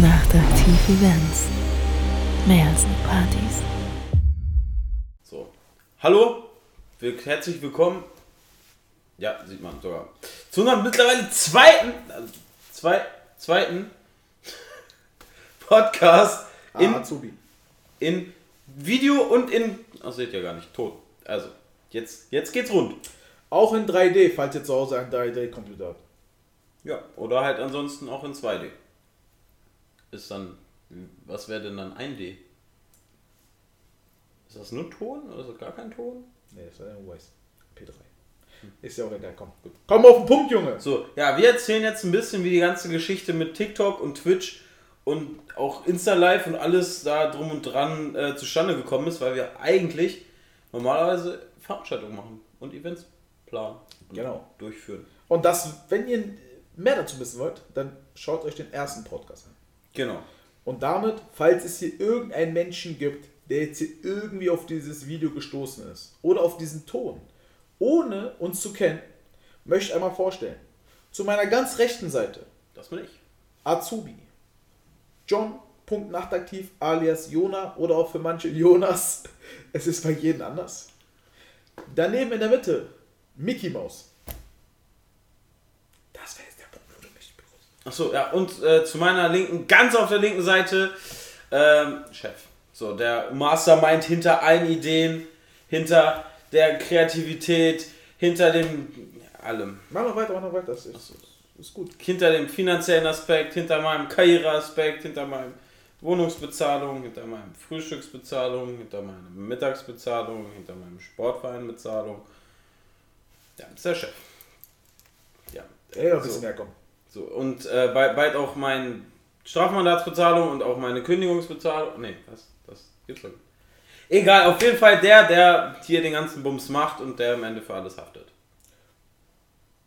Nachtaktiv Events. Mehr als nur Partys. So. Hallo, herzlich willkommen. Ja, sieht man sogar. Zu unserem mittlerweile zweiten, also zwei, zweiten Podcast in, Ah, Azubi. in Video und in. Ach, seht ihr gar nicht, tot. Also, jetzt, jetzt geht's rund. Auch in 3D, falls ihr zu Hause einen 3D-Computer habt. Ja, oder halt ansonsten auch in 2D. Ist dann. Was wäre denn dann 1D? Ist das nur Ton oder ist das gar kein Ton? Nee, das war ja Weiß. P3. Ist ja auch egal, komm. Gut. Komm auf den Punkt, Junge. So, ja, wir erzählen jetzt ein bisschen, wie die ganze Geschichte mit TikTok und Twitch und auch Insta-Live und alles da drum und dran äh, zustande gekommen ist, weil wir eigentlich normalerweise Veranstaltungen machen und Events planen. und Genau. Durchführen. Und das, wenn ihr mehr dazu wissen wollt, dann schaut euch den ersten Podcast an. Genau. Und damit, falls es hier irgendeinen Menschen gibt, der jetzt hier irgendwie auf dieses Video gestoßen ist oder auf diesen Ton, ohne uns zu kennen, möchte ich einmal vorstellen. Zu meiner ganz rechten Seite Das bin ich. Azubi. John.nachtaktiv alias Jona oder auch für manche Jonas. Es ist bei jedem anders. Daneben in der Mitte Mickey Maus. Das wäre jetzt der Punkt, wo du mich begrüßt. Achso, ja, und äh, zu meiner linken, ganz auf der linken Seite, ähm, Chef. So, der Mastermind hinter allen Ideen, hinter der Kreativität, hinter dem allem. Mach noch weiter, mach noch weiter. Das ist, ist gut. hinter dem finanziellen Aspekt, hinter meinem Karriereaspekt, hinter meinem Wohnungsbezahlung, hinter meinem Frühstücksbezahlung, hinter meiner Mittagsbezahlung, hinter meinem Sportvereinbezahlung. Ja, ist der Chef. Ja. Ey, ein bisschen so, mehr kommen. So. Und äh, bald, bald auch meine Strafmandatsbezahlung und auch meine Kündigungsbezahlung. Nee, was? Das gibt's doch. Egal, auf jeden Fall der, der hier den ganzen Bums macht und der am Ende für alles haftet.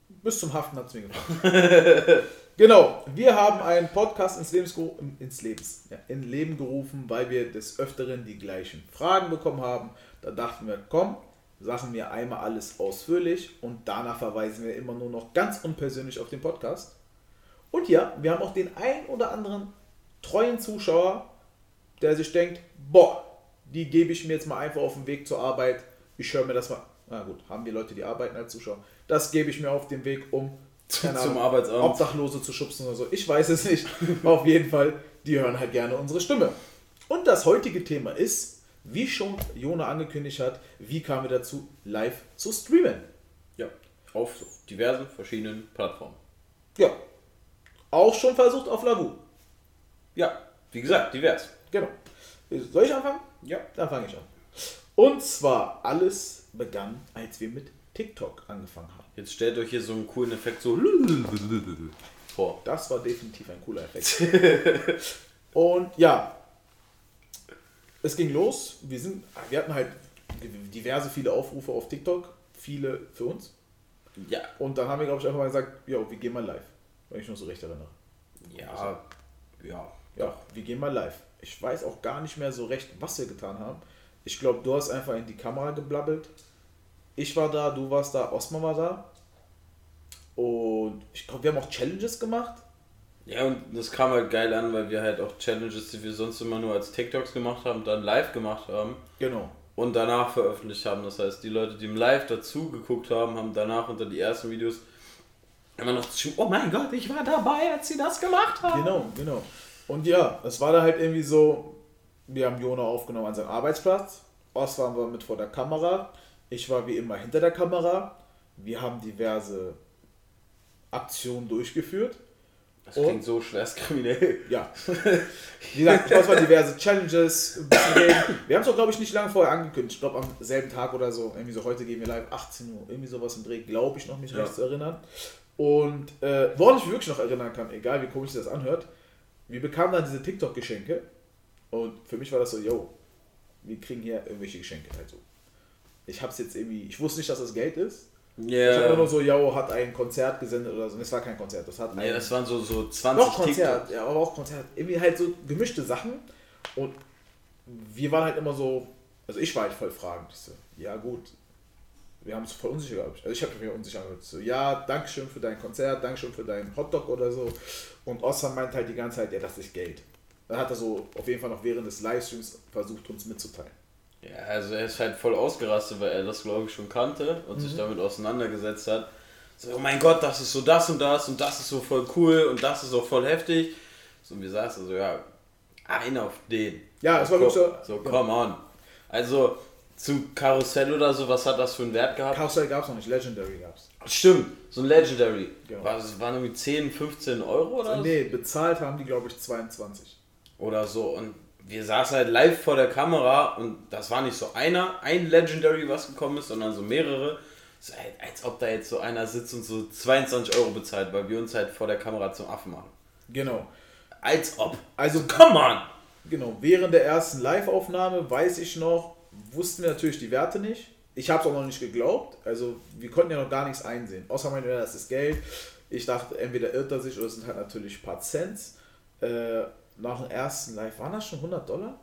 Bis zum Haften hat es mir gefallen. genau, wir haben einen Podcast ins, Lebens ins Lebens, ja, in Leben gerufen, weil wir des Öfteren die gleichen Fragen bekommen haben. Da dachten wir, komm, sagen wir einmal alles ausführlich und danach verweisen wir immer nur noch ganz unpersönlich auf den Podcast. Und ja, wir haben auch den ein oder anderen treuen Zuschauer, der sich denkt, boah, die gebe ich mir jetzt mal einfach auf den Weg zur Arbeit. Ich höre mir das mal. Na gut, haben die Leute, die arbeiten als Zuschauer. Das gebe ich mir auf den Weg, um keine Zum Ahnung, Arbeitsamt. Obdachlose zu schubsen oder so. Ich weiß es nicht. auf jeden Fall, die hören halt gerne unsere Stimme. Und das heutige Thema ist, wie schon Jona angekündigt hat, wie kamen wir dazu, live zu streamen? Ja. Auf diversen verschiedenen Plattformen. Ja. Auch schon versucht auf Lavu. Ja, wie gesagt, divers. Genau. Soll ich anfangen? Ja. Dann fange ich an. Und zwar, alles begann, als wir mit TikTok angefangen haben. Jetzt stellt euch hier so einen coolen Effekt so vor. Das war definitiv ein cooler Effekt. Und ja, es ging los. Wir, sind, wir hatten halt diverse, viele Aufrufe auf TikTok, viele für uns. Ja. Und dann haben wir, glaube ich, einfach mal gesagt, ja, wir gehen mal live. Wenn ich mich noch so recht erinnere. Ja. Ja. Ja, wir gehen mal live. Ich weiß auch gar nicht mehr so recht, was wir getan haben. Ich glaube, du hast einfach in die Kamera geblabbelt. Ich war da, du warst da, Osman war da. Und ich glaube, wir haben auch Challenges gemacht. Ja, und das kam halt geil an, weil wir halt auch Challenges, die wir sonst immer nur als TikToks gemacht haben, dann live gemacht haben Genau. und danach veröffentlicht haben. Das heißt, die Leute, die im Live dazu geguckt haben, haben danach unter die ersten Videos immer noch geschrieben, oh mein Gott, ich war dabei, als sie das gemacht haben. Genau, genau. Und ja, es war da halt irgendwie so, wir haben Jona aufgenommen an seinem Arbeitsplatz. Ost waren wir mit vor der Kamera. Ich war wie immer hinter der Kamera. Wir haben diverse Aktionen durchgeführt. Das klingt so schwerstkriminell. Ja. Wie gesagt, das waren diverse Challenges. Wir haben es auch, glaube ich, nicht lange vorher angekündigt. Ich glaube, am selben Tag oder so. Irgendwie so, heute gehen wir live, 18 Uhr. Irgendwie sowas im Dreh, glaube ich, noch mich Ja. recht zu erinnern. Und äh, woran ich mich wirklich noch erinnern kann, egal wie komisch sich das anhört, wir bekamen dann diese TikTok-Geschenke. Und für mich war das so, yo, wir kriegen hier irgendwelche Geschenke. Also, ich habe es jetzt irgendwie, ich wusste nicht, dass das Geld ist. Ich habe nur so, yo, hat ein Konzert gesendet oder so. Es war kein Konzert, das hat Nee, ein das waren so, so 20 doch Konzert, ja, aber auch Konzert. Irgendwie halt so gemischte Sachen. Und wir waren halt immer so, also ich war halt voll fragend. So, ja gut, wir haben uns voll unsicher gehabt. Also ich habe mir unsicher angehört. So, ja, Dankeschön für dein Konzert, Dankeschön für deinen Hotdog oder so. Und Osman meint halt die ganze Zeit, ja, das ist Geld. Dann hat er so auf jeden Fall noch während des Livestreams versucht, uns mitzuteilen. Ja, also er ist halt voll ausgerastet, weil er das glaube ich schon kannte und sich damit auseinandergesetzt hat. So, oh mein Gott, das ist so das und das und das ist so voll cool und das ist so voll heftig. So, und wie sagst du so, ja, ein auf den. Ja, es war wirklich so. So, come on. Also, zum Karussell oder so, was hat das für einen Wert gehabt? Karussell gab es noch nicht, Legendary gab es. Stimmt, so ein Legendary. Genau. War, das waren irgendwie 10, 15 Euro oder so? Nee, bezahlt haben die, glaube ich, 22. Oder so. Und wir saßen halt live vor der Kamera und das war nicht so einer, ein Legendary, was gekommen ist, sondern so mehrere. So, halt, als ob da jetzt so einer sitzt und so 22 Euro bezahlt, weil wir uns halt vor der Kamera zum Affen machen. Genau. Als ob. Also, Come on! genau, während der ersten Live-Aufnahme, weiß ich noch, wussten wir natürlich die Werte nicht. Ich habe es auch noch nicht geglaubt. Also, wir konnten ja noch gar nichts einsehen. Außer meinte, ja, das ist Geld. Ich dachte, entweder irrt er sich oder es sind halt natürlich ein paar Cents. Äh, nach dem ersten Live, waren das schon 100 Dollar?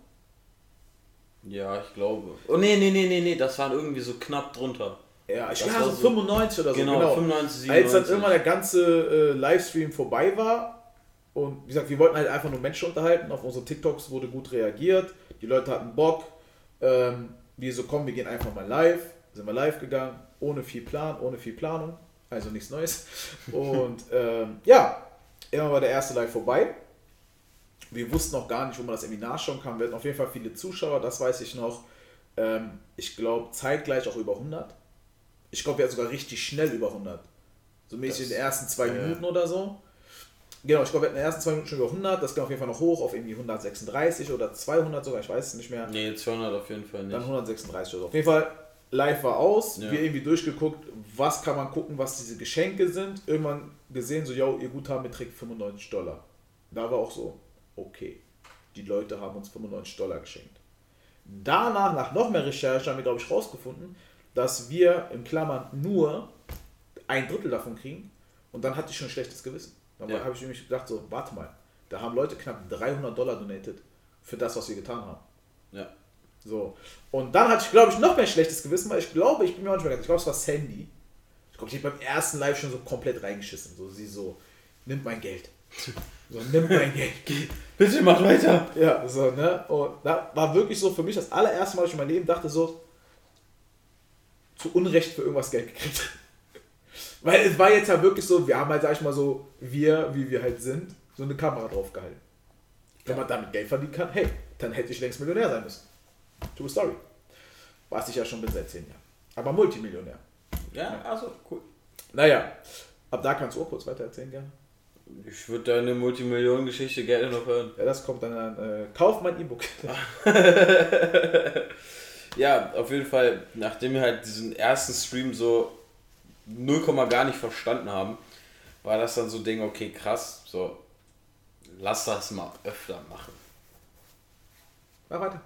Ja, ich glaube. Oh nee, nee, nee, nee, nee, das waren irgendwie so knapp drunter. Ja, ich glaube so so- 95 oder so. Genau, 95, Als dann 97. irgendwann der ganze äh, Livestream vorbei war und wie gesagt, wir wollten halt einfach nur Menschen unterhalten. Auf unsere TikToks wurde gut reagiert. Die Leute hatten Bock. Ähm, wir so, komm, wir gehen einfach mal live. Sind wir live gegangen, ohne viel Plan, ohne viel Planung. Also nichts Neues. Und ähm, ja, immer war der erste Live vorbei. Wir wussten noch gar nicht, wo man das irgendwie nachschauen kann. Wir hatten auf jeden Fall viele Zuschauer, das weiß ich noch. Ähm, ich glaube, zeitgleich auch über 100. Ich glaube, wir hatten sogar richtig schnell über 100. So mäßig in den ersten zwei ja. Minuten oder so. Genau, ich glaube, wir hatten in den ersten zwei Minuten schon über 100. Das ging auf jeden Fall noch hoch auf irgendwie 136 oder 200 sogar, ich weiß es nicht mehr. Nee, 200 auf jeden Fall Dann nicht. 136 oder so. Auf jeden Fall, live war aus. Ja. Wir irgendwie durchgeguckt, was kann man gucken, was diese Geschenke sind. Irgendwann gesehen, so, yo, ihr Guthaben beträgt 95 Dollar. Da war auch so, okay, die Leute haben uns 95 Dollar geschenkt. Danach, nach noch mehr Recherche, haben wir, glaube ich, rausgefunden, dass wir in Klammern nur ein Drittel davon kriegen. Und dann hatte ich schon ein schlechtes Gewissen. Dann Ja. habe ich nämlich gedacht, so, warte mal, da haben Leute knapp 300 Dollar donated für das, was wir getan haben. Ja. So. Und dann hatte ich, glaube ich, noch mehr schlechtes Gewissen, weil ich glaube, ich bin mir auch nicht mehr ganz, ich glaube, es war Sandy. Ich glaube, die hat beim ersten Live schon so komplett reingeschissen. So, sie so, nimmt mein Geld. So, nimmt mein Geld. Bitte mach weiter! Ja, so, ne? Und da war wirklich so für mich das allererste Mal, dass ich in meinem Leben dachte, so, zu Unrecht für irgendwas Geld gekriegt. Weil es war jetzt ja wirklich so, wir haben halt, sag ich mal so, wir, wie wir halt sind, so eine Kamera draufgehalten. Wenn man damit Geld verdienen kann, hey, dann hätte ich längst Millionär sein müssen. True Story. Was ich ja schon bin seit 10 Jahren. Aber Multimillionär. Ja, also cool. Naja, ab da kannst du auch kurz weiter erzählen gerne. Ich würde deine Multimillionen-Geschichte gerne noch hören. Ja, das kommt dann an. Äh, kauf mein E-Book. Ja, auf jeden Fall, nachdem wir halt diesen ersten Stream so 0, gar nicht verstanden haben, war das dann so ein Ding, okay, krass, so, lass das mal öfter machen. Mach weiter.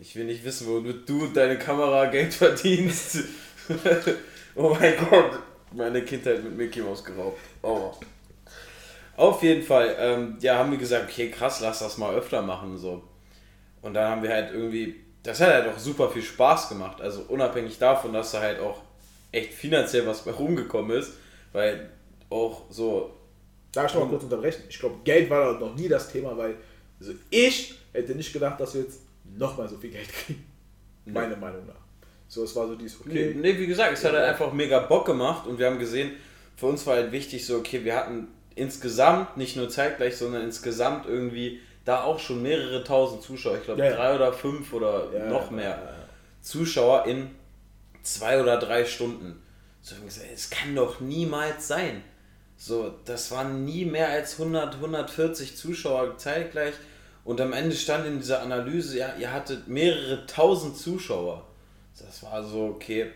Ich will nicht wissen, womit du und deine Kamera Geld verdienst. oh mein Gott, meine Kindheit mit Mickey Mouse geraubt. Oh. Auf jeden Fall, ähm, ja, haben wir gesagt, okay, krass, lass das mal öfter machen, so. Und dann haben wir halt irgendwie, das hat halt auch super viel Spaß gemacht. Also unabhängig davon, dass da halt auch echt finanziell was bei rumgekommen ist, weil auch so, Darf ich noch mal kurz unterbrechen? Ich glaube, Geld war da noch nie das Thema, weil also ich hätte nicht gedacht, dass wir jetzt nochmal so viel Geld kriegen. Meiner Meinung nach. So, es war so dieses, Nee, okay, nee, wie gesagt, es hat halt einfach mega Bock gemacht und wir haben gesehen, für uns war halt wichtig so, okay, wir hatten insgesamt, nicht nur zeitgleich, sondern insgesamt irgendwie da auch schon mehrere tausend Zuschauer. Ich glaube Ja, ja. drei oder fünf oder Ja, noch ja, mehr ja, ja. Zuschauer in zwei oder drei Stunden. So es kann doch niemals sein. So, das waren nie mehr als 100, 140 Zuschauer zeitgleich. Und am Ende stand in dieser Analyse, ja, ihr hattet mehrere tausend Zuschauer. Das war so, okay,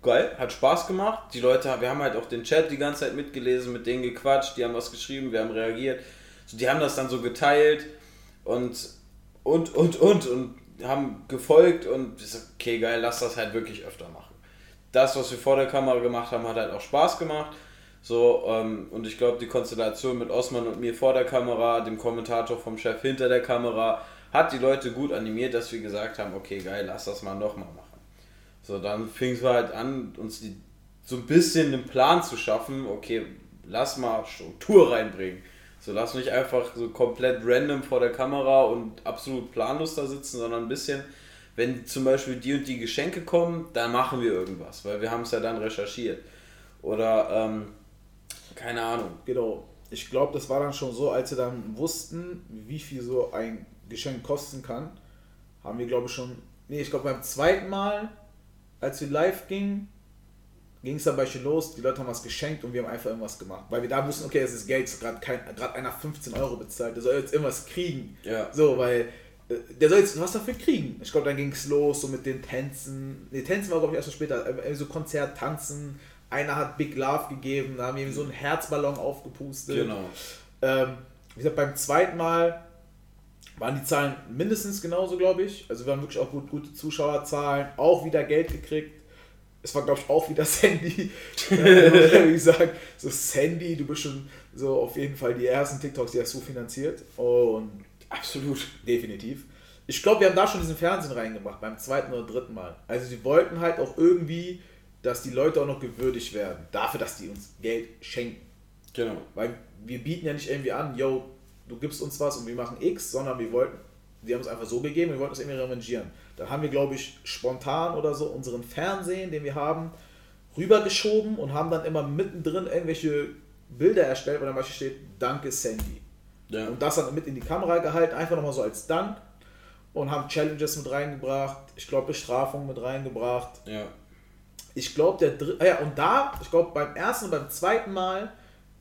geil, hat Spaß gemacht. Die Leute, wir haben halt auch den Chat die ganze Zeit mitgelesen, mit denen gequatscht, die haben was geschrieben, wir haben reagiert. So, die haben das dann so geteilt und, und, und, und, und haben gefolgt und ich okay, geil, lass das halt wirklich öfter machen. Das, was wir vor der Kamera gemacht haben, hat halt auch Spaß gemacht. So, ähm, und ich glaube, die Konstellation mit Osman und mir vor der Kamera, dem Kommentator vom Chef hinter der Kamera, hat die Leute gut animiert, dass wir gesagt haben, okay, geil, lass das mal nochmal machen. So, dann fing es halt an, uns die, so ein bisschen einen Plan zu schaffen. Okay, lass mal Struktur reinbringen. So, lass nicht einfach so komplett random vor der Kamera und absolut planlos da sitzen, sondern ein bisschen, wenn zum Beispiel die und die Geschenke kommen, dann machen wir irgendwas, weil wir haben es ja dann recherchiert. Oder, ähm, keine Ahnung. Genau. Ich glaube, das war dann schon so, als wir dann wussten, wie viel so ein Geschenk kosten kann, haben wir, glaube ich, schon. Nee, ich glaube, beim zweiten Mal, als wir live gingen, ging es dann bei los, die Leute haben was geschenkt und wir haben einfach irgendwas gemacht. Weil wir da wussten, okay, es ist Geld, gerade gerade einer 15 Euro bezahlt, der soll jetzt irgendwas kriegen. Ja. So, weil äh, der soll jetzt was dafür kriegen. Ich glaube, dann ging es los, so mit den Tänzen. Ne, Tänzen war, glaube ich, erst so später. Äh, so Konzert, Tanzen. Einer hat Big Love gegeben, da haben wir so einen Herzballon aufgepustet. Genau. Ähm, wie gesagt, beim zweiten Mal waren die Zahlen mindestens genauso, glaube ich. Also wir haben wirklich auch gut, gute Zuschauerzahlen, auch wieder Geld gekriegt. Es war, glaube ich, auch wieder Sandy. Wie gesagt, so Sandy, du bist schon so auf jeden Fall die ersten TikToks, die hast du finanziert. Und absolut, definitiv. Ich glaube, wir haben da schon diesen Fernsehen reingemacht, beim zweiten oder dritten Mal. Also sie wollten halt auch irgendwie, dass die Leute auch noch gewürdigt werden, dafür, dass die uns Geld schenken. Genau. Weil wir bieten ja nicht irgendwie an, yo, du gibst uns was und wir machen X, sondern wir wollten, die haben es einfach so gegeben, wir wollten es irgendwie revanchieren. Dann haben wir, glaube ich, spontan oder so unseren Fernsehen, den wir haben, rübergeschoben und haben dann immer mittendrin irgendwelche Bilder erstellt, wo dann beispielsweise steht, danke Sandy. Ja. Und das dann mit in die Kamera gehalten, einfach nochmal so als Dank und haben Challenges mit reingebracht, ich glaube Bestrafungen mit reingebracht. Ja. Ich glaube, der dritte, ah ja, und da, ich glaube, beim ersten und beim zweiten Mal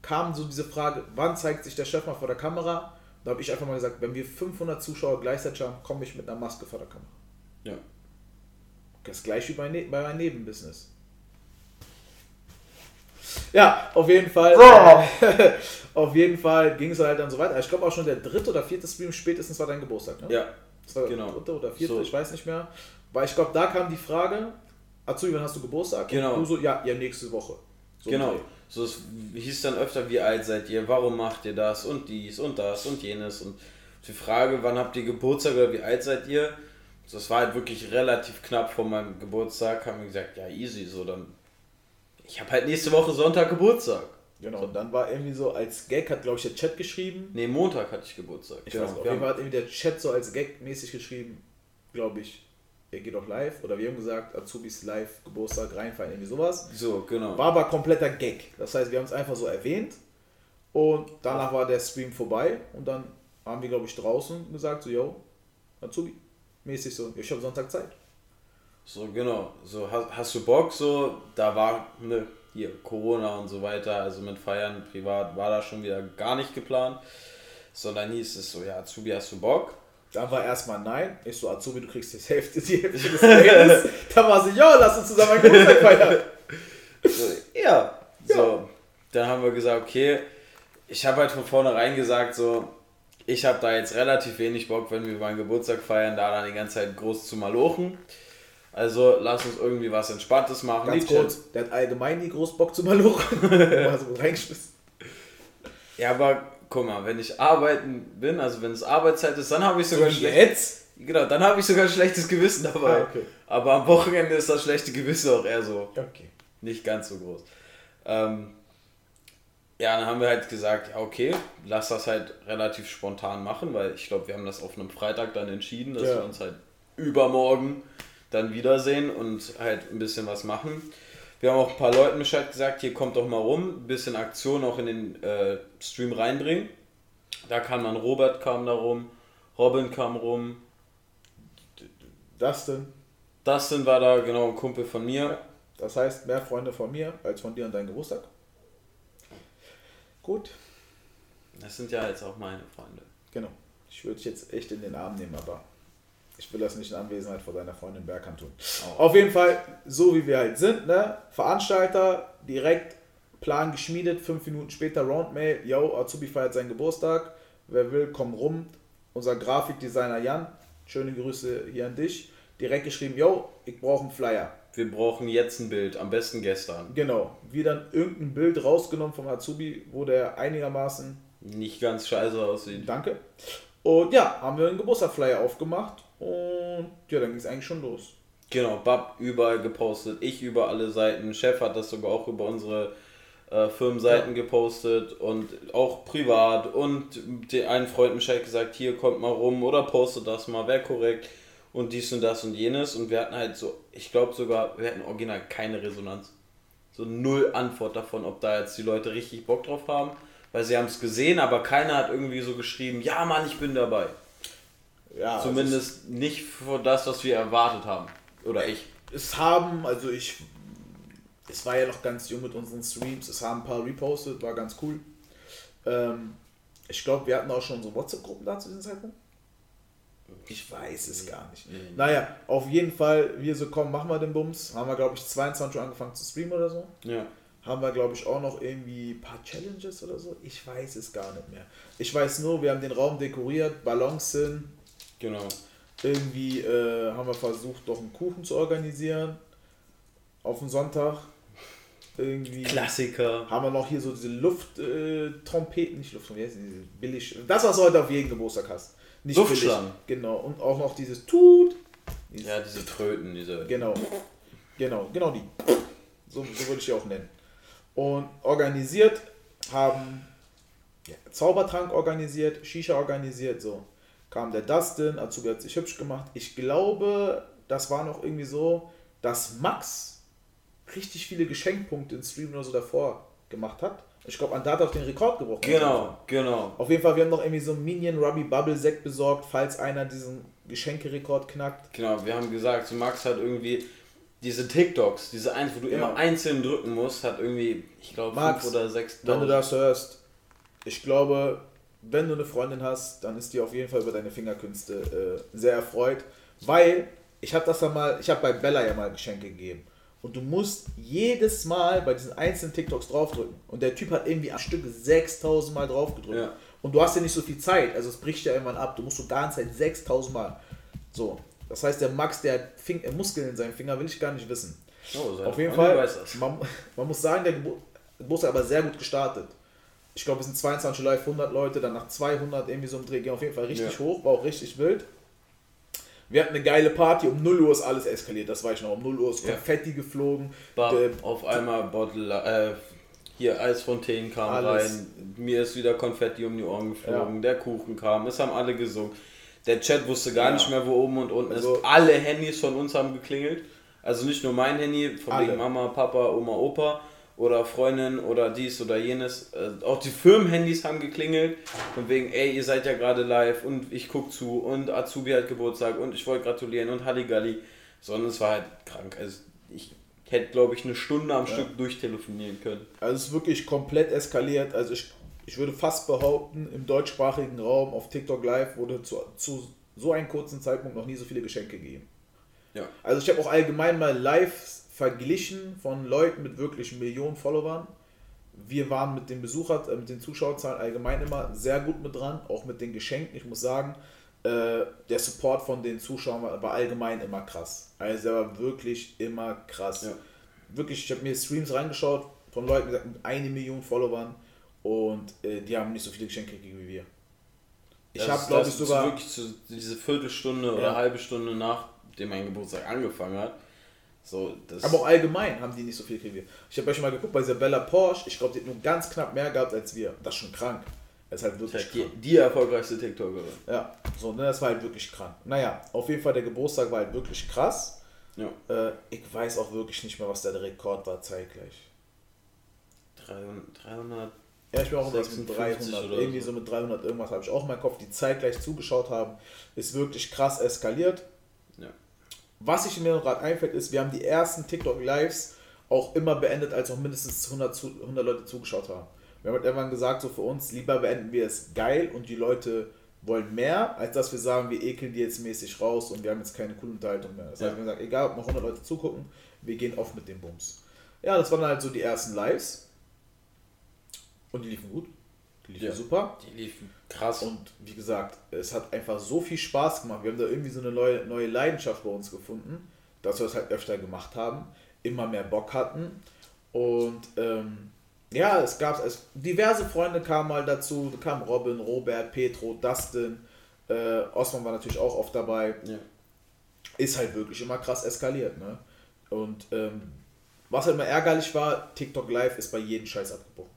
kam so diese Frage, wann zeigt sich der Chef mal vor der Kamera? Da habe ich einfach mal gesagt, wenn wir 500 Zuschauer gleichzeitig haben, komme ich mit einer Maske vor der Kamera. Ja. Das gleiche wie bei, ne bei meinem Nebenbusiness. Ja, auf jeden Fall. Äh, auf jeden Fall ging es halt dann so weiter. Ich glaube auch schon der dritte oder vierte Stream spätestens war dein Geburtstag, ne? Ja. Das war genau. der dritte oder vierte, so. ich weiß nicht mehr. Weil ich glaube, da kam die Frage, Azui, wann hast du Geburtstag? Genau. Und du so, ja, ja, nächste Woche. So genau. So, es hieß dann öfter, wie alt seid ihr, warum macht ihr das und dies und das und jenes. Und die Frage, wann habt ihr Geburtstag oder wie alt seid ihr? Das war halt wirklich relativ knapp vor meinem Geburtstag, haben wir gesagt, ja easy, so dann. Ich habe halt nächste Woche Sonntag Geburtstag. Genau, und dann war irgendwie so als Gag, hat glaube ich der Chat geschrieben. Ne, Montag hatte ich Geburtstag. Ich genau. weiß auf jeden Fall hat irgendwie der Chat so als Gag mäßig geschrieben, glaube ich, er geht auch live. Oder wir haben gesagt, Azubis live, Geburtstag reinfallen, irgendwie sowas. So, genau. War aber kompletter Gag. Das heißt, wir haben es einfach so erwähnt. Und danach war der Stream vorbei. Und dann haben wir, glaube ich, draußen gesagt, so, yo, Azubi, mäßig so, ich habe Sonntag Zeit. So, genau. So, hast, hast du Bock? So, da war ne, hier Corona und so weiter. Also mit Feiern privat war da schon wieder gar nicht geplant. Sondern hieß es so, ja, Azubi, hast du Bock? Dann war erstmal nein. Ich so, Azubi, du kriegst die Hälfte, die Hälfte des Geldes. dann war sie, ja, lass uns zusammen ein Geburtstag feiern. So, ja. ja. So, dann haben wir gesagt, okay, ich habe halt von vornherein gesagt, so, ich habe da jetzt relativ wenig Bock, wenn wir meinen Geburtstag feiern, da dann die ganze Zeit groß zu malochen. Also lass uns irgendwie was Entspanntes machen. Ganz kurz, der hat allgemein nie groß Bock zu malochen. war so reingeschmissen. Ja, aber guck mal, wenn ich arbeiten bin, also wenn es Arbeitszeit ist, dann habe ich sogar so jetzt. Genau, dann habe ich sogar ein schlechtes Gewissen dabei. Ah, okay. Aber am Wochenende ist das schlechte Gewissen auch eher so. Okay. Nicht ganz so groß. Ähm, ja, dann haben wir halt gesagt, okay, lass das halt relativ spontan machen, weil ich glaube, wir haben das auf einem Freitag dann entschieden, dass ja. wir uns halt übermorgen dann wiedersehen und halt ein bisschen was machen. Wir haben auch ein paar Leuten Bescheid gesagt, hier kommt doch mal rum, ein bisschen Aktion auch in den äh, Stream reinbringen. Da kam dann Robert kam da rum, Robin kam rum. Dustin. Dustin war da, genau, ein Kumpel von mir. Das heißt, mehr Freunde von mir als von dir an deinem Geburtstag. Gut. Das sind ja jetzt auch meine Freunde. Genau. Ich würde dich jetzt echt in den Arm nehmen, aber ich will das nicht in Anwesenheit von deiner Freundin Berghand tun. Oh. Auf jeden Fall, so wie wir halt sind, ne? Veranstalter, direkt Plan geschmiedet, fünf Minuten später Roundmail, yo, Azubi feiert seinen Geburtstag, wer will, komm rum. Unser Grafikdesigner Jan, schöne Grüße hier an dich, direkt geschrieben, yo, ich brauche einen Flyer. Wir brauchen jetzt ein Bild, am besten gestern. Genau, wir dann irgendein Bild rausgenommen vom Azubi, wo der einigermaßen nicht ganz scheiße aussieht. Danke. Und ja, haben wir einen Geburtstagsflyer aufgemacht und ja, dann ging es eigentlich schon los. Genau, Bab überall gepostet, ich über alle Seiten, Chef hat das sogar auch über unsere äh, Firmenseiten ja. gepostet und auch privat und den einen Freund Michel gesagt, hier kommt mal rum oder postet das mal, wäre korrekt und dies und das und jenes und wir hatten halt so, ich glaube sogar, wir hatten original keine Resonanz. So null Antwort davon, ob da jetzt die Leute richtig Bock drauf haben, weil sie haben es gesehen, aber keiner hat irgendwie so geschrieben, ja Mann, ich bin dabei. Ja, also Zumindest also nicht für das, was wir erwartet haben. Oder ich. Es haben, also ich, es war ja noch ganz jung mit unseren Streams, es haben ein paar repostet, war ganz cool. Ähm, ich glaube, wir hatten auch schon so WhatsApp-Gruppen da zu diesem Zeitpunkt. Ich weiß es gar nicht. Mhm. Naja, auf jeden Fall, wir so, komm, machen wir den Bums. Haben wir, glaube ich, 22 Uhr angefangen zu streamen oder so. Ja. Haben wir, glaube ich, auch noch irgendwie ein paar Challenges oder so. Ich weiß es gar nicht mehr. Ich weiß nur, wir haben den Raum dekoriert, Ballons sind. Genau. Irgendwie äh, haben wir versucht, doch einen Kuchen zu organisieren. Auf den Sonntag. Irgendwie. Klassiker. Haben wir noch hier so diese Lufttrompeten, äh, nicht Lufttrompeten, diese billig. Das, was du heute auf jeden Geburtstag hast. Nicht Luftschlangen. Genau. Und auch noch dieses Tut. Dieses ja, diese Tröten, diese. Genau. Genau, genau die. So, so würde ich die auch nennen. Und organisiert haben ja, Zaubertrank organisiert, Shisha organisiert, so kam der Dustin, Azubi hat sich hübsch gemacht. Ich glaube, das war noch irgendwie so, dass Max richtig viele Geschenkpunkte in Stream oder so davor gemacht hat. Ich glaube, Andat hat den Rekord gebrochen. Genau, genau. Auf jeden Fall, wir haben noch irgendwie so einen Minion Ruby Bubble Sekt besorgt, falls einer diesen Geschenkerekord knackt. Genau, wir haben gesagt, so Max hat irgendwie diese TikToks, diese eins, wo du ja. immer einzeln drücken musst, hat irgendwie, ich glaube, fünf oder sechs. Wenn du das hörst, ich glaube, wenn du eine Freundin hast, dann ist die auf jeden Fall über deine Fingerkünste äh, sehr erfreut, weil ich habe das ja mal, ich habe bei Bella ja mal Geschenke gegeben. Und du musst jedes Mal bei diesen einzelnen TikToks draufdrücken. Und der Typ hat irgendwie am Stück 6000 Mal draufgedrückt. Ja. Und du hast ja nicht so viel Zeit, also es bricht ja irgendwann ab. Du musst so ganze Zeit 6000 Mal. So. Das heißt, der Max, der hat Fing äh, Muskeln in seinem Finger, will ich gar nicht wissen. Oh, Auf jeden Fall, man, man, muss sagen, der Geburtstag aber sehr gut gestartet ich glaube, es sind 22 live 100 Leute, dann nach 200 irgendwie so im Dreh, ging auf jeden Fall richtig ja. hoch, war auch richtig wild. Wir hatten eine geile Party, um 0 Uhr ist alles eskaliert, das weiß ich noch, um 0 Uhr ist Konfetti ja. geflogen. War auf einmal Bottle, äh, hier Eisfontänen kam alles. rein, mir ist wieder Konfetti um die Ohren geflogen, ja. der Kuchen kam, es haben alle gesungen. Der Chat wusste gar nicht mehr, wo oben und unten also, ist. Alle Handys von uns haben geklingelt. Also nicht nur mein Handy, von wegen Mama, Papa, Oma, Opa oder Freundin oder dies oder jenes. Äh, auch die Firmenhandys haben geklingelt von wegen, ey, ihr seid ja gerade live und ich guck zu und Azubi hat Geburtstag und ich wollte gratulieren und Halligalli. Sondern es war halt krank. Also ich hätte, glaube ich, eine Stunde am ja. Stück durchtelefonieren können. Also es ist wirklich komplett eskaliert. Also ich, ich würde fast behaupten, im deutschsprachigen Raum auf TikTok Live wurde zu, zu so einem kurzen Zeitpunkt noch nie so viele Geschenke gegeben. Ja. Also ich habe auch allgemein mal live verglichen von Leuten mit wirklich Millionen Followern. Wir waren mit den Besuchern, äh, mit den Zuschauerzahlen allgemein immer sehr gut mit dran, auch mit den Geschenken. Ich muss sagen, äh, der Support von den Zuschauern war, war, allgemein immer krass. Also er war wirklich immer krass. Ja. Wirklich, ich habe mir Streams reingeschaut von Leuten mit eine Million Followern und äh, die haben nicht so viele Geschenke gegeben wie wir. Ich habe, glaube ich, sogar. Wirklich zu, diese Viertelstunde ja. oder halbe Stunde nachdem mein Geburtstag angefangen hat, so, aber auch allgemein haben die nicht so viel gekriegt. Ich habe euch mal geguckt bei Isabella Porsche, ich glaube, die hat nur ganz knapp mehr gehabt als wir. Das ist schon krank. Das ist halt wirklich das die, die, erfolgreichste TikTokerin. Ja, so, ne, das war halt wirklich krank. Naja, auf jeden Fall, der Geburtstag war halt wirklich krass. Ja. Äh, ich weiß auch wirklich nicht mehr, was der Rekord war zeitgleich. 300, 300 ja, ich bin auch mit 300. Irgendwie so. so mit 300 irgendwas habe ich auch in meinem Kopf, die zeitgleich zugeschaut haben. Ist wirklich krass eskaliert. Was ich mir gerade einfällt, ist, wir haben die ersten TikTok-Lives auch immer beendet, als noch mindestens 100, 100 Leute zugeschaut haben. Wir haben halt irgendwann gesagt, so für uns, lieber beenden wir es geil und die Leute wollen mehr, als dass wir sagen, wir ekeln die jetzt mäßig raus und wir haben jetzt keine coole Unterhaltung mehr. Das heißt, wir haben gesagt, egal ob noch 100 Leute zugucken, wir gehen oft mit dem Bums. Ja, das waren halt so die ersten Lives. Und die liefen gut. Die liefen ja, super. Die liefen krass. Und wie gesagt, es hat einfach so viel Spaß gemacht. Wir haben da irgendwie so eine neue, neue Leidenschaft bei uns gefunden, dass wir es halt öfter gemacht haben, immer mehr Bock hatten. Und ähm, ja, es gab es diverse Freunde kamen mal dazu. Da kamen Robin, Robert, Petro, Dustin. Äh, Osman war natürlich auch oft dabei. Ja. ist halt wirklich immer krass eskaliert. Ne? Und ähm, was halt immer ärgerlich war, TikTok Live ist bei jedem Scheiß abgebrochen.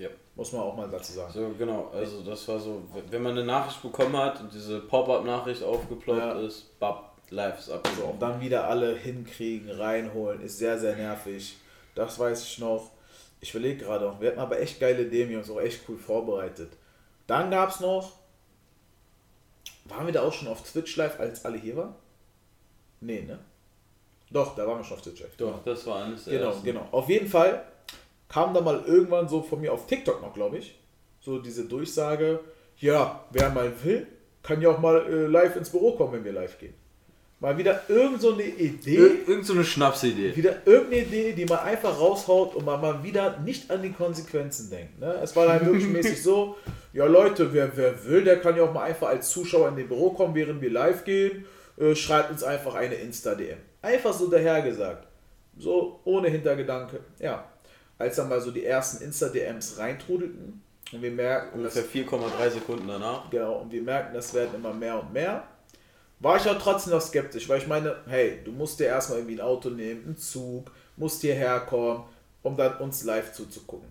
Ja. Muss man auch mal dazu sagen. So, genau. Also das war so, wenn man eine Nachricht bekommen hat und diese Pop-Up-Nachricht aufgeploppt Ja. ist, bap, live ist So, abgebrochen. und dann wieder alle hinkriegen, reinholen, ist sehr, sehr nervig. Das weiß ich noch. Ich überlege gerade noch, wir hatten aber echt geile Ideen, wir haben uns auch echt cool vorbereitet. Dann gab es noch, waren wir da auch schon auf Twitch live, als alle hier waren? Nee, ne? Doch, da waren wir schon auf Twitch live. Doch, das war eines der Genau, ersten. genau. Auf jeden Fall kam da mal irgendwann so von mir auf TikTok noch, glaube ich, so diese Durchsage, ja, wer mal will, kann ja auch mal äh, live ins Büro kommen, wenn wir live gehen. Mal wieder irgend so eine Idee, Ir irgend so eine Schnapsidee. wieder irgendeine Idee, die man einfach raushaut und man mal wieder nicht an die Konsequenzen denkt. Ne? Es war dann wirklich mäßig so, ja Leute, wer, wer will, der kann ja auch mal einfach als Zuschauer in den Büro kommen, während wir live gehen, äh, schreibt uns einfach eine Insta-DM. Einfach so dahergesagt. So ohne Hintergedanke. Ja. Als dann mal so die ersten Insta-DMs reintrudelten und wir merken, Ungefähr 4,3 Sekunden danach. Genau, und wir merken, das werden immer mehr und mehr. War ich auch trotzdem noch skeptisch, weil ich meine, hey, du musst dir erstmal irgendwie ein Auto nehmen, einen Zug, musst hierher kommen, um dann uns live zuzugucken.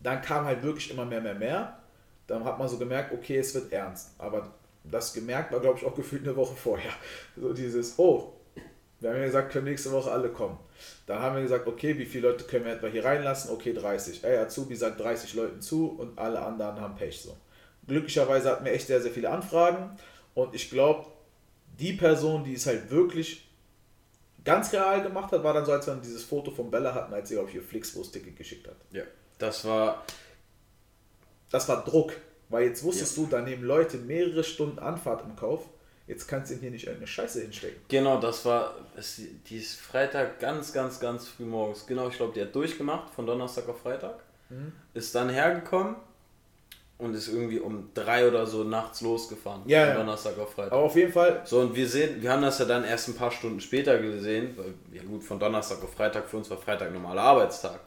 Dann kam halt wirklich immer mehr, mehr, mehr. Dann hat man so gemerkt, okay, es wird ernst. Aber das gemerkt war, glaube ich, auch gefühlt eine Woche vorher. So dieses, oh, wir haben ja gesagt, können nächste Woche alle kommen. Dann haben wir gesagt, okay, wie viele Leute können wir etwa hier reinlassen? Okay, 30. Ey, Azubi sagt 30 Leuten zu und alle anderen haben Pech so. Glücklicherweise hatten wir echt sehr, sehr viele Anfragen und ich glaube, die Person, die es halt wirklich ganz real gemacht hat, war dann so, als wir dieses Foto von Bella hatten, als sie, glaube ich, ihr Flixbus-Ticket geschickt hat. Ja. Das war, Das war Druck, weil jetzt wusstest du, da nehmen Leute mehrere Stunden Anfahrt im Kauf. Jetzt kannst du ihnen hier nicht irgendeine Scheiße hinstecken. genau, das war, es, die ist Freitag ganz, ganz, ganz früh morgens. Genau, ich glaube, die hat durchgemacht von Donnerstag auf Freitag. Mhm. Ist dann hergekommen und ist irgendwie um drei oder so nachts losgefahren. Ja, von ja. Donnerstag auf Freitag. Aber auf jeden Fall, So, und wir sehen, wir haben das ja dann erst ein paar Stunden später gesehen, weil, ja gut, von Donnerstag auf Freitag, für uns war Freitag normaler Arbeitstag.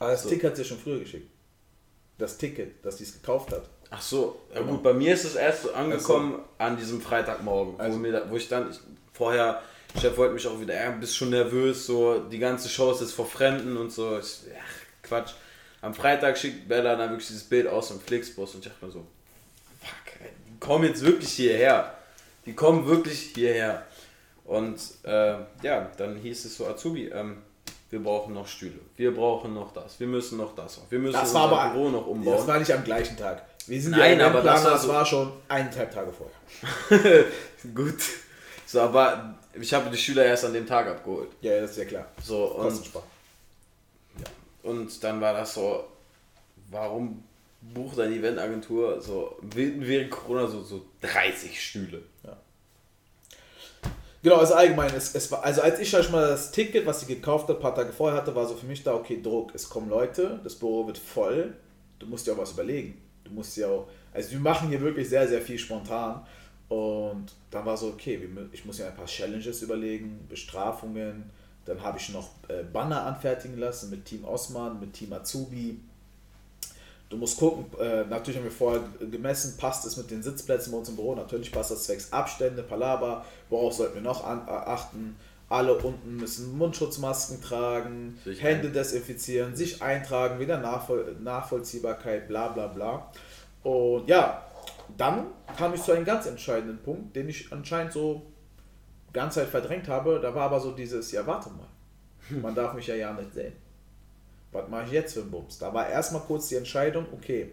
aber das So. Ticket hat sie schon früher geschickt. Das Ticket, das sie es gekauft hat. Ach so, ja Genau. gut, bei mir ist es erst so angekommen an diesem Freitagmorgen, Also- wo, mir da, wo ich dann, ich, vorher, Chef wollte mich auch wieder, ja, bist schon nervös, so, die ganze Show ist jetzt vor Fremden und so, ich, ach, Quatsch. Am Freitag schickt Bella dann wirklich dieses Bild aus dem Flixbus und ich dachte mir so, fuck, ey, die kommen jetzt wirklich hierher. Die kommen wirklich hierher. Und äh, ja, dann hieß es so, Azubi, ähm, wir brauchen noch Stühle, wir brauchen noch das, wir müssen noch das, wir müssen Das unser war aber Büro noch umbauen. Das war nicht am gleichen Tag. Wir sind Nein, ja aber das war das so- war schon eineinhalb Tage vorher. Gut. So, aber ich habe die Schüler erst an dem Tag abgeholt. Ja, das ist ja klar. So, und, Kostenspar. und dann war das so, warum bucht eine Eventagentur so während Corona so, so 30 Stühle? Genau, also allgemein, es, es war, also als ich schon mal das Ticket, was ich gekauft habe, ein paar Tage vorher hatte, war so für mich da, okay, Druck, es kommen Leute, das Büro wird voll, du musst dir auch was überlegen. Du musst ja auch, also wir machen hier wirklich sehr, sehr viel spontan und dann war so, okay, ich muss ja ein paar Challenges überlegen, Bestrafungen, dann habe ich noch äh, Banner anfertigen lassen mit Team Osman, mit Team Azubi. Du musst gucken, äh, natürlich haben wir vorher gemessen, passt es mit den Sitzplätzen bei uns im Büro, natürlich passt das zwecks Abstände, Palaber, worauf sollten wir noch achten? Alle unten müssen Mundschutzmasken tragen, Sich Hände desinfizieren, sich eintragen, wieder Nachvoll Nachvollziehbarkeit, bla bla bla. Und ja, dann kam ich zu einem ganz entscheidenden Punkt, den ich anscheinend so ganz Zeit verdrängt habe. Da war aber so dieses, ja warte mal, man darf mich ja ja nicht sehen was mache ich jetzt für einen Bums? Da war erstmal kurz die Entscheidung, okay,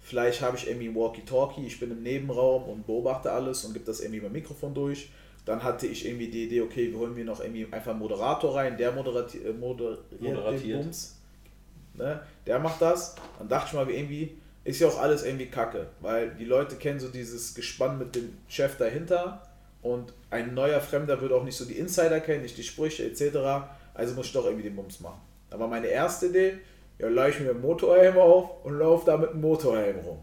vielleicht habe ich irgendwie ein Walkie-Talkie, ich bin im Nebenraum und beobachte alles und gebe das irgendwie beim Mikrofon durch. Dann hatte ich irgendwie die Idee, okay, wir holen mir noch irgendwie einfach einen Moderator rein, der moderati äh, moderiert Moderatiert. Bums. Ne? Der macht das. Dann dachte ich mal, wie irgendwie ist ja auch alles irgendwie kacke, weil die Leute kennen so dieses Gespann mit dem Chef dahinter und ein neuer Fremder würde auch nicht so die Insider kennen, nicht die Sprüche etc. Also muss ich doch irgendwie den Bums machen. Da war meine erste Idee, ja, leih ich mir einen Motorhelm auf und laufe da mit einem Motorhelm rum.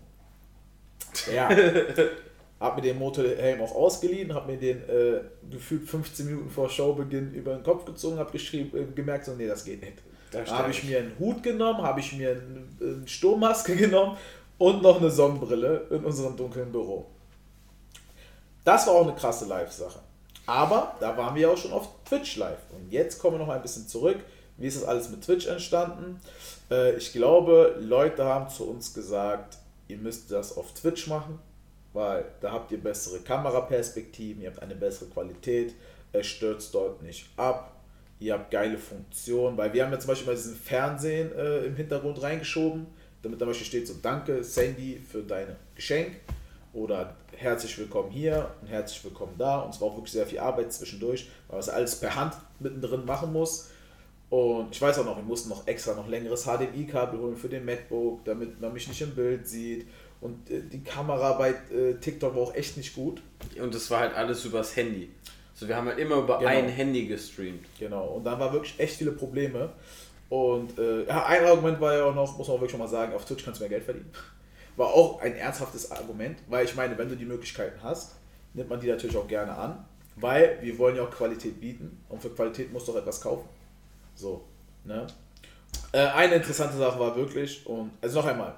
Ja. hab mir den Motorhelm auch ausgeliehen, hab mir den äh, gefühlt 15 Minuten vor Showbeginn über den Kopf gezogen, hab geschrieben, äh, gemerkt, so, nee, das geht nicht. Da habe ich mir einen Hut genommen, habe ich mir eine, eine Sturmmaske genommen und noch eine Sonnenbrille in unserem dunklen Büro. Das war auch eine krasse Live-Sache. Aber da waren wir auch schon auf Twitch live. Und jetzt kommen wir noch ein bisschen zurück. Wie ist das alles mit Twitch entstanden? Äh, ich glaube, Leute haben zu uns gesagt, ihr müsst das auf Twitch machen, weil da habt ihr bessere Kameraperspektiven, ihr habt eine bessere Qualität, es stürzt dort nicht ab, ihr habt geile Funktionen, weil wir haben ja zum Beispiel mal diesen Fernsehen äh, im Hintergrund reingeschoben, damit zum Beispiel steht so, danke Sandy für dein Geschenk oder herzlich willkommen hier und herzlich willkommen da und es war auch wirklich sehr viel Arbeit zwischendurch, weil man das alles per Hand mittendrin machen muss. Und ich weiß auch noch, wir mussten noch extra noch längeres HDMI-Kabel holen für den MacBook, damit man mich nicht im Bild sieht. Und äh, die Kamera bei äh, TikTok war auch echt nicht gut. Und das war halt alles übers Handy. Also wir haben halt immer über Genau. ein Handy gestreamt. Genau. Und da war wirklich echt viele Probleme. Und äh, ja, ein Argument war ja auch noch, muss man auch wirklich schon mal sagen, auf Twitch kannst du mehr Geld verdienen. War auch ein ernsthaftes Argument, weil ich meine, wenn du die Möglichkeiten hast, nimmt man die natürlich auch gerne an, weil wir wollen ja auch Qualität bieten und für Qualität musst du auch etwas kaufen. So, ne? Äh, eine interessante Sache war wirklich, und also noch einmal,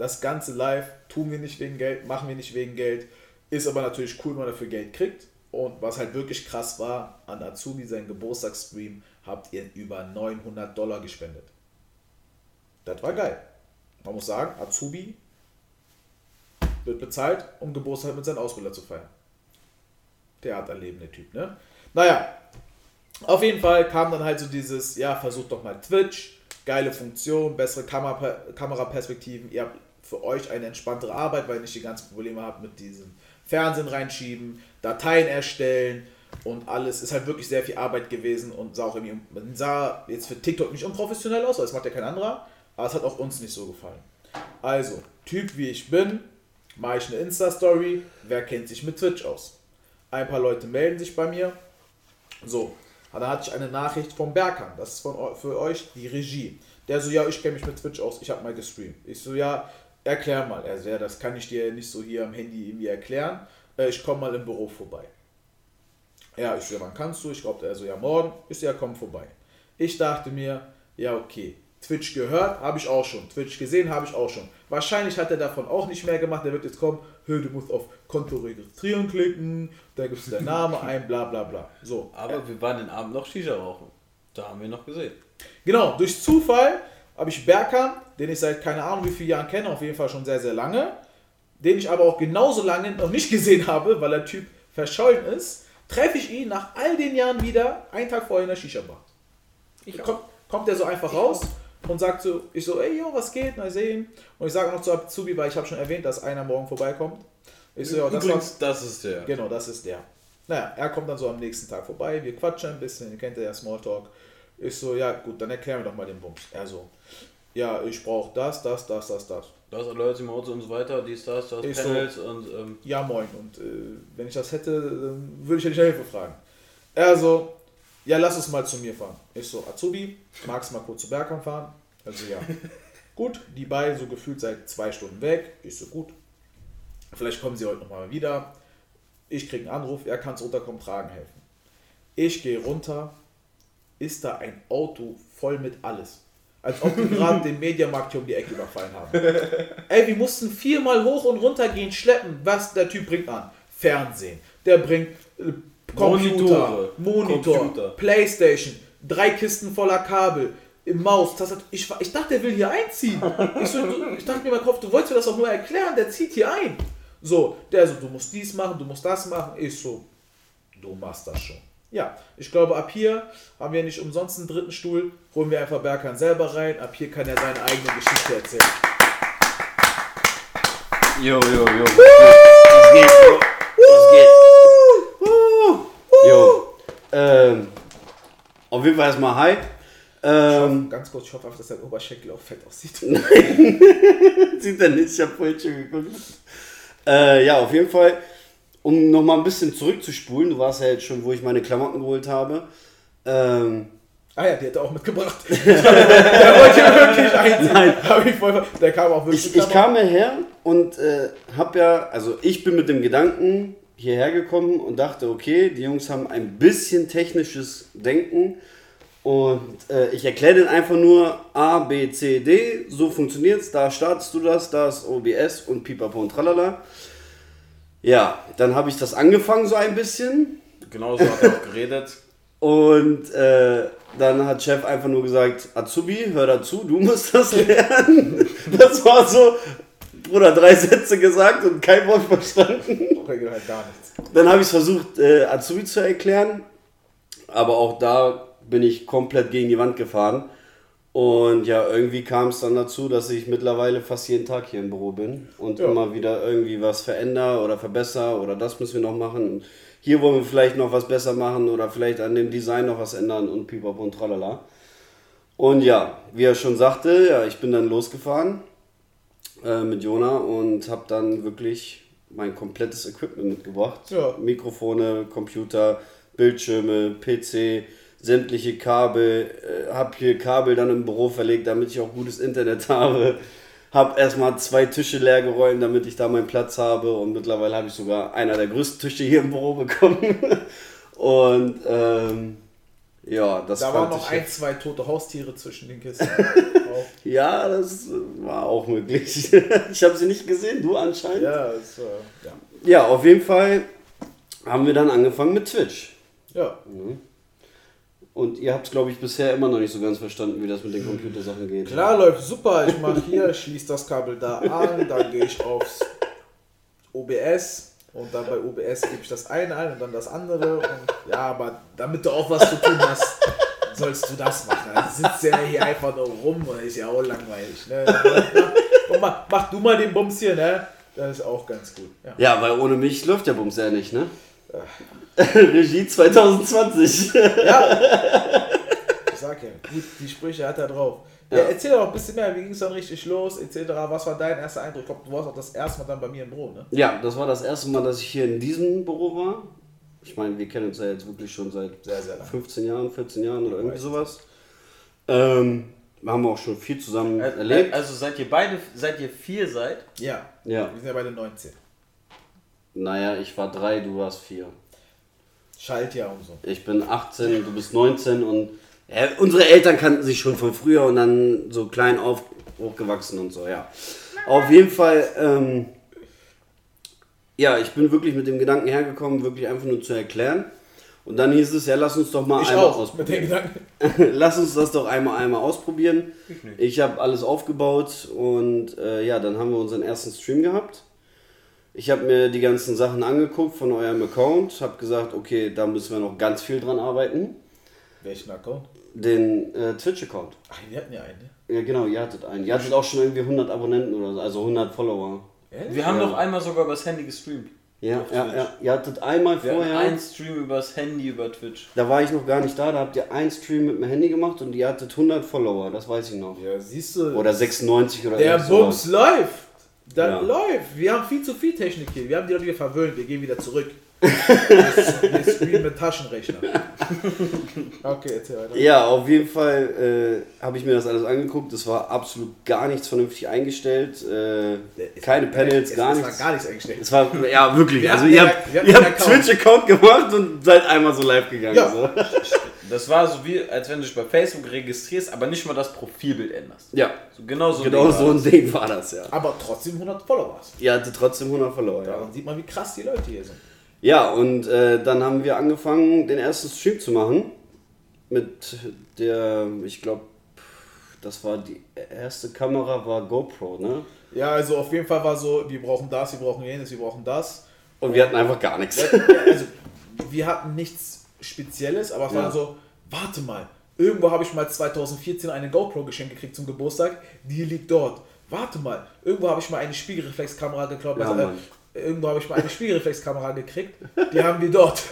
das ganze live tun wir nicht wegen Geld, machen wir nicht wegen Geld, ist aber natürlich cool, wenn man dafür Geld kriegt. Und was halt wirklich krass war, an Azubi seinen Geburtstagsstream habt ihr über 900 Dollar gespendet. Das war geil. Man muss sagen, Azubi wird bezahlt, um Geburtstag mit seinem Ausbilder zu feiern. Theaterlebende Typ, ne? Naja, auf jeden Fall kam dann halt so dieses, ja, versucht doch mal Twitch, geile Funktion, bessere Kamera Kameraperspektiven, ihr habt für euch eine entspanntere Arbeit, weil ihr nicht die ganzen Probleme habt mit diesem Fernsehen reinschieben, Dateien erstellen und alles. Ist halt wirklich sehr viel Arbeit gewesen und sah auch irgendwie, sah jetzt für TikTok nicht unprofessionell aus, weil das macht ja kein anderer, aber es hat auch uns nicht so gefallen. Also, Typ wie ich bin, mache ich eine Insta-Story, wer kennt sich mit Twitch aus? Ein paar Leute melden sich bei mir, so, da hatte ich eine Nachricht vom Berkan, das ist von, für euch die Regie. Der so, ja, ich kenne mich mit Twitch aus, ich habe mal gestreamt. Ich so, ja, erklär mal. Er so, ja, das kann ich dir nicht so hier am Handy irgendwie erklären. Äh, ich komme mal im Büro vorbei. Ja, ich so, wann kannst du? Ich glaube, er so, ja, morgen. So, ja, komm vorbei. Ich dachte mir, ja, okay. Twitch gehört, habe ich auch schon. Twitch gesehen, habe ich auch schon. Wahrscheinlich hat er davon auch nicht mehr gemacht. Der wird jetzt kommen, du musst auf Konto registrieren klicken, da gibst du deinen Namen ein, bla bla bla. So. Aber wir waren den Abend noch Shisha rauchen. Da haben wir noch gesehen. Genau, durch Zufall habe ich Berkan, den ich seit keine Ahnung wie vielen Jahren kenne, auf jeden Fall schon sehr, sehr lange, den ich aber auch genauso lange noch nicht gesehen habe, weil der Typ verschollen ist, treffe ich ihn nach all den Jahren wieder, einen Tag vorher in der Shisha-Bar. Ich Kommt, kommt er so einfach raus und sagt so, ich so, ey, yo, was geht? Na, ich sehe ihn. Und ich sage noch zu Azubi, weil ich habe schon erwähnt, dass einer morgen vorbeikommt. Ich so, ja, das war, Übrigens, das ist der. Genau, das ist der. Naja, er kommt dann so am nächsten Tag vorbei, wir quatschen ein bisschen, ihr kennt ja Smalltalk. Ich so, ja gut, dann erklär mir doch mal den Bums. Er so, ja, ich brauche das, das, das, das, das. Das Loyalty Modes und so weiter, dies, das, das, so. Panels und ähm, Ja, moin. Und äh, wenn ich das hätte, würde ich ja nicht nach Hilfe fragen. Er so, ja, lass uns mal zu mir fahren. Ich so, Azubi, magst mal kurz zu Bergkamp fahren? Also ja. gut, die beiden so gefühlt seit zwei Stunden weg. Ich so, gut. Vielleicht kommen sie heute nochmal wieder. Ich kriege einen Anruf, er kann es runterkommen, tragen helfen. Ich gehe runter, ist da ein Auto voll mit alles. Als ob die gerade den Mediamarkt hier um die Ecke überfallen haben. Ey, wir mussten viermal hoch und runter gehen, schleppen. Was der Typ bringt an? Fernsehen. Der bringt äh, Computer, Monitore, Monitor, Computer. Playstation, drei Kisten voller Kabel, Maus, Tastatur. Ich, ich dachte, der will hier einziehen. Ich, so, ich dachte mir in meinem Kopf, du wolltest mir das auch nur erklären, der zieht hier ein. So, der so, du musst dies machen, du musst das machen. Ich so, du machst das schon. Ja, ich glaube, ab hier haben wir nicht umsonst einen dritten Stuhl. Holen wir einfach Berkan selber rein. Ab hier kann er seine eigene Geschichte erzählen. Jo, jo, jo. Was geht, Bro? Was geht? Jo. Ähm, auf jeden Fall erstmal hi. Ähm, Ganz kurz, ich hoffe einfach, dass dein Oberschenkel auch fett aussieht. sieht er nicht, ich hab vorhin schon geguckt. Äh, ja, auf jeden Fall, um nochmal ein bisschen zurückzuspulen, du warst ja jetzt schon, wo ich meine Klamotten geholt habe. Ähm, Ah ja, die hat er auch mitgebracht. der wollte ja wirklich einziehen. Nein. Ich voll, der kam auch wirklich ich, ich kam hierher und äh, hab ja, also ich bin mit dem Gedanken hierher gekommen und dachte, okay, die Jungs haben ein bisschen technisches Denken und äh, ich erkläre denen einfach nur A, B, C, D, so funktioniert's, da startest du das, da ist OBS und Pipapo und Tralala. Ja, dann habe ich das angefangen so ein bisschen, Genauso hat er auch geredet. Und äh, dann hat Chef einfach nur gesagt, Azubi, hör dazu, du musst das lernen. Das war so, Bruder, drei Sätze gesagt und kein Wort verstanden. Dann habe ich es versucht, äh, Azubi zu erklären. Aber auch da bin ich komplett gegen die Wand gefahren. Und ja, irgendwie kam es dann dazu, dass ich mittlerweile fast jeden Tag hier im Büro bin und Ja. immer wieder irgendwie was verändere oder verbessere oder das müssen wir noch machen. Hier wollen wir vielleicht noch was besser machen oder vielleicht an dem Design noch was ändern und pipapo und tralala. Und ja, wie er schon sagte, ja, ich bin dann losgefahren äh, mit Jona und habe dann wirklich mein komplettes Equipment mitgebracht. Ja. Mikrofone, Computer, Bildschirme, PC, sämtliche Kabel. Äh, habe hier Kabel dann im Büro verlegt, damit ich auch gutes Internet habe. Hab erstmal zwei Tische leer geräumt, damit ich da meinen Platz habe. Und mittlerweile habe ich sogar einer der größten Tische hier im Büro bekommen. Und ähm, ja, das Da fand waren noch ein, zwei tote Haustiere zwischen den Kisten. Ja, das war auch möglich. ich habe sie nicht gesehen, du anscheinend. Ja. ja, es, äh, ja. auf jeden Fall haben wir dann angefangen mit Twitch. ja. Und ihr habt es, glaube ich, bisher immer noch nicht so ganz verstanden, wie das mit den Computersachen geht. Klar läuft super. Ich mache hier, schließe das Kabel da an, dann gehe ich aufs OBS und dann bei OBS gebe ich das eine ein und dann das andere. Und ja, aber damit du auch was zu tun hast, sollst du das machen. Also sitzt ja hier einfach nur rum und ist ja auch langweilig. Ne? Und mach, mach du mal den Bums hier, ne? Das ist auch ganz gut. Ja. Ja, weil ohne mich läuft der Bums ja nicht, ne? Regie 2020. Ich sag ja, gut, die Sprüche hat er drauf. Ja, erzähl doch ein bisschen mehr, wie ging es dann richtig los, etc. Was war dein erster Eindruck? Ich glaube, du warst auch das erste Mal dann bei mir im Büro, ne? ja, das war das erste Mal, dass ich hier in diesem Büro war. Ich meine, wir kennen uns ja jetzt wirklich schon seit Sehr, sehr lange. 15 Jahren, 14 Jahren oder irgendwie sowas. Ähm, wir haben auch schon viel zusammen Äh, erlebt. Also seid ihr beide, seit ihr vier seid? Ja. Ja. Wir sind ja beide 19. Naja, ich war drei, du warst vier. Schaltjahr und so. Ich bin 18, du bist 19 und ja, unsere Eltern kannten sich schon von früher und dann so klein auf, hochgewachsen und so, ja. Auf jeden Fall, ähm, ja, ich bin wirklich mit dem Gedanken hergekommen, wirklich einfach nur zu erklären. Und dann hieß es, ja, lass uns doch mal Ich einmal auch, ausprobieren. Lass uns das doch einmal einmal ausprobieren. Ich habe alles aufgebaut und äh, ja, dann haben wir unseren ersten Stream gehabt. Ich habe mir die ganzen Sachen angeguckt von eurem Account, habe gesagt, okay, da müssen wir noch ganz viel dran arbeiten. Welchen Account? Den äh, Twitch-Account. Ach, wir hatten ja einen, ne? Ja, genau, ihr hattet einen. Ihr hattet auch schon irgendwie 100 Abonnenten oder so, also 100 Follower. Wir haben Ja. doch einmal sogar übers Handy gestreamt. Ja, ja, ja. Ihr hattet einmal Wir vorher, einen Stream übers Handy über Twitch. da war ich noch gar nicht da, da habt ihr einen Stream mit dem Handy gemacht und ihr hattet 100 Follower, das weiß ich noch. Ja, siehst du. Oder 96 oder der irgend sowas. Bums läuft. Da Ja. läuft. Wir haben viel zu viel Technik hier. Wir haben die Leute wieder verwöhnt. Wir gehen wieder zurück. wir streamen mit Taschenrechner. Okay, erzähl weiter. Ja, auf jeden Fall äh, habe ich mir das alles angeguckt. Das war absolut gar nichts vernünftig eingestellt. Äh, keine Panels, es, gar es nichts. war gar nichts eingestellt. Es war, ja, wirklich. Wir also, ihr habt, habt Account. Twitch-Account gemacht und seid einmal so live gegangen. Ja. So. Das war so wie, als wenn du dich bei Facebook registrierst, aber nicht mal das Profilbild änderst. Ja, So genau so. genau Ding so ein. Ding war das, ja. Aber trotzdem 100 Follower hattet trotzdem 100 Follower, ja. Daran sieht man, wie krass die Leute hier sind. Ja, und äh, dann haben wir angefangen, den ersten Stream zu machen. Mit der, ich glaube, das war die erste Kamera, war GoPro, ne? Ja, also auf jeden Fall war so, wir brauchen das, wir brauchen jenes, wir brauchen das. Und wir hatten einfach gar nichts. Ja, also, wir hatten nichts Spezielles, aber es war Ja. so, warte mal, irgendwo habe ich mal 2014 eine GoPro geschenkt gekriegt zum Geburtstag, die liegt dort. Warte mal, irgendwo habe ich mal eine Spiegelreflexkamera geklaut. Ja, also, äh, irgendwo habe ich mal eine Spiegelreflexkamera gekriegt, die haben wir dort.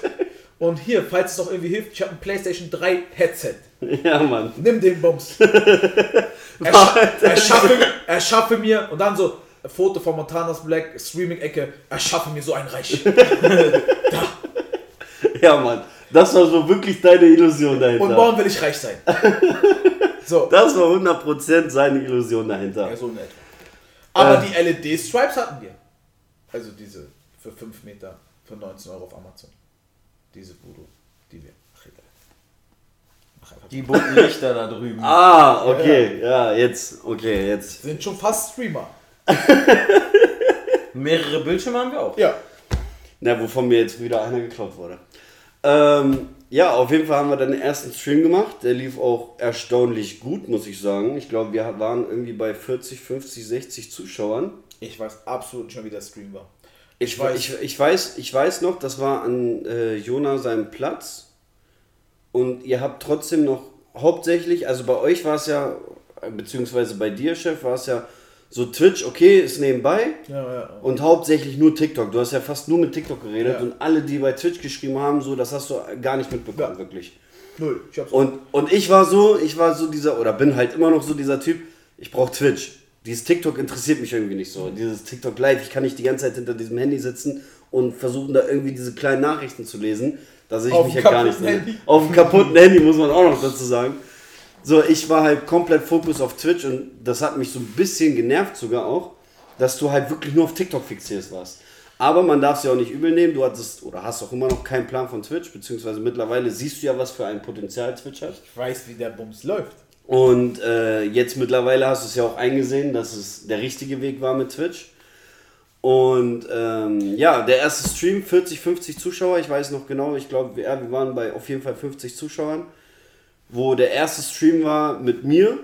Und hier, falls es noch irgendwie hilft, ich habe ein PlayStation 3 Headset. Ja, Mann. Nimm den Bums. Erscha erschaffe, erschaffe mir und dann so ein Foto von Montanas Black, Streaming-Ecke, erschaffe mir so ein Reich. Ja, Mann. Das war so wirklich deine Illusion dahinter. Und morgen will ich reich sein. So, Das war 100% seine Illusion dahinter. ja, so in etwa. Aber Äh. die LED-Stripes hatten wir. Also diese für 5 Meter für 19 Euro auf Amazon. Diese Voodoo, die wir. Ach, egal. Mach einfach. Die bunten Lichter da drüben. Ah, okay. Ja, jetzt. Okay, jetzt. Sind schon fast Streamer. Mehrere Bildschirme haben wir auch. Ja. Na, wovon mir jetzt wieder einer geklaut wurde. Ähm, ja, auf jeden Fall haben wir dann den ersten Stream gemacht. Der lief auch erstaunlich gut, muss ich sagen. Ich glaube, wir waren irgendwie bei 40, 50, 60 Zuschauern. Ich weiß absolut mehr, wie der Stream war. Ich, weiß- weiß, ich, ich, weiß, ich weiß noch, das war an äh, Jona seinem Platz. Und ihr habt trotzdem noch hauptsächlich, also bei euch war es ja, beziehungsweise bei dir, Chef, war es ja so Twitch, okay, ist nebenbei. Ja, ja. Und hauptsächlich nur TikTok. Du hast ja fast nur mit TikTok geredet Ja. und alle, die bei Twitch geschrieben haben, so, das hast du gar nicht mitbekommen, Ja. wirklich. Null. Ich hab's Und, und ich war so, ich war so dieser, oder bin halt immer noch so dieser Typ, ich brauche Twitch. Dieses TikTok interessiert mich irgendwie nicht so. Dieses TikTok live, ich kann nicht die ganze Zeit hinter diesem Handy sitzen und versuchen da irgendwie diese kleinen Nachrichten zu lesen. Da sehe ich Auf mich ja gar nicht drin. Handy. Auf dem kaputten Handy muss man auch noch dazu sagen. So, ich war halt komplett Fokus auf Twitch und das hat mich so ein bisschen genervt sogar auch, dass du halt wirklich nur auf TikTok fixiert warst. Aber man darf es ja auch nicht übel nehmen. Du hattest oder hast auch immer noch keinen Plan von Twitch, beziehungsweise mittlerweile siehst du ja, was für ein Potenzial Twitch hat. Ich weiß, wie der Bums läuft. Und äh, jetzt mittlerweile hast du es ja auch eingesehen, dass es der richtige Weg war mit Twitch. Und ähm, ja, der erste Stream, 40, 50 Zuschauer, ich weiß noch genau, ich glaube, wir, wir waren bei auf jeden Fall 50 Zuschauern, wo der erste Stream war mit mir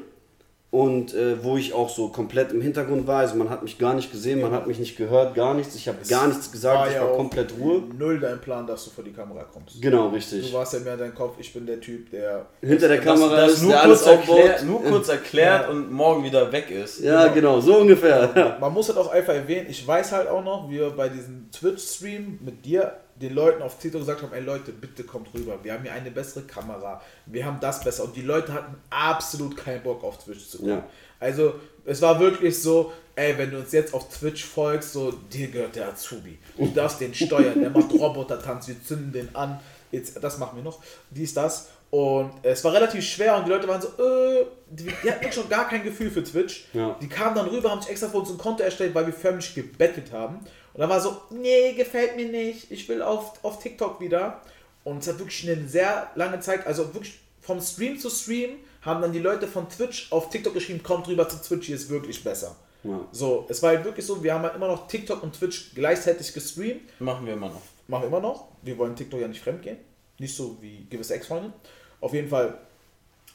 und äh, wo ich auch so komplett im Hintergrund war. Also man hat mich gar nicht gesehen, man hat mich nicht gehört, gar nichts. Ich habe gar nichts gesagt, ich war auch komplett Ruhe. Null dein Plan, dass du vor die Kamera kommst. Genau, Du richtig. warst ja mehr in deinem Kopf, ich bin der Typ, der. Hinter der Das, Kamera das ist, nur, der kurz alles aufbaut. erklärt, nur kurz erklärt Ja. und morgen wieder weg ist. Ja, genau, so ungefähr. Ja. Man muss halt auch einfach erwähnen, ich weiß halt auch noch, wie wir bei diesem Twitch-Stream mit dir den Leuten auf TikTok gesagt haben, ey Leute, bitte kommt rüber, wir haben hier eine bessere Kamera, wir haben das besser und die Leute hatten absolut keinen Bock auf Twitch zu kommen. Ja. Also es war wirklich so, ey, wenn du uns jetzt auf Twitch folgst, so, dir gehört der Azubi, du darfst den steuern, der macht Roboter-Tanz, wir zünden den an, jetzt, das machen wir noch, dies, das und es war relativ schwer und die Leute waren so, äh, die, die hatten schon gar kein Gefühl für Twitch. Ja. Die kamen dann rüber, haben sich extra für uns ein Konto erstellt, weil wir förmlich gebettelt haben. Und dann war so, nee, gefällt mir nicht, ich will auf, auf TikTok wieder. Und es hat wirklich eine sehr lange Zeit, also wirklich vom Stream zu Stream, haben dann die Leute von Twitch auf TikTok geschrieben, kommt rüber zu Twitch, hier ist wirklich besser. Ja. So, es war halt wirklich so, wir haben halt immer noch TikTok und Twitch gleichzeitig gestreamt. Machen wir immer noch. Machen wir immer noch. Wir wollen TikTok ja nicht fremdgehen. Nicht so wie gewisse Ex-Freunde. Auf jeden Fall,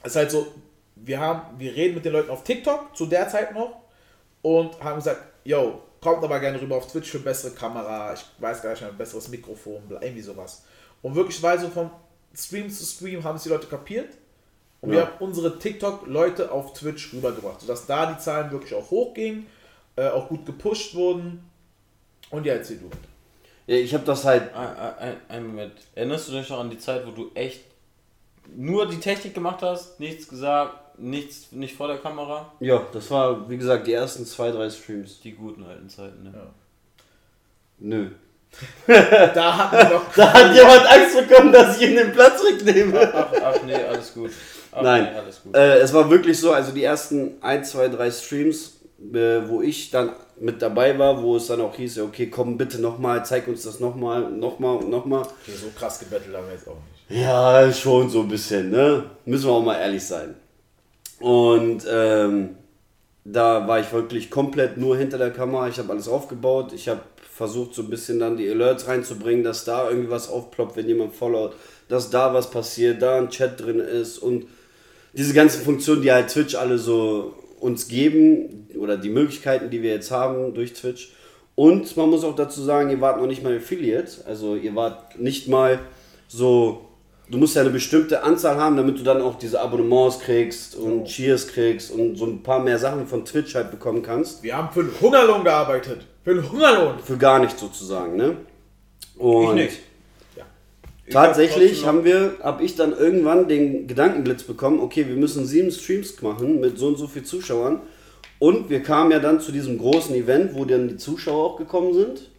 es ist halt so, wir haben, wir reden mit den Leuten auf TikTok zu der Zeit noch und haben gesagt, yo, kommt aber gerne rüber auf Twitch für bessere Kamera, ich weiß gar nicht mehr, besseres Mikrofon, irgendwie sowas. Und wirklich, weil so von Stream zu Stream haben es die Leute kapiert. Und wir Ja. haben unsere TikTok-Leute auf Twitch rübergebracht, sodass da die Zahlen wirklich auch hochgingen, äh, auch gut gepusht wurden. Und ja, erzähl du. Ja, ich habe das halt Ein, ein, ein Moment. Erinnerst du dich noch an die Zeit, wo du echt nur die Technik gemacht hast, nichts gesagt, nichts, nicht vor der Kamera? Ja, das war, wie gesagt, die ersten zwei, drei Streams. Die guten alten Zeiten, ne? Ja. Nö. Da noch. Da hat jemand Angst bekommen, dass ich ihm den Platz wegnehme. Ach, ach nee, alles gut. Ach, Nein. Nee, alles gut. Äh, es war wirklich so, also die ersten ein, zwei, drei Streams, äh, wo ich dann mit dabei war, wo es dann auch hieß, ja, okay, komm bitte nochmal, zeig uns das nochmal, nochmal und nochmal. Okay, so krass gebettelt haben wir jetzt auch nicht. Ja, schon so ein bisschen, ne? Müssen wir auch mal ehrlich sein. Und ähm, da war ich wirklich komplett nur hinter der Kamera. Ich habe alles aufgebaut. Ich habe versucht, so ein bisschen dann die Alerts reinzubringen, dass da irgendwie was aufploppt, wenn jemand followt, dass da was passiert, da ein Chat drin ist und diese ganzen Funktionen, die halt Twitch alle so uns geben oder die Möglichkeiten, die wir jetzt haben durch Twitch. Und man muss auch dazu sagen, ihr wart noch nicht mal Affiliate, also ihr wart nicht mal so, du musst ja eine bestimmte Anzahl haben, damit du dann auch diese Abonnements kriegst und Cheers kriegst und so ein paar mehr Sachen von Twitch halt bekommen kannst. Wir haben für einen Hungerlohn gearbeitet. Für einen Hungerlohn. Für gar nichts sozusagen, ne? Und ich nicht. Ja. Ich hab Tatsächlich haben wir, habe ich dann irgendwann den Gedankenblitz bekommen, okay, wir müssen sieben Streams machen mit so und so viel Zuschauern. Und wir kamen ja dann zu diesem großen Event, wo dann die Zuschauer auch gekommen sind.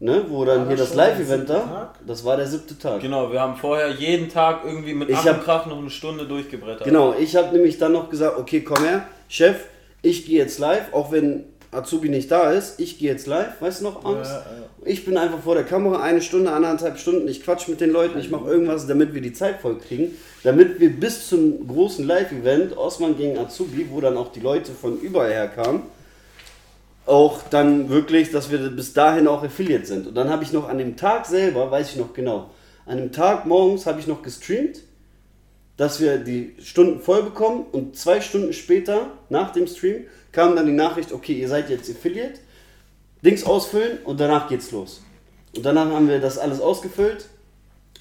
Ne, wo dann War hier das das Live-Event da. Das war der siebte Tag. Genau, wir haben vorher jeden Tag irgendwie mit Ich hab- Krach noch eine Stunde durchgebrettert. Genau, ich habe nämlich dann noch gesagt, okay, komm her, Chef, ich gehe jetzt live, auch wenn Azubi nicht da ist, ich gehe jetzt live, weißt du noch, Angst? Ja, ja. Ich bin einfach vor der Kamera eine Stunde, anderthalb Stunden, ich quatsch mit den Leuten, ich mache irgendwas, damit wir die Zeit voll kriegen, damit wir bis zum großen Live-Event Osman gegen Azubi, wo dann auch die Leute von überall her kamen, auch dann wirklich, dass wir bis dahin auch affiliate sind. Und dann habe ich noch an dem Tag selber, weiß ich noch genau, An dem Tag morgens habe ich noch gestreamt, dass wir die Stunden voll bekommen und zwei Stunden später, nach dem Stream, kam dann die Nachricht, okay, ihr seid jetzt Affiliate, Dings ausfüllen und danach geht's los. Und danach haben wir das alles ausgefüllt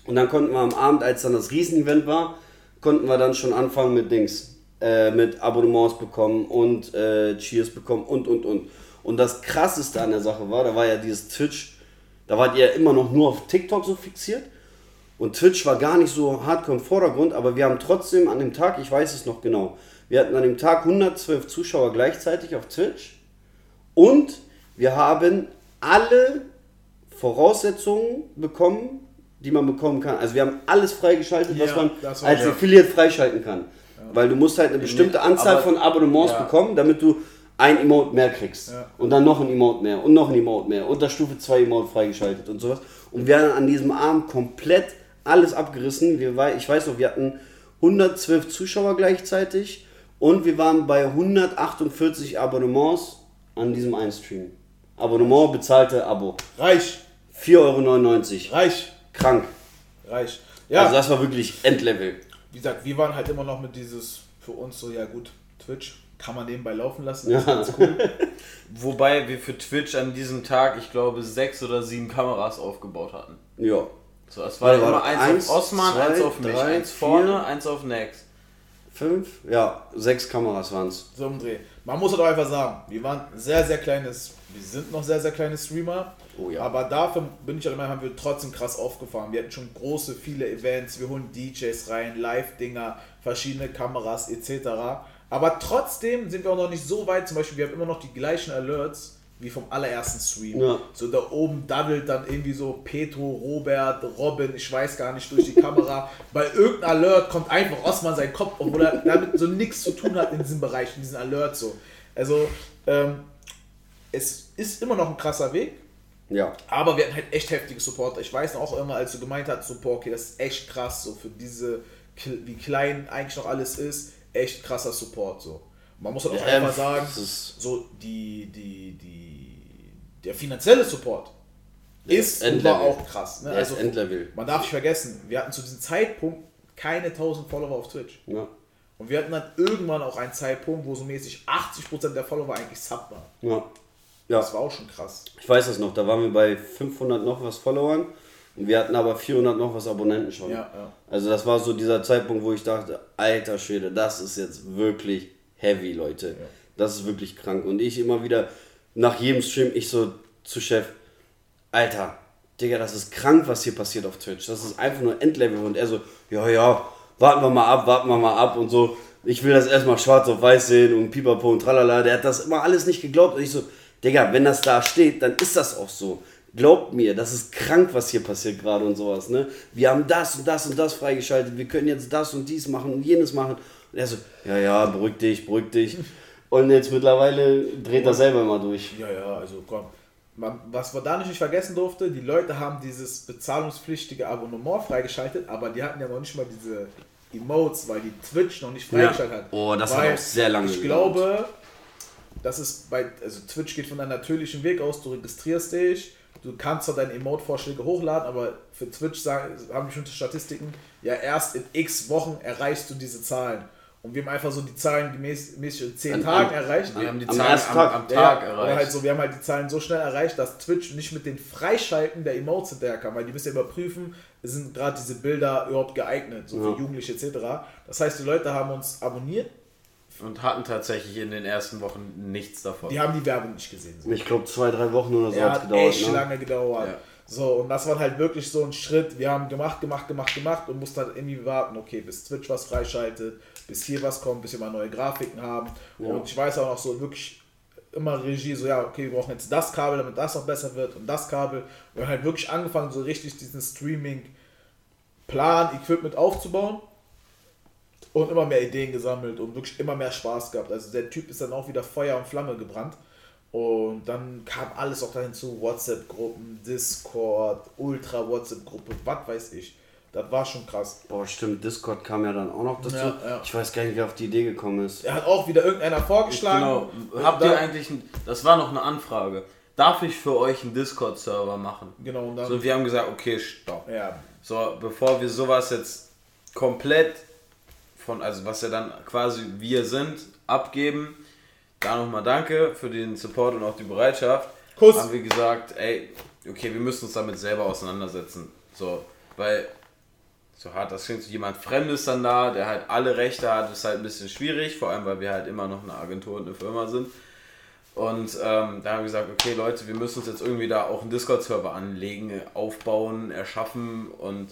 und dann konnten wir am Abend, als dann das Riesenevent war, konnten wir dann schon anfangen mit Dings, äh, mit Abonnements bekommen und äh, Cheers bekommen und und und. Und das krasseste an der Sache war, da war ja dieses Twitch, da wart ihr immer noch nur auf TikTok so fixiert. Und Twitch war gar nicht so hardcore im Vordergrund, aber wir haben trotzdem an dem Tag, ich weiß es noch genau, wir hatten an dem Tag 112 Zuschauer gleichzeitig auf Twitch und wir haben alle Voraussetzungen bekommen, die man bekommen kann. Also wir haben alles freigeschaltet, was Ja, man das war als ja. Affiliate freischalten kann. Weil du musst halt eine bestimmte Anzahl aber- von Abonnements ja. bekommen, damit du ein Emote mehr kriegst. Ja. Und dann noch ein Emote mehr und noch ein Emote mehr. Und da Stufe 2 Emote freigeschaltet und sowas. Und wir haben an diesem Abend komplett alles abgerissen. Wir ich weiß noch, wir hatten 112 Zuschauer gleichzeitig und wir waren bei 148 Abonnements an diesem einen Stream. Abonnement, bezahlte Abo. Reich, 4,99 Euro. reich, Krank. reich. Ja, Also das war wirklich Endlevel. wie gesagt, wir waren halt immer noch mit dieses, für uns so, ja gut, Twitch kann man nebenbei laufen lassen, Ja. ist ganz cool. Wobei wir für Twitch an diesem Tag, ich glaube, sechs oder sieben Kameras aufgebaut hatten. Ja. So, es war Warte, immer eins, eins, auf Osman, zwei, eins auf mich, drei, eins vier. vorne, eins auf Nex. Fünf? Ja, sechs Kameras waren es. so im Dreh. Man muss halt auch einfach sagen, wir waren sehr, sehr kleines, wir sind noch sehr, sehr kleine Streamer. Oh ja. Aber dafür bin ich auch immer, haben wir trotzdem krass aufgefahren. Wir hatten schon große, viele Events, wir holen DJs rein, Live-Dinger, verschiedene Kameras etc. Aber trotzdem sind wir auch noch nicht so weit, zum Beispiel, wir haben immer noch die gleichen Alerts wie vom allerersten Stream. Ja. So da oben daddelt dann irgendwie so Petro, Robert, Robin, ich weiß gar nicht, durch die Kamera. Bei irgendeinem Alert kommt einfach Osman sein Kopf, obwohl er damit so nichts zu tun hat in diesem Bereich, in diesem Alert so. Also, ähm, es ist immer noch ein krasser Weg, Ja. aber wir hatten halt echt heftige Supporter. Ich weiß auch immer, als du gemeint hast, boah, okay, das ist echt krass, so für diese, wie klein eigentlich noch alles ist, echt krasser Support, so. Man muss halt auch Ja, einfach sagen, ist- so die, die, die, der finanzielle Support ist und Endlevel. war auch krass. Ne? Der ist Endlevel. man darf nicht vergessen, wir hatten zu diesem Zeitpunkt keine 1000 Follower auf Twitch. Ja. Und wir hatten dann irgendwann auch einen Zeitpunkt, wo so mäßig 80% der Follower eigentlich Sub waren. Ja. Ja. Das war auch schon krass. Ich weiß das noch, da waren wir bei 500 noch was Followern wir hatten aber 400 noch was Abonnenten schon. Ja, ja. Also das war so dieser Zeitpunkt, wo ich dachte, alter Schwede, das ist jetzt wirklich heavy, Leute. Das ist wirklich krank. Und ich immer wieder nach jedem Stream, ich so zu Chef, Alter, Digga, das ist krank, was hier passiert auf Twitch. Das ist einfach nur Endlevel. Und er so, ja, ja, warten wir mal ab, warten wir mal ab und so. Ich will das erstmal schwarz auf weiß sehen und pipapo und tralala. Der hat das immer alles nicht geglaubt. Und ich so, Digga, wenn das da steht, dann ist das auch so. Glaubt mir, das ist krank, was hier passiert gerade und sowas. Ne? Wir haben das und das und das freigeschaltet. Wir können jetzt das und dies machen und jenes machen. Und er so, ja, ja, beruhig dich, beruhig dich. Und jetzt mittlerweile dreht er selber mal durch. Ja, ja, also komm. Man, was man da nicht vergessen durfte, die Leute haben dieses bezahlungspflichtige Abonnement freigeschaltet, aber die hatten ja noch nicht mal diese Emotes, weil die Twitch noch nicht freigeschaltet Ja. hat. Oh, das hat weil auch sehr lange Ich gedauert. glaube, das ist bei, also Twitch geht von einem natürlichen Weg aus, du registrierst dich, du kannst zwar deine Emote-Vorschläge hochladen, aber für Twitch sagen, haben bestimmte Statistiken, ja erst in x Wochen erreichst du diese Zahlen. Und wir haben einfach so die Zahlen gemäß, in 10 An- Tagen an- erreicht. Wir haben die Am Zahlen am, Tag. am Tag ja, erreicht. aber halt so, wir haben halt die Zahlen so schnell erreicht, dass Twitch nicht mit den Freischalten der Emotes hinterherkam, weil die müssen ja überprüfen, sind gerade diese Bilder überhaupt geeignet, so Ja. für Jugendliche etc. Das heißt, die Leute haben uns abonniert, Und hatten tatsächlich in den ersten Wochen nichts davon. die haben die Werbung nicht gesehen. So. Ich glaube, zwei, drei Wochen oder so hat es hat gedauert. echt Ne? lange gedauert. Ja. So, und das war halt wirklich so ein Schritt. Wir haben gemacht, gemacht, gemacht, gemacht und mussten halt irgendwie warten, okay, bis Twitch was freischaltet, bis hier was kommt, bis wir mal neue Grafiken haben. Und ich weiß auch noch so wirklich immer Regie, so ja, okay, wir brauchen jetzt das Kabel, damit das noch besser wird und das Kabel. Wir haben halt wirklich angefangen, so richtig diesen Streaming-Plan, Equipment aufzubauen und immer mehr Ideen gesammelt und wirklich immer mehr Spaß gehabt. Also der Typ ist dann auch wieder Feuer und Flamme gebrannt. Und dann kam alles auch dahin zu WhatsApp-Gruppen, Discord, Ultra-WhatsApp-Gruppe, was weiß ich. Das war schon krass. Boah, stimmt, Discord kam ja dann auch noch dazu. Ja, ja. Ich weiß gar nicht, wer auf die Idee gekommen ist. Er hat auch wieder irgendeiner vorgeschlagen. Genau. Und Habt ihr eigentlich, ein, das war noch eine Anfrage, darf ich für euch einen Discord-Server machen? Genau, und dann. So, wir haben gesagt, okay, stopp. ja, So, bevor wir sowas jetzt komplett von, also was ja dann quasi wir sind, abgeben, da nochmal danke für den Support und auch die Bereitschaft. Kuss. Haben wir gesagt, ey, okay, wir müssen uns damit selber auseinandersetzen. So, weil so hart das klingt, jemand Fremdes dann da, der halt alle Rechte hat, ist halt ein bisschen schwierig, vor allem weil wir halt immer noch eine Agentur und eine Firma sind. Und ähm, da haben wir gesagt, okay Leute, wir müssen uns jetzt irgendwie da auch einen Discord-Server anlegen, aufbauen, erschaffen und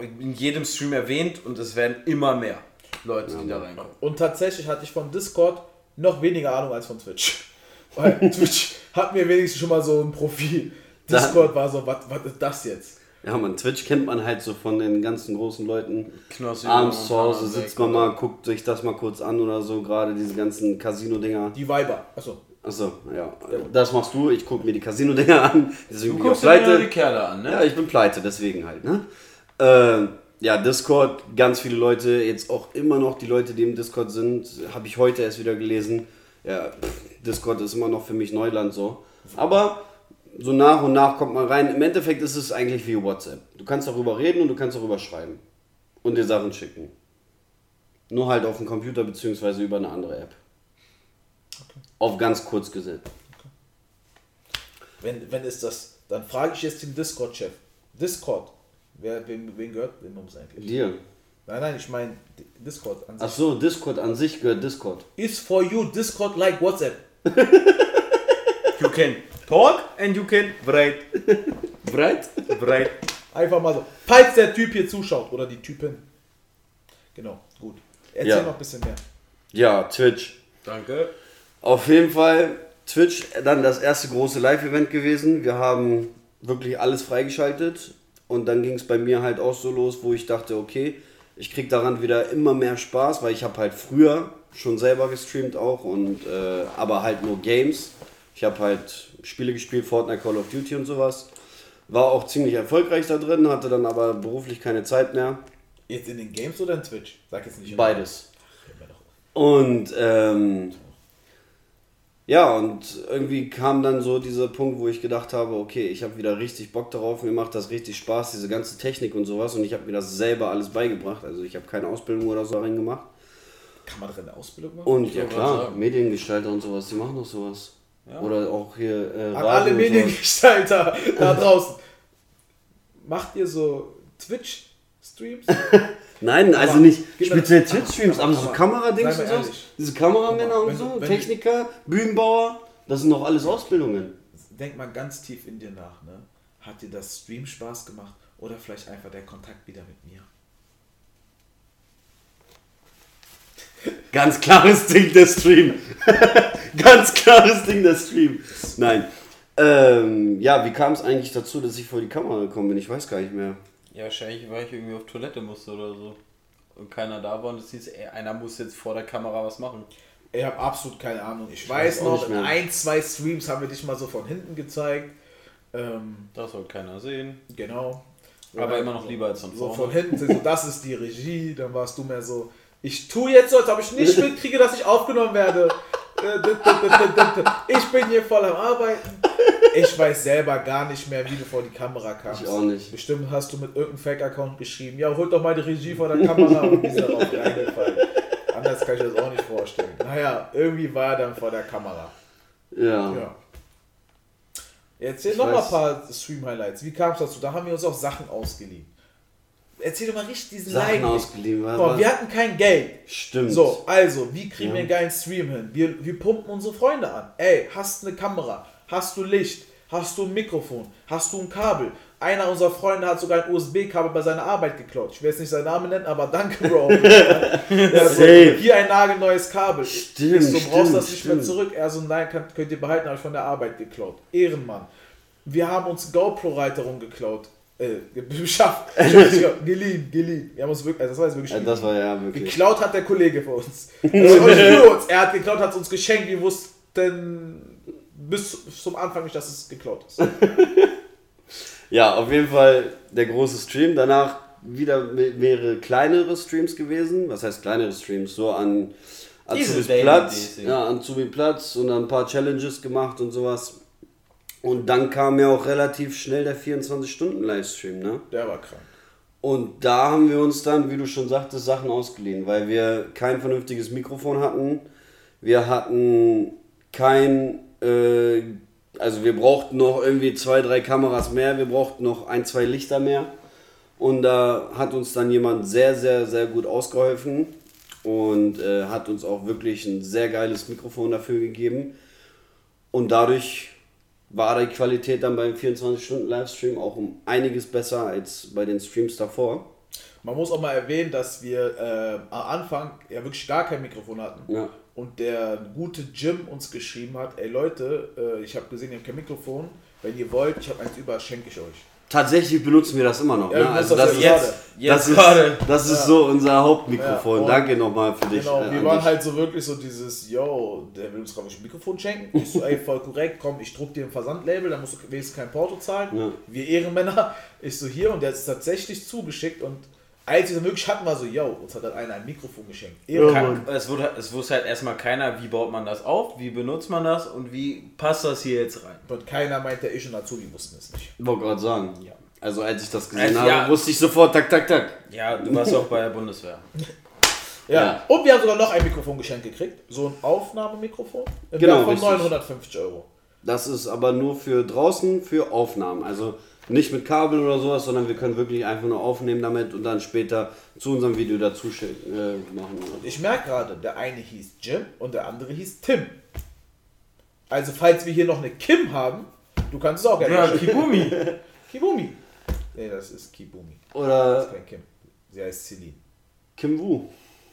in jedem Stream erwähnt und es werden immer mehr Leute, die da reinkommen. Und tatsächlich hatte ich von Discord noch weniger Ahnung als von Twitch. Weil Twitch hat mir wenigstens schon mal so ein Profil. Discord war so, was ist das jetzt? Ja, man, Twitch kennt man halt so von den ganzen großen Leuten. Knossi Abends zu Hause sitzt man mal, guckt sich das mal kurz an oder so, gerade diese ganzen Casino-Dinger. Die Viber. Achso. Achso, ja. Das machst du, ich gucke mir die Casino-Dinger an. Deswegen Du guckst dir ja die Kerle an, ne? Ja, ich bin pleite, deswegen halt, ne? Ähm, ja, Discord, ganz viele Leute, jetzt auch immer noch die Leute, die im Discord sind, habe ich heute erst wieder gelesen. Ja, pff, Discord ist immer noch für mich Neuland so. Aber so nach und nach kommt man rein. Im Endeffekt ist es eigentlich wie WhatsApp. Du kannst darüber reden und du kannst darüber schreiben. Und dir Sachen schicken. Nur halt auf dem Computer beziehungsweise über eine andere App. Auf ganz kurz gesetzt. Wenn, wenn ist das, dann frage ich jetzt den Discord-Chef. Discord. Wer, wem, wen gehört dem uns eigentlich? Dir. Nein, nein, ich meine Discord an sich. Ach so, Discord an sich gehört Discord. Is for you Discord like WhatsApp. You can talk and you can write. Breit? Write. Einfach mal so. Falls der Typ hier zuschaut oder die Typin. Genau, gut. Erzähl Ja. noch ein bisschen mehr. Ja, Twitch. Danke. Auf jeden Fall Twitch dann das erste große Live-Event gewesen. Wir haben wirklich alles freigeschaltet und dann ging es bei mir halt auch so los, wo ich dachte, okay, ich krieg daran wieder immer mehr Spaß, weil ich habe halt früher schon selber gestreamt auch und äh, aber halt nur Games. Ich habe halt Spiele gespielt, Fortnite, Call of Duty und sowas. War auch ziemlich erfolgreich da drin, hatte dann aber beruflich keine Zeit mehr. Jetzt in den Games oder in Twitch? Sag jetzt nicht. Beides. Und ähm, ja, und irgendwie kam dann so dieser Punkt, wo ich gedacht habe, okay, ich habe wieder richtig Bock darauf, mir macht das richtig Spaß, diese ganze Technik und sowas. Und ich habe mir das selber alles beigebracht. Also ich habe keine Ausbildung oder so darin gemacht. Kann man eine Ausbildung machen? Und ja klar. Mediengestalter und sowas, die machen doch sowas. Ja. Oder auch hier äh, An alle. Mediengestalter da draußen. Macht ihr so Twitch-Streams? Nein, also Aber nicht gib mir- speziell Twitch-Streams, aber so Kameradings und ehrlich. Diese Kameramänner und so, du- wenn Techniker, Bühnenbauer, das sind doch alles Ausbildungen. Denk mal ganz tief in dir nach. Ne? Hat dir das Stream Spaß gemacht oder vielleicht einfach der Kontakt wieder mit mir? Ganz klares Ding, der Stream. Ganz klares Ding, der Stream. Nein. Ähm, ja, wie kam es eigentlich dazu, dass ich vor die Kamera gekommen bin? Ich weiß gar nicht mehr. Ja, wahrscheinlich, weil ich irgendwie auf Toilette musste oder so. Und keiner da war und es hieß, ey, einer muss jetzt vor der Kamera was machen. Ich habe absolut keine Ahnung. Ich weiß weiß auch noch, in ein, zwei Streams haben wir dich mal so von hinten gezeigt. Ähm, Das soll keiner sehen. genau. Aber immer noch lieber als von So vorne. von hinten, so, das ist die Regie. Dann warst du mehr so, ich tue jetzt so, als ob ich nicht mitkriege, dass ich aufgenommen werde. Ich bin hier voll am Arbeiten. Ich weiß selber gar nicht mehr, wie du vor die Kamera kamst. Ich auch nicht. Bestimmt hast du mit irgendeinem Fake-Account geschrieben, ja, holt doch mal die Regie vor der Kamera und die ist darauf reingefallen. Anders kann ich das auch nicht vorstellen. Naja, irgendwie war er dann vor der Kamera. Ja. Ja. Erzähl Ich noch mal weiß. ein paar Stream-Highlights. Wie kam es dazu? Da haben wir uns auch Sachen ausgeliehen. Erzähl doch mal richtig diesen Sachen ausgeliehen. Was? wir hatten kein Geld. Stimmt. So, also, wie kriegen Ja. wir einen geilen Stream hin? Wir, wir pumpen unsere Freunde an. Ey, hast du eine Kamera? Hast du Licht? Hast du ein Mikrofon? Hast du ein Kabel? Einer unserer Freunde hat sogar ein USB-Kabel bei seiner Arbeit geklaut. Ich will jetzt nicht seinen Namen nennen, aber danke, Bro. Der so, hier ein nagelneues Kabel. Stimmt, so, brauchst stimmt, das nicht mehr stimmt. zurück. Er so, nein, kann, könnt ihr behalten, habe ich von der Arbeit geklaut. Ehrenmann. Wir haben uns GoPro-Reiterung geklaut. Äh, beschafft. geliehen, geliehen. Wir haben uns wirklich, also das war jetzt wirklich Ja, das war ja wirklich. Geklaut hat der Kollege für uns. Also auch nicht für uns. Er hat geklaut, hat es uns geschenkt. Wir wussten bis zum Anfang nicht, dass es geklaut ist. Ja, auf jeden Fall der große Stream. Danach wieder me- mehrere kleinere Streams gewesen. Was heißt kleinere Streams? So an Azubis Platz, ja, Azubi Platz und dann ein paar Challenges gemacht und sowas. Und dann kam ja auch relativ schnell der 24-Stunden-Livestream, ne? Der war krank. Und da haben wir uns dann, wie du schon sagtest, Sachen ausgeliehen, weil wir kein vernünftiges Mikrofon hatten. Wir hatten kein, äh, also wir brauchten noch irgendwie zwei, drei Kameras mehr, wir brauchten noch ein, zwei Lichter mehr. Und da hat uns dann jemand sehr, sehr, sehr gut ausgeholfen und äh, hat uns auch wirklich ein sehr geiles Mikrofon dafür gegeben. Und dadurch war die Qualität dann beim 24-Stunden-Livestream auch um einiges besser als bei den Streams davor. Man muss auch mal erwähnen, dass wir äh, am Anfang ja wirklich gar kein Mikrofon hatten. Ja. Und der gute Jim uns geschrieben hat, ey Leute, äh, ich habe gesehen, ihr habt kein Mikrofon. Wenn ihr wollt, ich habe eins über, schenke ich euch. Tatsächlich benutzen wir das immer noch. Ja, ne? Also das, das ist, ja Jetzt, jetzt das ist, das ist so unser Hauptmikrofon. Ja, Danke nochmal für dich. Genau, äh, wir waren dich. halt so wirklich so dieses, yo, der will uns gerade ein Mikrofon schenken. Ich so, ey, voll korrekt, komm, ich druck dir ein Versandlabel, dann musst du wenigstens kein Porto zahlen. Ja. Wir Ehrenmänner. Ich so, hier und der es tatsächlich zugeschickt und als wir dann wirklich hatten, war so, yo, uns hat dann einer ein Mikrofon geschenkt. Kann, es, wurde, es wusste halt erstmal keiner, wie baut man das auf, wie benutzt man das und wie passt das hier jetzt rein. Und keiner meinte, ich und Azubi wussten es nicht. Ich wollte gerade sagen. Ja. Also als ich das gesehen Also, habe, ja. wusste ich sofort, tak, tak, tak. Ja, du warst auch bei der Bundeswehr. Ja. Ja. Und wir haben sogar noch ein Mikrofon geschenkt gekriegt. So ein Aufnahmemikrofon. Im Genau, Wert von richtig. 950 Euro. Das ist aber nur für draußen, für Aufnahmen. Also nicht mit Kabel oder sowas, sondern wir können wirklich einfach nur aufnehmen damit und dann später zu unserem Video dazu schicken, äh, machen. Ich merke gerade, der eine hieß Jim und der andere hieß Tim. Also falls wir hier noch eine Kim haben, du kannst es auch gerne Ja, schicken. Kibumi. Kibumi. Nee, das ist Kibumi. Das Oder ist kein Kim. Sie heißt Celine. Kim Wu.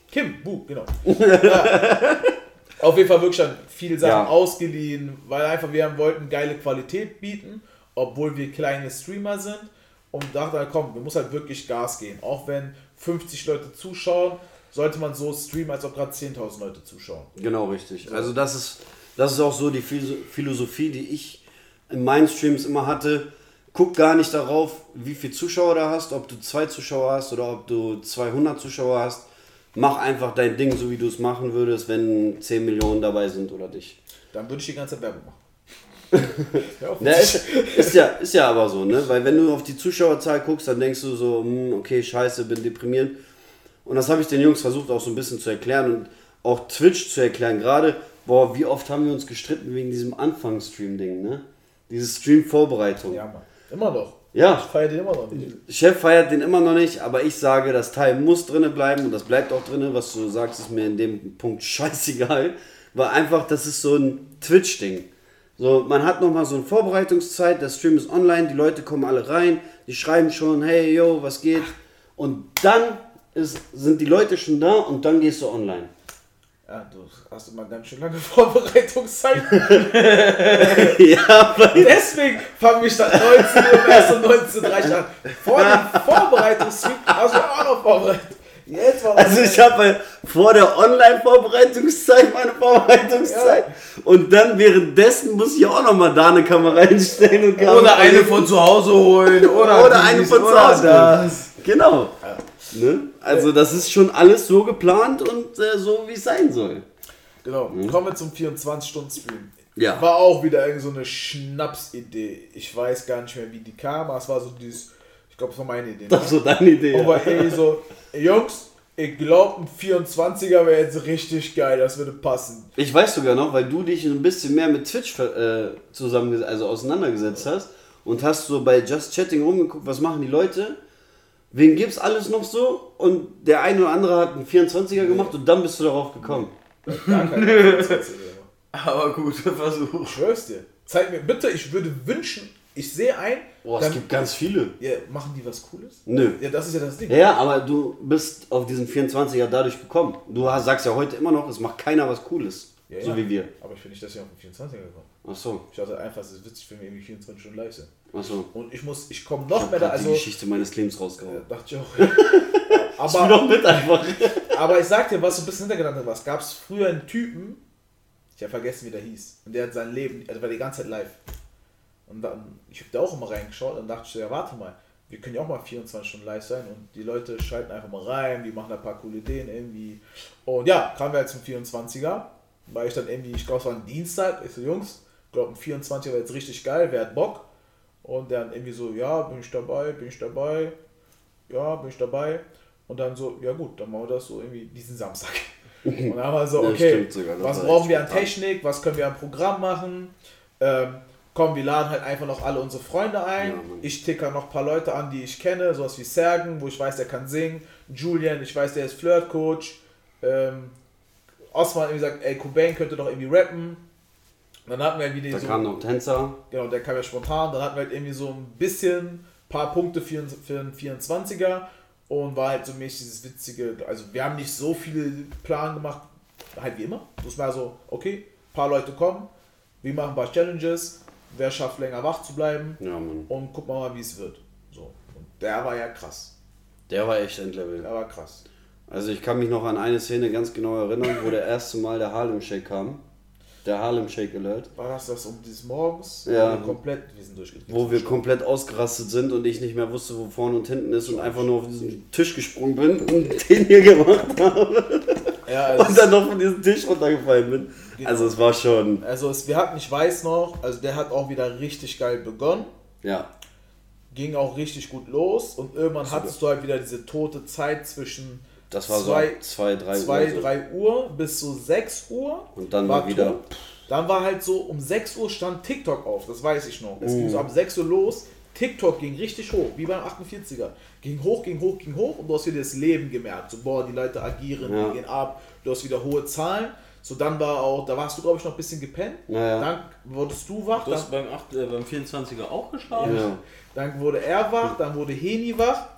Kim, Bu, genau. ja. Auf jeden Fall wirklich dann viele Sachen Ja. ausgeliehen, weil einfach wir wollten geile Qualität bieten, obwohl wir kleine Streamer sind. Und dachte halt, komm, wir müssen halt wirklich Gas geben. Auch wenn 50 Leute zuschauen, sollte man so streamen, als ob gerade 10.000 Leute zuschauen. Genau, richtig. Also das ist, das ist auch so die Philo- Philosophie, die ich in meinen Streams immer hatte. Guck gar nicht darauf, wie viele Zuschauer du hast, ob du zwei Zuschauer hast oder ob du 200 Zuschauer hast. Mach einfach dein Ding, so wie du es machen würdest, wenn 10 Millionen dabei sind oder dich. Dann würde ich die ganze Werbung machen. Na, ist, ist, ja, ist ja aber so, ne? Weil wenn du auf die Zuschauerzahl guckst, dann denkst du so, hm, okay, scheiße, bin deprimierend. Und das habe ich den Jungs versucht auch so ein bisschen zu erklären und auch Twitch zu erklären. Gerade, boah, wie oft haben wir uns gestritten wegen diesem Anfangsstream-Ding, ne? Diese Stream-Vorbereitung. ja, Mann. Immer noch. Ja. Ich feiere den immer noch nicht. Chef feiert den immer noch nicht, aber ich sage, das Teil muss drinne bleiben und das bleibt auch drinne. Was du sagst, ist mir in dem Punkt scheißegal, weil einfach das ist so ein Twitch-Ding. So, man hat nochmal so eine Vorbereitungszeit, der Stream ist online, die Leute kommen alle rein, die schreiben schon, hey, yo, was geht? Und dann ist, sind die Leute schon da und dann gehst du online. Ja, du hast immer ganz schön lange Vorbereitungszeit. ja, Deswegen fange ich dann 19 Uhr erst um 19.30 Uhr an. Vor dem Vorbereitungsstream hast du auch noch vorbereitet. Jetzt war Also ich habe vor der Online-Vorbereitungszeit meine Vorbereitungszeit und dann währenddessen muss ich auch nochmal da eine Kamera hinstellen und Kamera Oder eine von zu Hause holen. Oder, Oder eine von zu Hause das. Genau. Ne? Also das ist schon alles so geplant und äh, so wie es sein soll. Genau, kommen wir zum 24-Stunden-Stream. Ja. War auch wieder irgend so eine Schnapsidee. Ich weiß gar nicht mehr, wie die kam, aber es war so dieses, ich glaube, es war meine Idee. Ne? Das ist so deine Idee. Aber hey, so, ey, Jungs, ich glaube, ein 24er wäre jetzt richtig geil, das würde passen. Ich weiß sogar noch, weil du dich ein bisschen mehr mit Twitch äh, zusammen, also auseinandergesetzt hast und hast so bei Just Chatting rumgeguckt, was machen die Leute, wen gibt's alles noch so und der eine oder andere hat einen 24er gemacht und dann bist du darauf gekommen. Gar 24er. Aber guter Versuch. Ich schwör's dir. Zeig mir, bitte, ich würde wünschen, ich sehe ein, Boah, es gibt ganz viele. ja, machen die was Cooles? Nö. Ja, das ist ja das Ding. Ja, aber du bist auf diesen 24er dadurch gekommen. Du hast- sagst ja heute immer noch, es macht keiner was Cooles. Ja, so ja. wie wir. Aber ich bin nicht, dass ich auf den 24er gekommen Ach so, Ich dachte einfach, es ist witzig, wenn wir irgendwie 24 Stunden live sind. ach so. Und ich muss, ich komme noch mehr da, also. die Geschichte meines Lebens rausgehauen. Ja, dachte ich auch. Ich aber, doch mit einfach. aber ich sag dir, was so ein bisschen hintergelandet war. Es gab früher einen Typen, ich habe vergessen, wie der hieß. Und der hat sein Leben, also war die ganze Zeit live. Und dann, ich habe da auch immer reingeschaut und dachte ich so, ja, warte mal, wir können ja auch mal 24 Stunden live sein und die Leute schalten einfach mal rein, die machen da ein paar coole Ideen irgendwie. Und ja, kamen wir halt zum 24er, weil ich dann irgendwie, ich glaube, es war ein Dienstag, ich so, Jungs, glaube, ein 24er wäre jetzt richtig geil, wer hat Bock? Und dann irgendwie so, ja, bin ich dabei, bin ich dabei, ja, bin ich dabei. Und dann so, ja gut, dann machen wir das so irgendwie diesen Samstag. Und dann haben wir so, Ja, okay, stimmt sogar, was brauchen wir an. Technik, was können wir an Programm machen? Ähm, komm, wir laden halt einfach noch alle unsere Freunde ein. Ja, ich ticker noch ein paar Leute an, die ich kenne, sowas wie Sergen, wo ich weiß, der kann singen. Julian, ich weiß, der ist Flirt-Coach. Ähm, Osman irgendwie gesagt, ey, Cobain könnte doch irgendwie rappen. Dann hatten wir wieder Da so, kamen noch Tänzer. genau, der kam ja spontan. Dann hatten wir halt irgendwie so ein bisschen, paar Punkte für, für einen 24er und war halt so mäßig dieses witzige, also wir haben nicht so viele Plan gemacht, halt wie immer. Das war so, okay, paar Leute kommen, wir machen ein paar Challenges, wer schafft länger wach zu bleiben Ja, und wir mal, wie es wird. So. Und der war ja krass. Der war echt Endlevel. Der war krass. Also ich kann mich noch an eine Szene ganz genau erinnern, wo der erste Mal der Harlem Shake kam. Der Harlem Shake Alert. War das das um dieses Morgens? Ja. Wo wir komplett, wir sind durchgedreht. Wo wir komplett ausgerastet sind und ich nicht mehr wusste, wo vorne und hinten ist und einfach nur auf diesen Tisch gesprungen bin und den hier gemacht habe Ja, und dann noch von diesem Tisch runtergefallen bin. Genau. Also es war schon, also es, wir hatten, ich weiß noch, also der hat auch wieder richtig geil begonnen. ja, ging auch richtig gut los und irgendwann hattest du halt wieder diese tote Zeit zwischen das war zwei, so 2, 3 2, Uhr. So. 3 Uhr bis so 6 Uhr. Und dann war war wieder- tot. Dann war halt so, um 6 Uhr stand TikTok auf, das weiß ich noch. Es Mhm. ging so ab 6 Uhr los, TikTok ging richtig hoch, wie beim 48er. Ging hoch, ging hoch, ging hoch und du hast wieder das Leben gemerkt. So, boah, die Leute agieren, Ja. die gehen ab, du hast wieder hohe Zahlen. So, dann war auch, da warst du, glaube ich, noch ein bisschen gepennt. Ja, ja. Dann wurdest du wach. Du dann, hast beim, 8, äh, beim 24er auch geschlafen? Ja. Dann wurde er wach, dann wurde Heni wach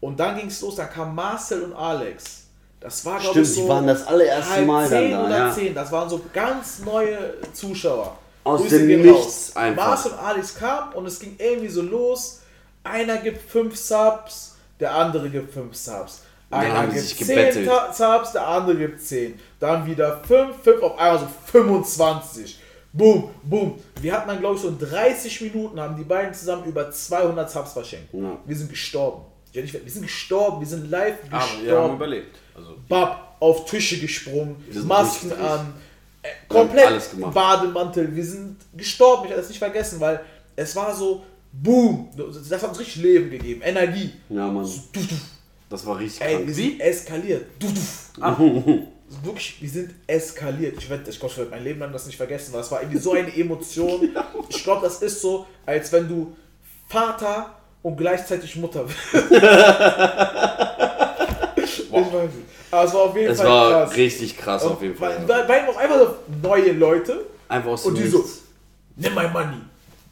und dann ging es los, dann kam Marcel und Alex. Das war, glaube Stimmt, ich, so die waren das allererste halb Mal dann zehn da, oder ja. zehn. Das waren so ganz neue Zuschauer. Aus Grüße dem Nichts raus. einfach. Marcel und Alex kamen und es ging irgendwie so los. Einer gibt fünf Subs, der andere gibt fünf Subs. Einer gibt sich zehn gebettelt. Ta- Subs, der andere gibt zehn. Dann wieder fünf, fünf auf einmal so 25. Boom, boom. Wir hatten dann, glaube ich, so in 30 Minuten haben die beiden zusammen über 200 Subs verschenkt. Ja. Wir sind gestorben. Wir sind gestorben, wir sind live Aber gestorben. wir haben überlebt. Also, Bab auf Tische gesprungen, Masken an, äh, komplett. Bademantel. Wir sind gestorben, ich werde das nicht vergessen, weil es war so, boom, das hat uns richtig Leben gegeben, Energie. Ja, Mann. So, du, du. Das war richtig Ey, krank. wir sind eskaliert. Du, du. Ah. Wirklich, wir sind eskaliert. Ich werde, ich glaube, ich werde mein Leben lang das nicht vergessen, weil es war irgendwie so eine Emotion. Ich glaube, das ist so, als wenn du Vater und gleichzeitig Mutter bist. Ich weiß nicht. Aber es war auf jeden Es Fall war krass. richtig krass auf jeden Fall. Weil, weil, weil auch einfach so neue Leute Einfach aus und dem die so, Nichts. nimm mein Money.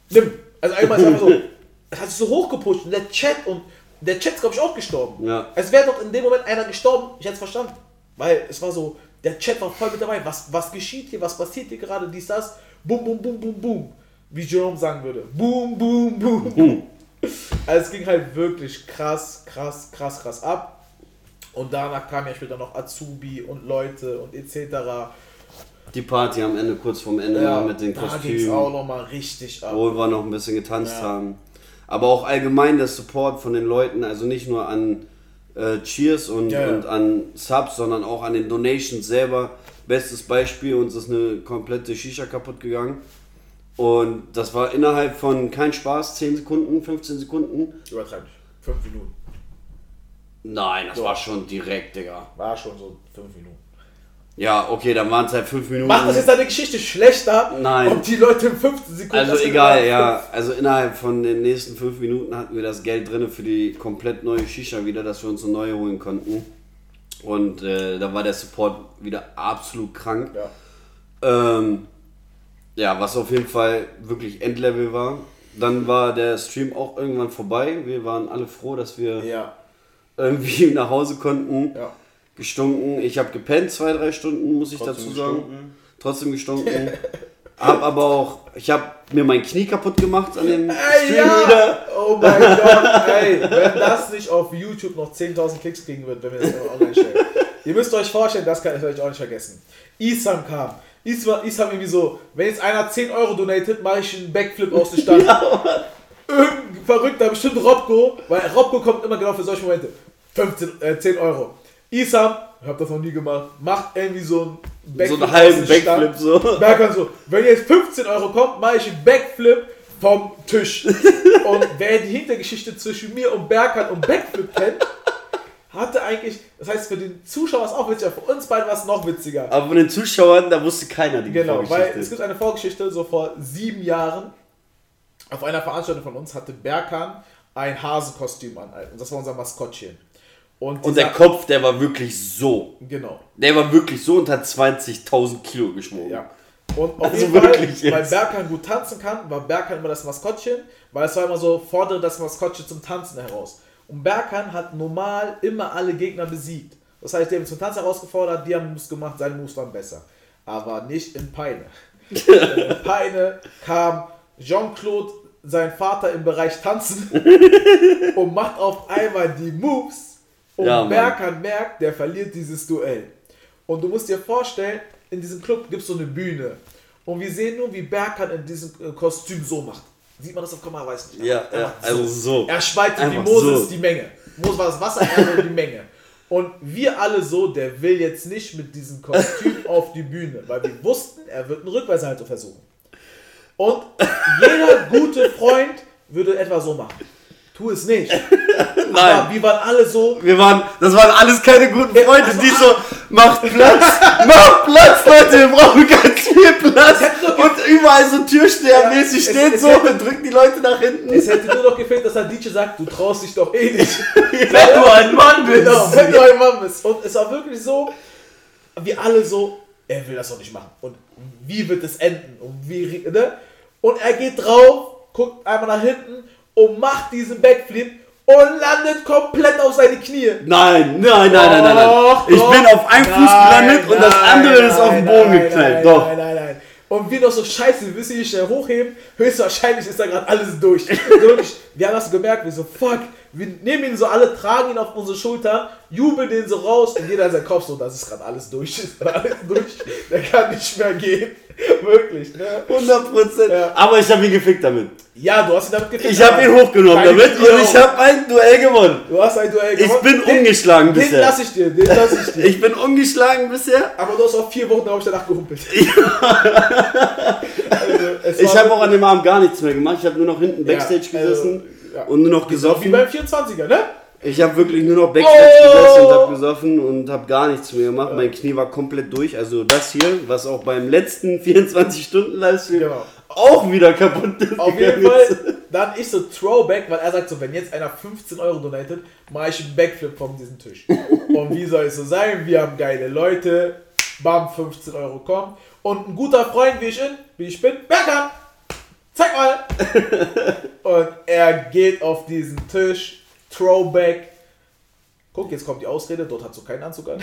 Nimm. Also einmal ist einfach so, es hat sich so hochgepusht und der Chat und der Chat ist glaube ich auch gestorben. Ja. Es wäre doch in dem Moment einer gestorben, ich hätte es verstanden. Weil es war so, der Chat war voll mit dabei. Was, was geschieht hier? Was passiert hier gerade? Dies, das. Boom, boom, boom, boom, boom. Wie Jerome sagen würde. Boom, boom, boom. Also es ging halt wirklich krass, krass, krass, krass ab. Und danach kam ja später noch Azubi und Leute und etc. Die Party am Ende, kurz vorm Ende Ja, mit den da ging es auch Kostümen, nochmal richtig ab. wo wir noch ein bisschen getanzt Ja. haben. Aber auch allgemein der Support von den Leuten, also nicht nur an äh, Cheers und, Ja, ja. und an Subs, sondern auch an den Donations selber. Bestes Beispiel, uns ist eine komplette Shisha kaputt gegangen. Und das war innerhalb von kein Spaß, 10 Sekunden, 15 Sekunden. Übertreib nicht. Fünf Minuten. Nein, das Doch. war schon direkt, Digga. War schon so fünf Minuten. Ja, okay, dann waren es halt 5 Minuten. Macht das jetzt deine Geschichte schlechter? Nein. Ob die Leute in 15 Sekunden. Also egal, ja. Also innerhalb von den nächsten fünf Minuten hatten wir das Geld drin für die komplett neue Shisha wieder, dass wir uns eine neue holen konnten. Und äh, da war der Support wieder absolut krank. Ja. Ähm, ja, was auf jeden Fall wirklich Endlevel war. Dann war der Stream auch irgendwann vorbei. Wir waren alle froh, dass wir Ja. irgendwie nach Hause konnten. Ja. Gestunken. Ich habe gepennt, zwei, drei Stunden, muss ich Trotzdem dazu sagen. gestunken. Trotzdem gestunken. hab aber auch, ich habe mir mein Knie kaputt gemacht an dem Ey, ja! wieder. Oh mein Gott, ey, wenn das nicht auf YouTube noch 10.000 Klicks kriegen wird, wenn wir das online stellen. Ihr müsst euch vorstellen, das kann ich euch auch nicht vergessen. Isam kam. Isam, Isam irgendwie so, wenn jetzt einer 10 Euro donatet, mache ich einen Backflip aus der Stadt. Irgend, verrückter, bestimmt Robco, weil Robco kommt immer genau für solche Momente. 15, äh, 10 Euro. Isam, ich hab das noch nie gemacht, macht irgendwie so einen So Backflip einen halben. Backflip so. Berkan so, wenn jetzt 15 Euro kommt, mache ich einen Backflip vom Tisch. und wer die Hintergeschichte zwischen mir und Berkan und Backflip kennt, hatte eigentlich, das heißt für den Zuschauer ist auch witziger, für uns beide war es noch witziger. Aber von den Zuschauern, da wusste keiner die Genau, weil Vorgeschichte. es gibt eine Vorgeschichte, so vor sieben Jahren, auf einer Veranstaltung von uns hatte Berkan ein Hasenkostüm an. Und das war unser Maskottchen. Und, Und der Kopf, der war wirklich so. Genau, Der war wirklich so und hat 20.000 Kilo geschwungen. ja. Und auf Also jeden wirklich Fall, weil jetzt. Berkan gut tanzen kann, war Berkan immer das Maskottchen, weil es war immer so, fordere das Maskottchen zum Tanzen heraus. Und Berkan hat normal immer alle Gegner besiegt. Das heißt, der hat zum Tanzen herausgefordert, die haben Moves gemacht, seine Moves waren besser. Aber nicht in Peine. in Peine kam Jean-Claude, sein Vater im Bereich Tanzen und macht auf einmal die Moves. Und Ja. Berkan merkt, der verliert dieses Duell. Und du musst dir vorstellen, in diesem Club gibt es so eine Bühne. Und wir sehen nur, wie Berkan in diesem äh, Kostüm so macht. Sieht man das auf Kamera? Weiß nicht. Ja, Er ja, also so. Er spaltet wie Moses so. die Menge. Moses war das Wasser, er war die Menge. Und wir alle so, der will jetzt nicht mit diesem Kostüm auf die Bühne, weil wir wussten, er wird einen Rückwärtshalter versuchen. Und jeder gute Freund würde etwa so machen. Tu es nicht. Nein. Aber wir waren alle so, Wir waren, das waren alles keine guten Freunde, also- die so, macht Platz, macht Platz, Leute, wir brauchen ganz viel Platz. Und überall so Türstehermäßig Ja, steht es so hätte- und drückt die Leute nach hinten. es hätte nur noch gefehlt, dass der DJ sagt, du traust dich doch eh nicht. Wenn du ein Mann bist. Genau, wenn du ein Mann bist. Und es war wirklich so, wir alle so, er will das doch nicht machen. Und wie wird es enden? Und, wie, ne? und er geht drauf, guckt einmal nach hinten und macht diesen Backflip und landet komplett auf seine Knie. Nein, nein, nein, nein, nein, nein. Doch, Ich doch. bin auf einem Fuß Nein, gelandet und das nein, andere ist auf nein, den Boden nein, geknallt. Nein, Doch. nein, nein, nein. Und wir noch so, scheiße, wir müssen ihn schnell hochheben. Höchstwahrscheinlich ist da gerade alles durch. Wirklich, wir haben das gemerkt, wir so, fuck. Wir nehmen ihn so alle, tragen ihn auf unsere Schulter, jubeln den so raus und jeder in seinen Kopf so, das ist gerade alles durch. Ist gerade alles durch. Der kann nicht mehr gehen. Wirklich, ne? 100 Prozent. Ja. Aber ich habe ihn gefickt damit. Ja, du hast ihn damit gefickt. Ich habe ihn hochgenommen damit Video. und ich habe ein Duell gewonnen. Du hast ein Duell Ich gewonnen. bin Den- ungeschlagen Den bisher. lass ich dir, den lass ich dir. Ich bin ungeschlagen bisher. Aber du hast auch vier Wochen darauf danach gehumpelt. also, es Ich habe auch an dem Abend gar nichts mehr gemacht. Ich habe nur noch hinten Backstage Ja, also, gesessen ja. und nur noch Wie gesoffen. beim 24er, ne? Ich habe wirklich nur noch Backstage Oh! gesessen und habe gesoffen und habe gar nichts mehr gemacht. Mein Knie war komplett durch. Also das hier, was auch beim letzten 24-Stunden-Livestream Genau. auch wieder kaputt ist. Auf jeden Fall, dann ich so Throwback, weil er sagt so, wenn jetzt einer 15 Euro donatet, mache ich einen Backflip von diesem Tisch. Und wie soll es so sein? Wir haben geile Leute, bam, 15 Euro kommen. Und ein guter Freund, wie ich, in, wie ich bin, Berkan, zeig mal. Und er geht auf diesen Tisch, Throwback. Guck, jetzt kommt die Ausrede, dort hast du keinen Anzug an.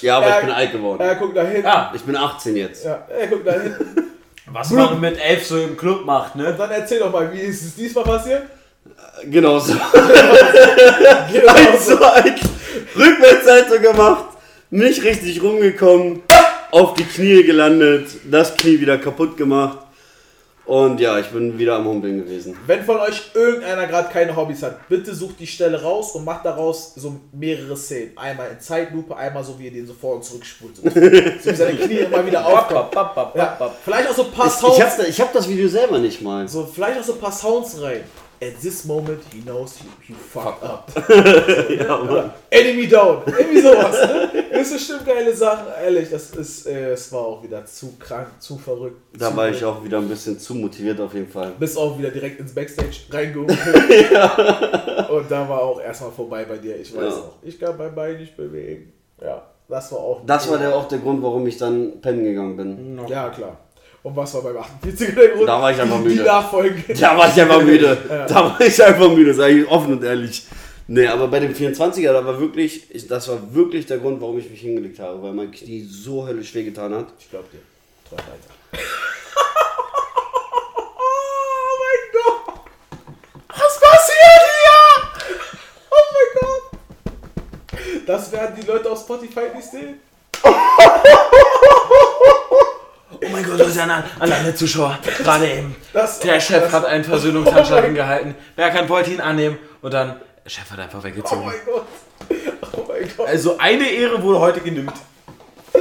Ja, aber Er- ich bin alt geworden. Er guckt da hinten. Ah, Ich bin 18 jetzt. Ja, er guckt da hinten. was man mit elf so im Club macht, Und ne? dann erzähl doch mal, wie ist es diesmal passiert? Genau so. Genau Eins zu eins. Rückwärtssalto gemacht. Nicht richtig rumgekommen. Auf die Knie gelandet. Das Knie wieder kaputt gemacht. Und ja, ich bin wieder am Humpeln gewesen. Wenn von euch irgendeiner gerade keine Hobbys hat, bitte sucht die Stelle raus und macht daraus so mehrere Szenen. Einmal in Zeitlupe, einmal so wie ihr den so vor und zurück spult. So, wie seine Knie immer wieder aufkommen. Ja, vielleicht auch so ein paar Ich, Sounds. ich, hab, ich hab das Video selber nicht mal. so, vielleicht auch so ein paar Sounds rein. At this moment, he knows you, you fucked up. Ja, Mann. Enemy down. Irgendwie sowas. Ne? Das ist bestimmt geile Sachen. Ehrlich, das ist, äh, es war auch wieder zu krank, zu verrückt. Da zu war ich auch wieder ein bisschen zu motiviert auf jeden Fall. Bist auch wieder direkt ins Backstage reingeholt. Und da war auch erstmal vorbei bei dir. Ich weiß Ja. noch. Ich kann mein Bein nicht bewegen. Ja, das war auch. Das war der, auch der Grund, warum ich dann pennen gegangen bin. Ja, klar. Und was war beim 48er der Grund? Da war ich einfach Die müde. Nachfolge. Da war ich einfach müde. Da war ich einfach müde, sage ich offen und ehrlich. Nee, aber bei dem 24er, da war wirklich, ich, das war wirklich der Grund, warum ich mich hingelegt habe, weil mein Knie so höllisch wehgetan hat. Ich glaub dir. Träum weiter. oh mein Gott! Was passiert hier? Oh mein Gott! Das werden die Leute auf Spotify nicht sehen. Und mein Gott, das ist ja an, an alle Zuschauer. Gerade eben. Das- der Chef das- hat einen Versöhnungshandschlag gehalten. Berkan wollte ihn annehmen und dann. Der Chef hat einfach Oh weggezogen. mein Gott. Oh mein Gott. Also eine Ehre wurde heute genimmt.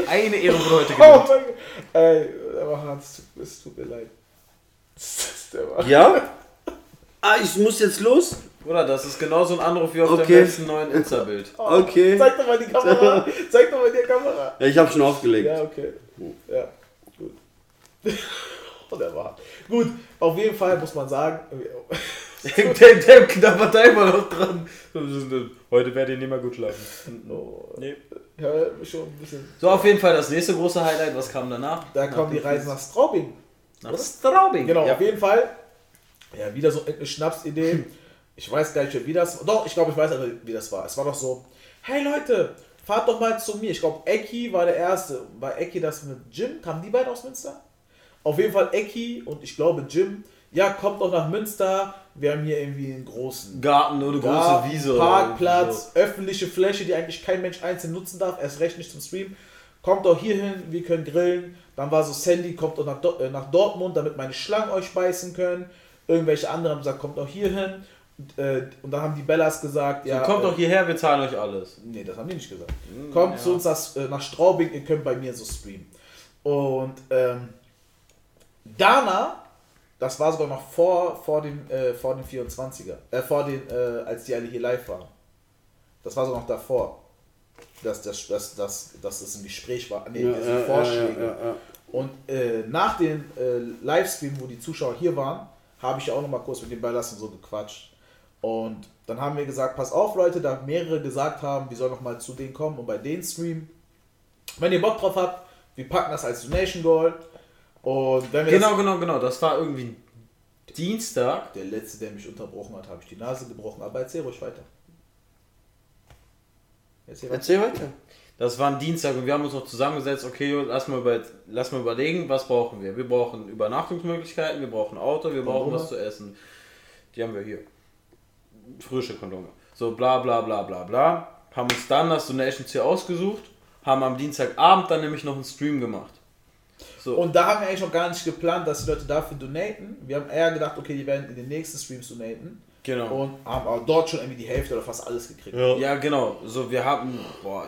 Eine Ehre wurde heute Oh mein genimmt. Gott. Ey, der war hart. Es tut- Es tut mir leid. Der war Ja? Ah, ich muss jetzt los? Oder das ist genauso ein Anruf wie auf Okay. dem letzten neuen Insta-Bild. Okay. Zeig doch mal die Kamera. Zeig doch mal die Kamera. Ja, ich habe schon aufgelegt. Ja, okay. Ja. Oh, der war. Gut, auf jeden Fall muss man sagen, Der, der knabbert da immer noch dran. Heute werde ich nicht mehr gut schlafen. oh, Nee. ja, schon ein bisschen. So, auf jeden Fall das nächste große Highlight. Was kam danach? Da kommen die Reisen nach Straubing. nach Straubing. Genau, Ja. auf jeden Fall. Ja, wieder so eine Schnapsidee. Ich weiß gar nicht, wie das Doch, ich glaube, ich weiß aber, wie das war. Es war doch so: Hey Leute, fahrt doch mal zu mir. Ich glaube, Eki war der Erste. War Eki das mit Jim? Kamen die beiden aus Münster? Auf jeden Fall Eki und ich glaube Jim. Ja, kommt doch nach Münster. Wir haben hier irgendwie einen großen Garten oder große Wiese. oder Parkplatz, öffentliche Fläche, die eigentlich kein Mensch einzeln nutzen darf, erst recht nicht zum Stream. Kommt doch hier hin, wir können grillen. Dann war so, Sandy kommt doch nach, Do äh, nach Dortmund, damit meine Schlangen euch beißen können. Irgendwelche anderen haben gesagt, kommt doch hier hin. Und, äh, und dann haben die Bellas gesagt, So. ja. Kommt äh, doch hierher, wir zahlen euch alles. Nee, das haben die nicht gesagt. Kommt ja. zu uns nach, äh, nach Straubing, ihr könnt bei mir so streamen. Und ähm, Dana, das war sogar noch vor, vor, dem, äh, vor den 24er, äh, vor den, äh, als die alle hier live waren. Das war sogar noch davor. Dass das, dass, dass, dass das ein Gespräch war. Nee, Ja, ja, Vorschläge. ja, ja. Und äh, nach dem äh, Livestream, wo die Zuschauer hier waren, habe ich auch noch mal kurz mit den Ballas und so gequatscht. Und dann haben wir gesagt, pass auf Leute, da mehrere gesagt haben, wir sollen noch mal zu denen kommen und bei denen streamen. Wenn ihr Bock drauf habt, wir packen das als Donation Goal. Und wenn wir Genau, genau, genau. Das war irgendwie Dienstag. das, der letzte, der mich unterbrochen hat, habe ich die Nase gebrochen. Aber erzähl ruhig weiter. Erzähl weiter. Erzähl weiter. Das war ein Dienstag und wir haben uns noch zusammengesetzt, okay, lass mal, über, lass mal überlegen, was brauchen wir. Wir brauchen Übernachtungsmöglichkeiten, wir brauchen Auto, wir brauchen Kondome? was zu essen. Die haben wir hier. Frische Kondome. So bla bla bla bla bla. Haben uns dann das Donations hier ausgesucht, haben am Dienstagabend dann nämlich noch einen Stream gemacht. So. Und da haben wir eigentlich noch gar nicht geplant, dass die Leute dafür donaten. Wir haben eher gedacht, okay, die werden in den nächsten Streams donaten. genau. Und haben aber dort schon irgendwie die Hälfte oder fast alles gekriegt. Ja, genau. So, wir haben. Boah.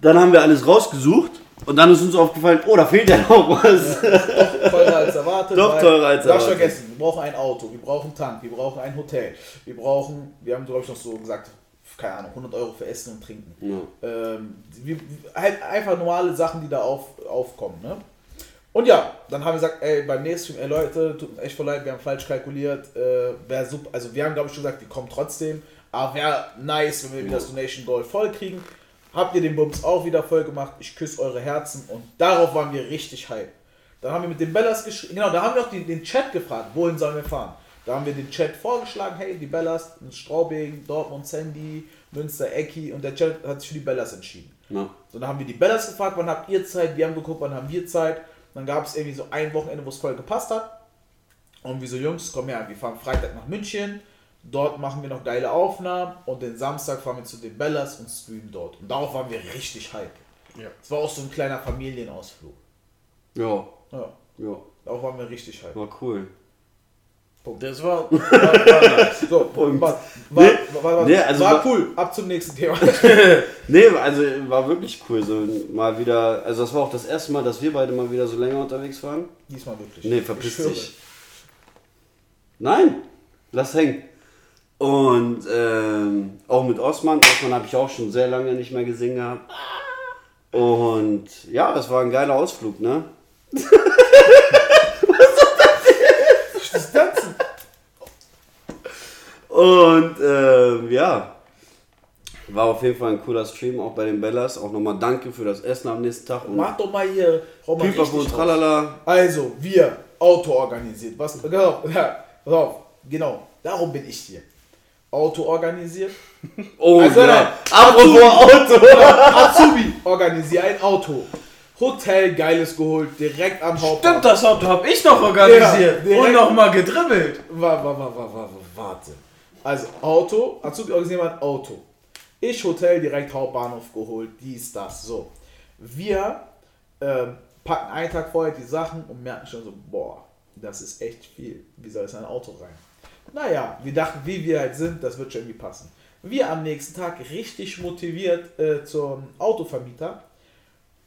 Dann haben wir alles rausgesucht und dann ist uns aufgefallen, oh, da fehlt ja noch was. teurer als erwartet. Doch teurer als darfst erwartet. vergessen, wir brauchen ein Auto, wir brauchen einen Tank, wir brauchen ein Hotel, wir brauchen, wir haben glaube ich noch so gesagt, keine Ahnung, 100 Euro für Essen und Trinken. Ja. Ähm, wir, halt einfach normale Sachen, die da auf, aufkommen. Ne? Und ja, dann haben wir gesagt, ey, beim nächsten Stream, ey Leute, tut mir echt voll leid, wir haben falsch kalkuliert. Äh, wäre super, also wir haben glaube ich schon gesagt, wir kommen trotzdem, aber wäre nice, wenn wir wieder das Donation Goal voll kriegen. Habt ihr den Bums auch wieder voll gemacht? Ich küsse eure Herzen und darauf waren wir richtig hype. Dann haben wir mit den Bellas geschrieben, genau, da haben wir auch die, den Chat gefragt, wohin sollen wir fahren? Da haben wir den Chat vorgeschlagen, hey, die Bellas, Straubing, Dortmund, Sandy, Münster, Ecki und der Chat hat sich für die Bellas entschieden. Ja. So, dann haben wir die Bellas gefragt, wann habt ihr Zeit? Wir haben geguckt, wann haben wir Zeit? Dann gab es irgendwie so ein Wochenende, wo es voll gepasst hat. Und wir so, Jungs, komm her, wir fahren Freitag nach München. Dort machen wir noch geile Aufnahmen. Und den Samstag fahren wir zu den Bellas und streamen dort. Und darauf waren wir richtig hype. Ja. Es war auch so ein kleiner Familienausflug. Ja, Ja, ja, darauf waren wir richtig hype. war cool. Das war. war, war nice. So, Punkt. war, war, Nee, war, war, nee, also war war- cool. Ab zum nächsten Thema. Nee, also war wirklich cool. So mal wieder, also das war auch das erste Mal, dass wir beide mal wieder so länger unterwegs waren. Diesmal wirklich. Nee, verpiss dich. Nein, lass hängen. Und ähm, auch mit Osman. Osman habe ich auch schon sehr lange nicht mehr gesehen gehabt. Und ja, es war ein geiler Ausflug, ne? Das Tanzen. Und ähm, ja, war auf jeden Fall ein cooler Stream, auch bei den Bellas. Auch nochmal danke für das Essen am nächsten Tag. Und Mach doch mal hier. Pipapo und. Tralala. Also, wir, Auto organisiert. Was, genau, ja, pass auf, genau, darum bin ich hier. Auto organisiert. Oh, Also, ja. Apropos Auto. Azubi, organisiert ein Auto. Hotel, geiles geholt, direkt am Hauptbahnhof. Stimmt, das Auto habe ich noch organisiert. Ja, und nochmal gedribbelt. Wa- wa- wa- wa- wa- wa- Warte. Also, Auto, Azubi organisiert mal ein Auto. Ich Hotel direkt Hauptbahnhof geholt, dies, das, so. Wir ähm, packen einen Tag vorher die Sachen und merken schon so, boah, das ist echt viel. Wie soll es in ein Auto rein? Naja, wir dachten, wie wir halt sind, das wird schon irgendwie passen. Wir am nächsten Tag richtig motiviert äh, zum Autovermieter.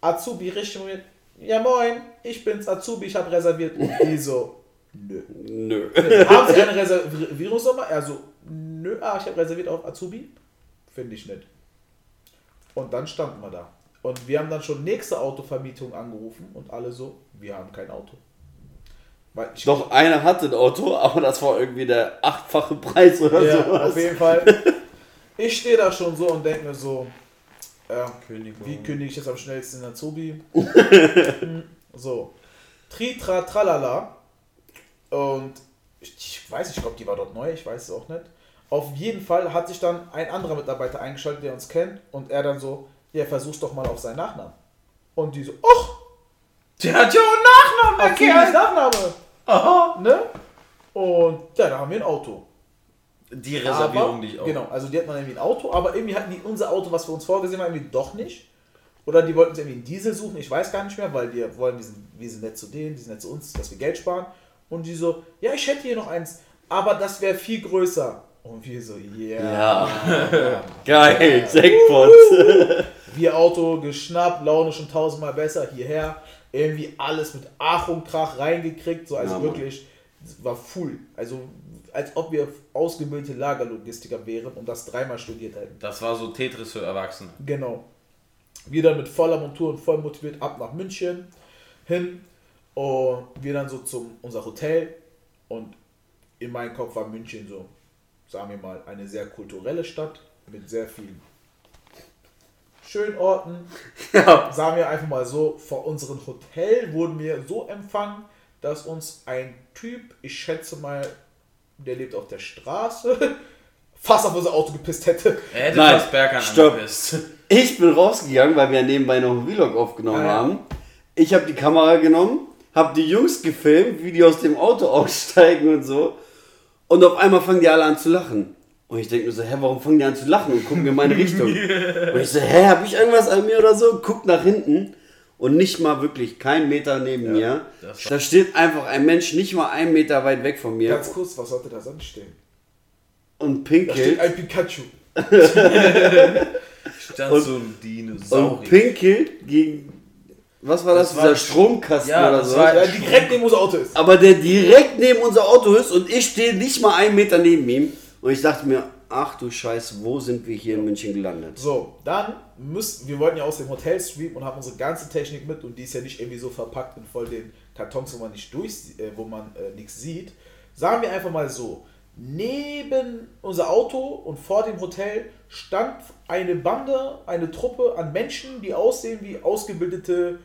Azubi richtig motiviert. Ja moin, ich bin's Azubi, ich habe reserviert. Und die so, nö. Nö. Haben Sie eine Reservierungsnummer? Er so, nö, ah, ich habe reserviert auf Azubi. Finde ich nicht. Und dann standen wir da. Und wir haben dann schon nächste Autovermietung angerufen und alle so, wir haben kein Auto. Weil ich, Doch einer hatte ein Auto, aber das war irgendwie der achtfache Preis oder ja, sowas. auf jeden Fall. Ich stehe da schon so und denke mir so, äh, wie kündige ich jetzt am schnellsten den Azubi? Hm, so. Tritra tralala. Und ich, ich weiß nicht, ich glaube, die war dort neu, ich weiß es auch nicht. Auf jeden Fall hat sich dann ein anderer Mitarbeiter eingeschaltet, der uns kennt, und er dann so, ja, versuch's doch mal auf seinen Nachnamen. Und die so, ach, Der hat ja auch einen Nachnamen, der Kerl. Nachname. Aha. Ne? Und ja, da haben wir ein Auto. Die Reservierung aber, nicht auch. Genau, also die hatten dann irgendwie ein Auto, aber irgendwie hatten die unser Auto, was wir uns vorgesehen haben, irgendwie doch nicht. Oder die wollten uns irgendwie einen Diesel suchen, ich weiß gar nicht mehr, weil wir wollen, wir sind, wir sind nett zu denen, die sind nett zu uns, dass wir Geld sparen. Und die so, ja, ich hätte hier noch eins, aber das wäre viel größer. Und wir so, yeah. Ja. Geil, Jackpot. Wir Auto geschnappt, Laune schon tausendmal besser, hierher. Irgendwie alles mit Ach und Krach reingekriegt, so also Ja, wirklich, war full. Also als ob wir ausgebildete Lagerlogistiker wären und das dreimal studiert hätten. Das war so Tetris für Erwachsene. Genau. Wir dann mit voller Montur und voll motiviert ab nach München hin. Und wir dann so zum unser Hotel. Und in meinem Kopf war München so, sagen wir mal, eine sehr kulturelle Stadt mit sehr vielen schönen Orten. Ja. Sagen wir einfach mal so, vor unserem Hotel wurden wir so empfangen, dass uns ein Typ, ich schätze mal, der lebt auf der Straße, fast auf unser Auto gepisst hätte. Er hätte Nein, Berg stopp. Ich bin rausgegangen, weil wir nebenbei noch einen Vlog aufgenommen Ah, ja. haben. Ich habe die Kamera genommen, habe die Jungs gefilmt, wie die aus dem Auto aussteigen und so. Und auf einmal fangen die alle an zu lachen. Und ich denke mir so, hä, warum fangen die an zu lachen und gucken in meine Richtung? Und ich so, hä, hab ich irgendwas an mir oder so? Guck nach hinten und nicht mal wirklich kein Meter neben mir. das war- Da steht einfach ein Mensch nicht mal einen Meter weit weg von mir Ganz kurz, was sollte da sonst stehen? und Da steht pinkelt. ein Pikachu. Stand Und- so ein Und Dinosaurier. pinkelt gegen, was war das, Das war dieser Stromkasten Ja, oder das so. war- Ja, direkt neben unser Auto ist. aber der direkt neben unser Auto ist und ich stehe nicht mal einen Meter neben ihm. Und ich dachte mir, ach du Scheiße, wo sind wir hier in München gelandet? So, dann müssen, wir wollten ja aus dem Hotel streamen und haben unsere ganze Technik mit und die ist ja nicht irgendwie so verpackt in voll den Kartons, wo man nicht durch, äh, wo man äh, nichts sieht. Sagen wir einfach mal so, neben unser Auto und vor dem Hotel stand eine Bande, eine Truppe an Menschen, die aussehen wie ausgebildete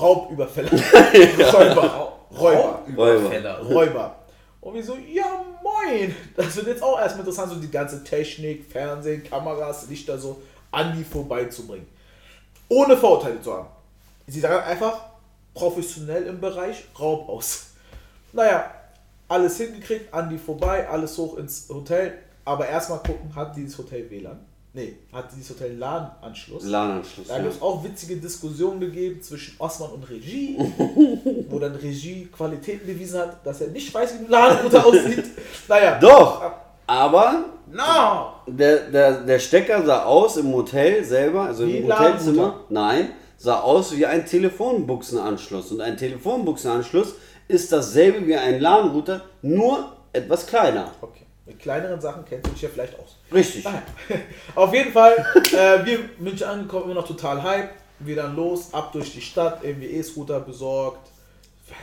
Raubüberfäller. Räuber. Räuber. Überfäller. Räuber. Und wir so, ja moin. Das wird jetzt auch erstmal interessant, so die ganze Technik, Fernsehen, Kameras, Lichter so an die vorbeizubringen. Ohne Vorurteile zu haben. Sie sagen einfach professionell im Bereich Raub aus. Naja, alles hingekriegt, an die vorbei, alles hoch ins Hotel. Aber erstmal gucken, hat dieses Hotel WLAN? Nee, hat dieses Hotel LAN-Anschluss? LAN-Anschluss. Da Ja. gibt es auch witzige Diskussionen gegeben zwischen Osman und Regie, wo dann Regie Qualitäten bewiesen hat, dass er nicht weiß, wie ein Ladenrouter aussieht. Naja. Doch, aber No! der, der, der Stecker sah aus im Hotel selber, also Wie im Hotelzimmer. Nein, sah aus wie ein Telefonbuchsenanschluss. Und ein Telefonbuchsenanschluss ist dasselbe wie ein LAN-Router, nur etwas kleiner. Okay. Mit kleineren Sachen kennt ihr euch ja vielleicht aus. Richtig. Naja. Auf jeden Fall, äh, wir München angekommen, immer noch total hype. Wir dann los, ab durch die Stadt, irgendwie E-Scooter besorgt.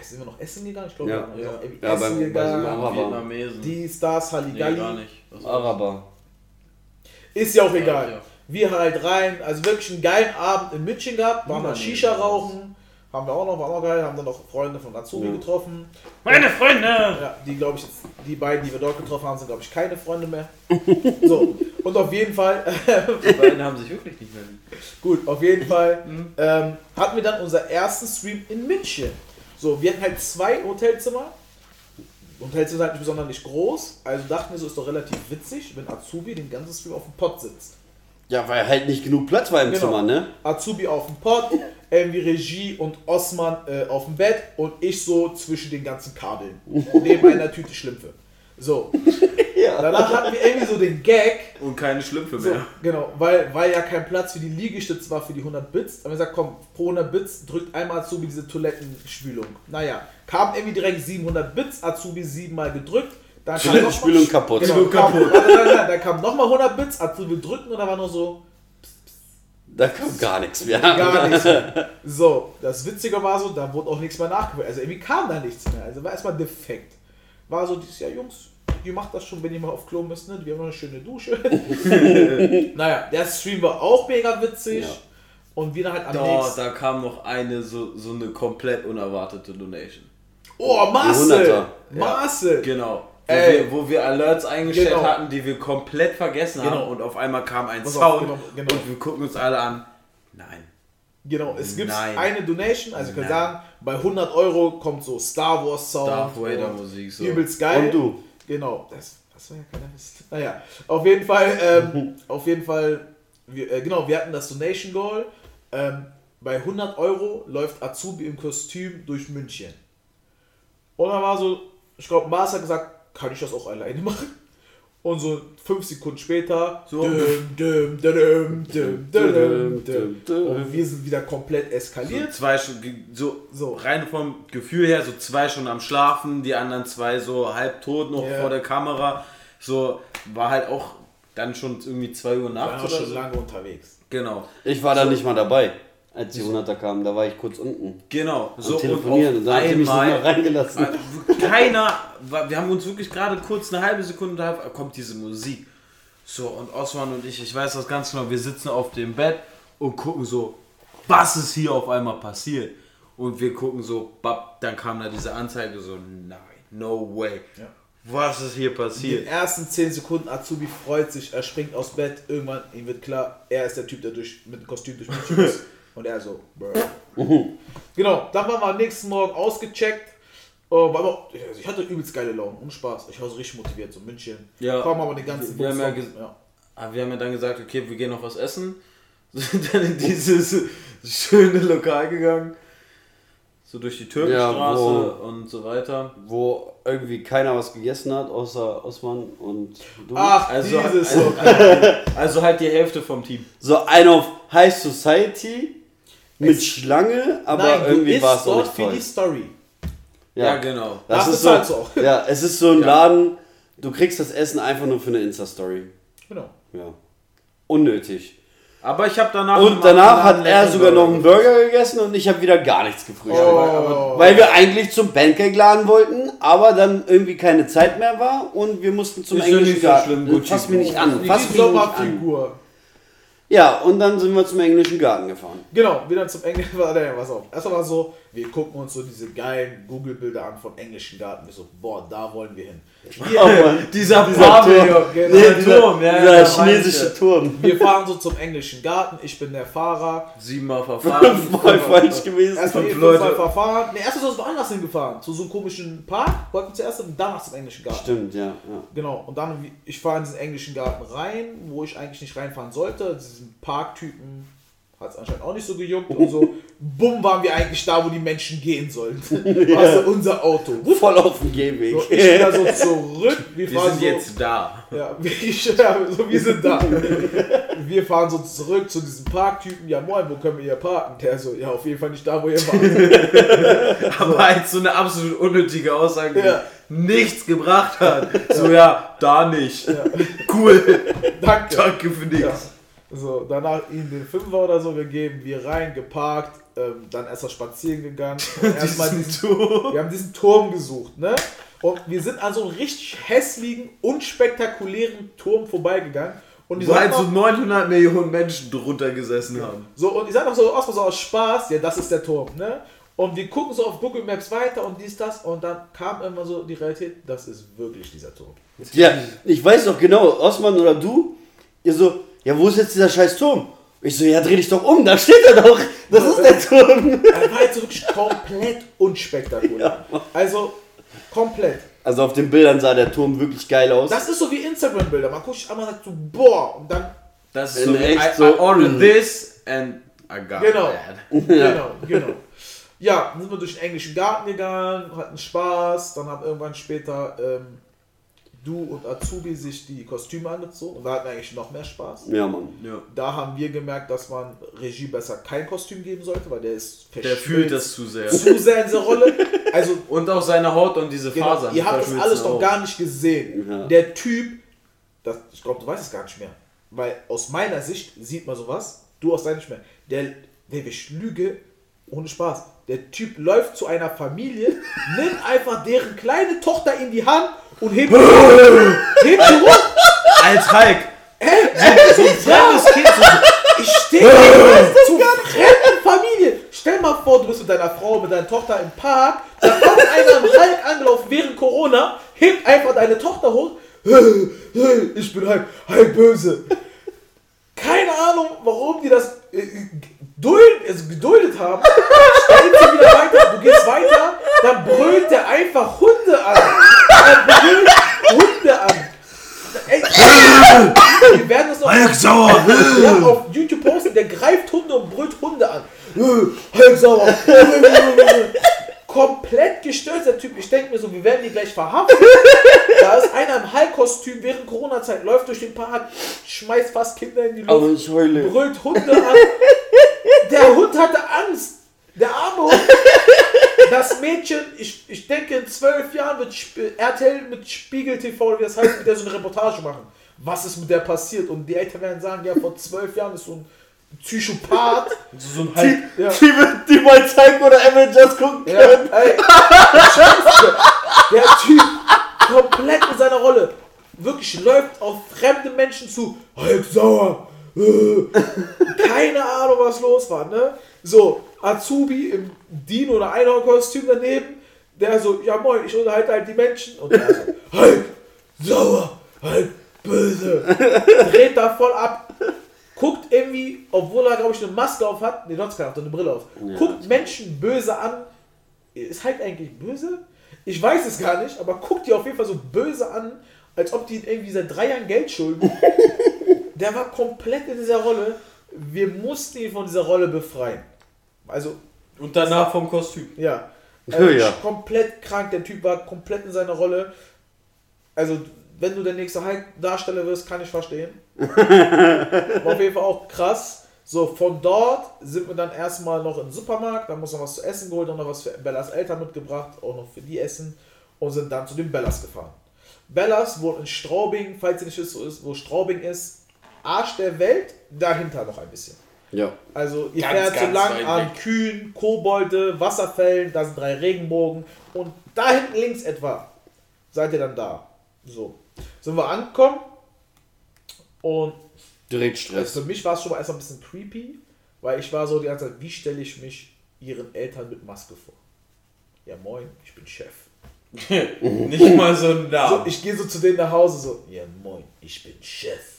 Sind wir noch essen gegangen? Ich glaube, Ja. wir haben noch irgendwie Ja, essen beim- bei gegangen. Vietnamesen. Die Stars, nee, Halligalli. gar nicht. Araber. Ist ja auch egal. ja. Wir halt rein, also wirklich einen geilen Abend in München gehabt, waren Niemand Shisha rauchen, haben wir auch noch, war auch geil, haben dann noch Freunde von Azubi Ja. getroffen. Meine Freunde! Ja, die glaube ich jetzt, die beiden, die wir dort getroffen haben, sind glaube ich keine Freunde mehr. So, und auf jeden Fall, Die beiden haben sich wirklich nicht mehr lieb. gut, auf jeden Fall Mhm. ähm, hatten wir dann unseren ersten Stream in München. So, wir hatten halt zwei Hotelzimmer. Hotelzimmer sind halt nicht besonders groß, also dachten wir so, ist doch relativ witzig, wenn Azubi den ganzen Stream auf dem Pott sitzt. Ja, weil halt nicht genug Platz war im Genau. Zimmer, ne? Azubi auf dem Pott, irgendwie Regie und Osman äh, auf dem Bett und ich so zwischen den ganzen Kabeln. neben einer Tüte Schlümpfe. So. Danach hatten wir irgendwie so den Gag, Und keine Schlümpfe so, mehr. genau, weil, weil ja kein Platz für die Liegestütze war für die 100 Bits. Aber wir gesagt, komm, pro 100 Bits drückt einmal Azubi diese Toilettenspülung. Naja, kam irgendwie direkt 700 Bits, Azubi siebenmal gedrückt. Dann kam noch mal- Toilettenspülung kaputt. Genau, kam, nein, nein, nein, da kam nochmal 100 Bits, Azubi drücken und da war nur so, Da kommt gar nichts mehr. gar nichts mehr. So, das Witzige war so, da wurde auch nichts mehr nachgeholt. Also irgendwie kam da nichts mehr. Also war erstmal defekt. War so dieses Jahr, Jungs, ihr macht das schon, wenn ihr mal auf Klo müsst, ne? Wir haben noch eine schöne Dusche. naja, der Stream war auch mega witzig. Ja. Und wir dann halt am Da, nächsten. da kam noch eine so, so eine komplett unerwartete Donation. Oh, Marcel! Marcel! Genau. Wo, Ey. wir, wo wir Alerts eingestellt Genau. hatten, die wir komplett vergessen Genau. haben und auf einmal kam ein Pass Sound genau, genau. und wir gucken uns alle an. Nein. Genau, es gibt Nein. eine Donation, also ich kann Nein. sagen, bei 100 Euro kommt so Star Wars Sound. Darth Vader und Musik so. Übelst geil. Und du. Genau, das, das war ja keiner Mist. Naja, auf jeden Fall, ähm, auf jeden Fall, wir, äh, genau, wir hatten das Donation Goal. Ähm, bei 100 Euro läuft Azubi im Kostüm durch München. Und dann war so, ich glaube, Mars hat gesagt, kann ich das auch alleine machen? Und so fünf Sekunden später, So. düm, düm, düm, und wir sind wieder komplett So eskaliert. zwei Stunden, so, So. rein vom Gefühl her, so zwei Stunden am Schlafen, die anderen zwei so halb tot noch Ja. vor der Kamera. So, war halt auch dann schon irgendwie 2 Uhr Wir nachts waren oder schon so. lange unterwegs. Genau, Ich war da nicht mal dabei, als die 100er kamen. Da war ich kurz unten. genau. So So, und telefonieren. Und, auf da hat sie mich nicht einmal- mehr reingelassen. keiner, wir haben uns wirklich gerade kurz eine halbe Sekunde da kommt diese Musik. So, und Osman und ich, ich weiß das ganz genau, wir sitzen auf dem Bett und gucken so, was ist hier auf einmal passiert? Und wir gucken so, bap, dann kam da diese Anzeige so, nein, no way. Ja. Was ist hier In passiert? den ersten 10 Sekunden Azubi freut sich, er springt aus Bett, irgendwann, ihm wird klar, er ist der Typ, der durch, mit dem Kostüm durch München ist. Und er so, bruh. Genau, dann waren wir am nächsten Morgen ausgecheckt. Aber, ich hatte übelst geile Laune und Spaß. Ich war so richtig motiviert, so München. Ja. Kaum aber den ganzen Wir haben ja ja. Aber wir haben ja dann gesagt, okay, wir gehen noch was essen. Sind dann in dieses schöne Lokal gegangen. So durch die Türkenstraße Ja, und so weiter. Wo irgendwie keiner was gegessen hat, außer Osman und du. Ach, Also, dieses also, so. also halt die Hälfte vom Team. So ein auf High Society mit Schlange, aber Nein, irgendwie war es auch nicht für voll. die Story. Ja, genau. Das Dafür ist so, du auch. ja, es ist so ein Ja. Laden, du kriegst das Essen einfach nur für eine Insta-Story. Genau. Ja. Unnötig. Aber ich habe danach. Und danach Laden hat er sogar noch einen. Burger gegessen und ich habe wieder gar nichts gefrühstückt. Oh. Weil wir eigentlich zum Pancake-Laden wollten, aber dann irgendwie keine Zeit mehr war und wir mussten zum Ist ja englischen nicht so Garten. schlimm, Gucci. Fass mich nicht an. Die Fass mich nicht an. Ja, und dann sind wir zum englischen Garten gefahren. Genau, wieder zum englischen Warte, pass auf. Erstmal war so, wir gucken uns so diese geilen Google-Bilder an vom englischen Garten. Wir so, boah, da wollen wir hin. Oh Mann. Dieser, Dieser Turm. genau, Nee, der dieser, Turm, ja, dieser ja, chinesische. Turm. Wir fahren so zum englischen Garten, ich bin der Fahrer. Siebenmal verfahren. Voll falsch gewesen. Erstmal Fünf eben Leute. Leute. verfahren. Ne, erstmal sind wir woanders hingefahren. Zu so einem komischen Park. Wollten wir zuerst und danach zum englischen Garten. Stimmt, ja. ja. Genau, und dann, ich fahre in diesen englischen Garten rein, wo ich eigentlich nicht reinfahren sollte. Diesen Parktypen hat es anscheinend auch nicht so gejuckt. Und so, bumm, waren wir eigentlich da, wo die Menschen gehen sollten. Also unser Auto. Voll auf dem Gehweg. So, ich wieder so zurück. Wir, Wir fahren sind so, jetzt da. Ja, wir, ja, so, wir sind da. Wir fahren so zurück zu diesem Parktypen. Ja, moin, wo können wir hier parken? Der so, ja, auf jeden Fall nicht da, wo ihr wart. Aber halt so eine absolut unnötige Aussage, die Ja. nichts gebracht hat. So, ja, da nicht. Cool. Danke. Danke für nichts. Ja. So, danach ihnen den Fünfer oder so gegeben, wir rein, geparkt, ähm, dann erstmal spazieren gegangen. und Erstmal Diesen Turm. wir haben diesen Turm gesucht, ne? Und wir sind an so einem richtig hässlichen, unspektakulären Turm vorbeigegangen. Und die Wo halt so noch, 900 Millionen Menschen drunter gesessen haben. so, und ich sag noch so, aus, so aus Spaß, ja, das ist der Turm, ne? Und wir gucken so auf Google Maps weiter und dies, das, und dann kam immer so die Realität, das ist wirklich dieser Turm. Ja, ich weiß doch genau, Osman oder du, ihr so, ja, wo ist jetzt dieser scheiß Turm? Ich so, ja, dreh dich doch um, da steht er doch. Das ist der Turm. Er war jetzt wirklich komplett unspektakulär. Also, komplett. Also auf den Bildern sah der Turm wirklich geil aus. Das ist so wie Instagram-Bilder. Man guckt sich einmal und sagt so, boah, und dann, Das ist so, wie, echt I, so, I ordered this and I got Genau. that. Genau, genau. Ja, dann sind wir durch den englischen Garten gegangen, hatten Spaß, dann haben irgendwann später ähm, du und Azubi sich die Kostüme angezogen und da hatten wir eigentlich noch mehr Spaß. Ja, Mann. Ja. Da haben wir gemerkt, dass man Regie besser kein Kostüm geben sollte, weil der ist Der fühlt das zu sehr. zu sehr in dieser Rolle. Also Und auch seine Haut und diese Genau, Fasern. ihr habt das alles noch gar nicht gesehen. Ja. Der Typ, das, ich glaube, du weißt es gar nicht mehr. Weil aus meiner Sicht sieht man sowas, du aus deiner nicht mehr. Der, der ich lüge, ohne Spaß. Der Typ läuft zu einer Familie, nimmt einfach deren kleine Tochter in die Hand und hebt, hebt sie hoch. Als Hulk. So ein fremdes Kind. So, ich stehe zu fremden Familie. Stell mal vor, du bist mit deiner Frau, mit deiner Tochter im Park. Da kommt einer im Hulk angelaufen während Corona, hebt einfach deine Tochter hoch. Ich bin Hulk, Hulk böse. Keine Ahnung, warum die das geduld, also geduldet haben. Stellt sie wieder weiter, du gehst weiter, dann brüllt der einfach Hunde an. Er brüllt Hunde an. Ey, wir werden das noch sauer. ja, auf YouTube posten, der greift Hunde und brüllt Hunde an. Hulk sauer. Komplett gestört, der Typ. Ich denke mir so, wir werden die gleich verhaften. Da ist einer im Hulk-Kostüm während Corona-Zeit, läuft durch den Park, schmeißt fast Kinder in die Luft, Aber ich heule. brüllt Hunde an. Der Hund hatte Angst. Der arme Hund. Das Mädchen, ich, ich denke in zwölf Jahren wird Sp- RTL mit Spiegel TV, wie das heißt, mit der so eine Reportage machen. Was ist mit der passiert? Und die Eltern werden sagen, ja, vor zwölf Jahren ist so ein Psychopath. So ein Hulk. Ja. Die, die mal zeigen oder Avengers gucken Ja, können. ey, der Typ komplett in seiner Rolle. Wirklich läuft auf fremde Menschen zu. Hulk sauer. Äh. Keine Ahnung, was los war, ne? So, Azubi im Dino- oder Einhorn-Kostüm daneben. Der so, ja moin, ich unterhalte halt die Menschen. Und der so, Hulk sauer, Hulk böse. Dreht da voll ab. Guckt irgendwie, obwohl er, glaube ich, eine Maske auf hat, nee, sonst keine, hat er eine Brille auf. Ja, Guckt Menschen böse an. Ist halt eigentlich böse? Ich weiß es gar nicht, aber guckt die auf jeden Fall so böse an, als ob die ihn irgendwie seit drei Jahren Geld schulden. Der war komplett in dieser Rolle. Wir mussten ihn von dieser Rolle befreien. Also, Und danach vom Kostüm. ja. Also Ja. Komplett krank. Der Typ war komplett in seiner Rolle. Also, wenn du der nächste Hulk-Darsteller wirst, kann ich verstehen. War auf jeden Fall auch krass. So, von dort sind wir dann erstmal noch im Supermarkt, dann muss noch was zu essen geholt, noch was für Bellas Eltern mitgebracht, auch noch für die Essen und sind dann zu den Bellas gefahren. Bellas wohnt in Straubing, falls ihr nicht wisst, wo, ist, wo Straubing ist, Arsch der Welt, dahinter noch ein bisschen. Ja. Also ihr Ganz, fährt so lang an. Kühen, Kobolde, Wasserfällen, da sind drei Regenbogen und da hinten links etwa seid ihr dann da. So. Sind wir angekommen und Direkt also Stress. für mich war es schon mal erstmal ein bisschen creepy, weil ich war so die ganze Zeit, wie stelle ich mich ihren Eltern mit Maske vor? Ja moin, ich bin Chef. Nicht mal so ein So, Namen. ich gehe so zu denen nach Hause so, ja moin, ich bin Chef.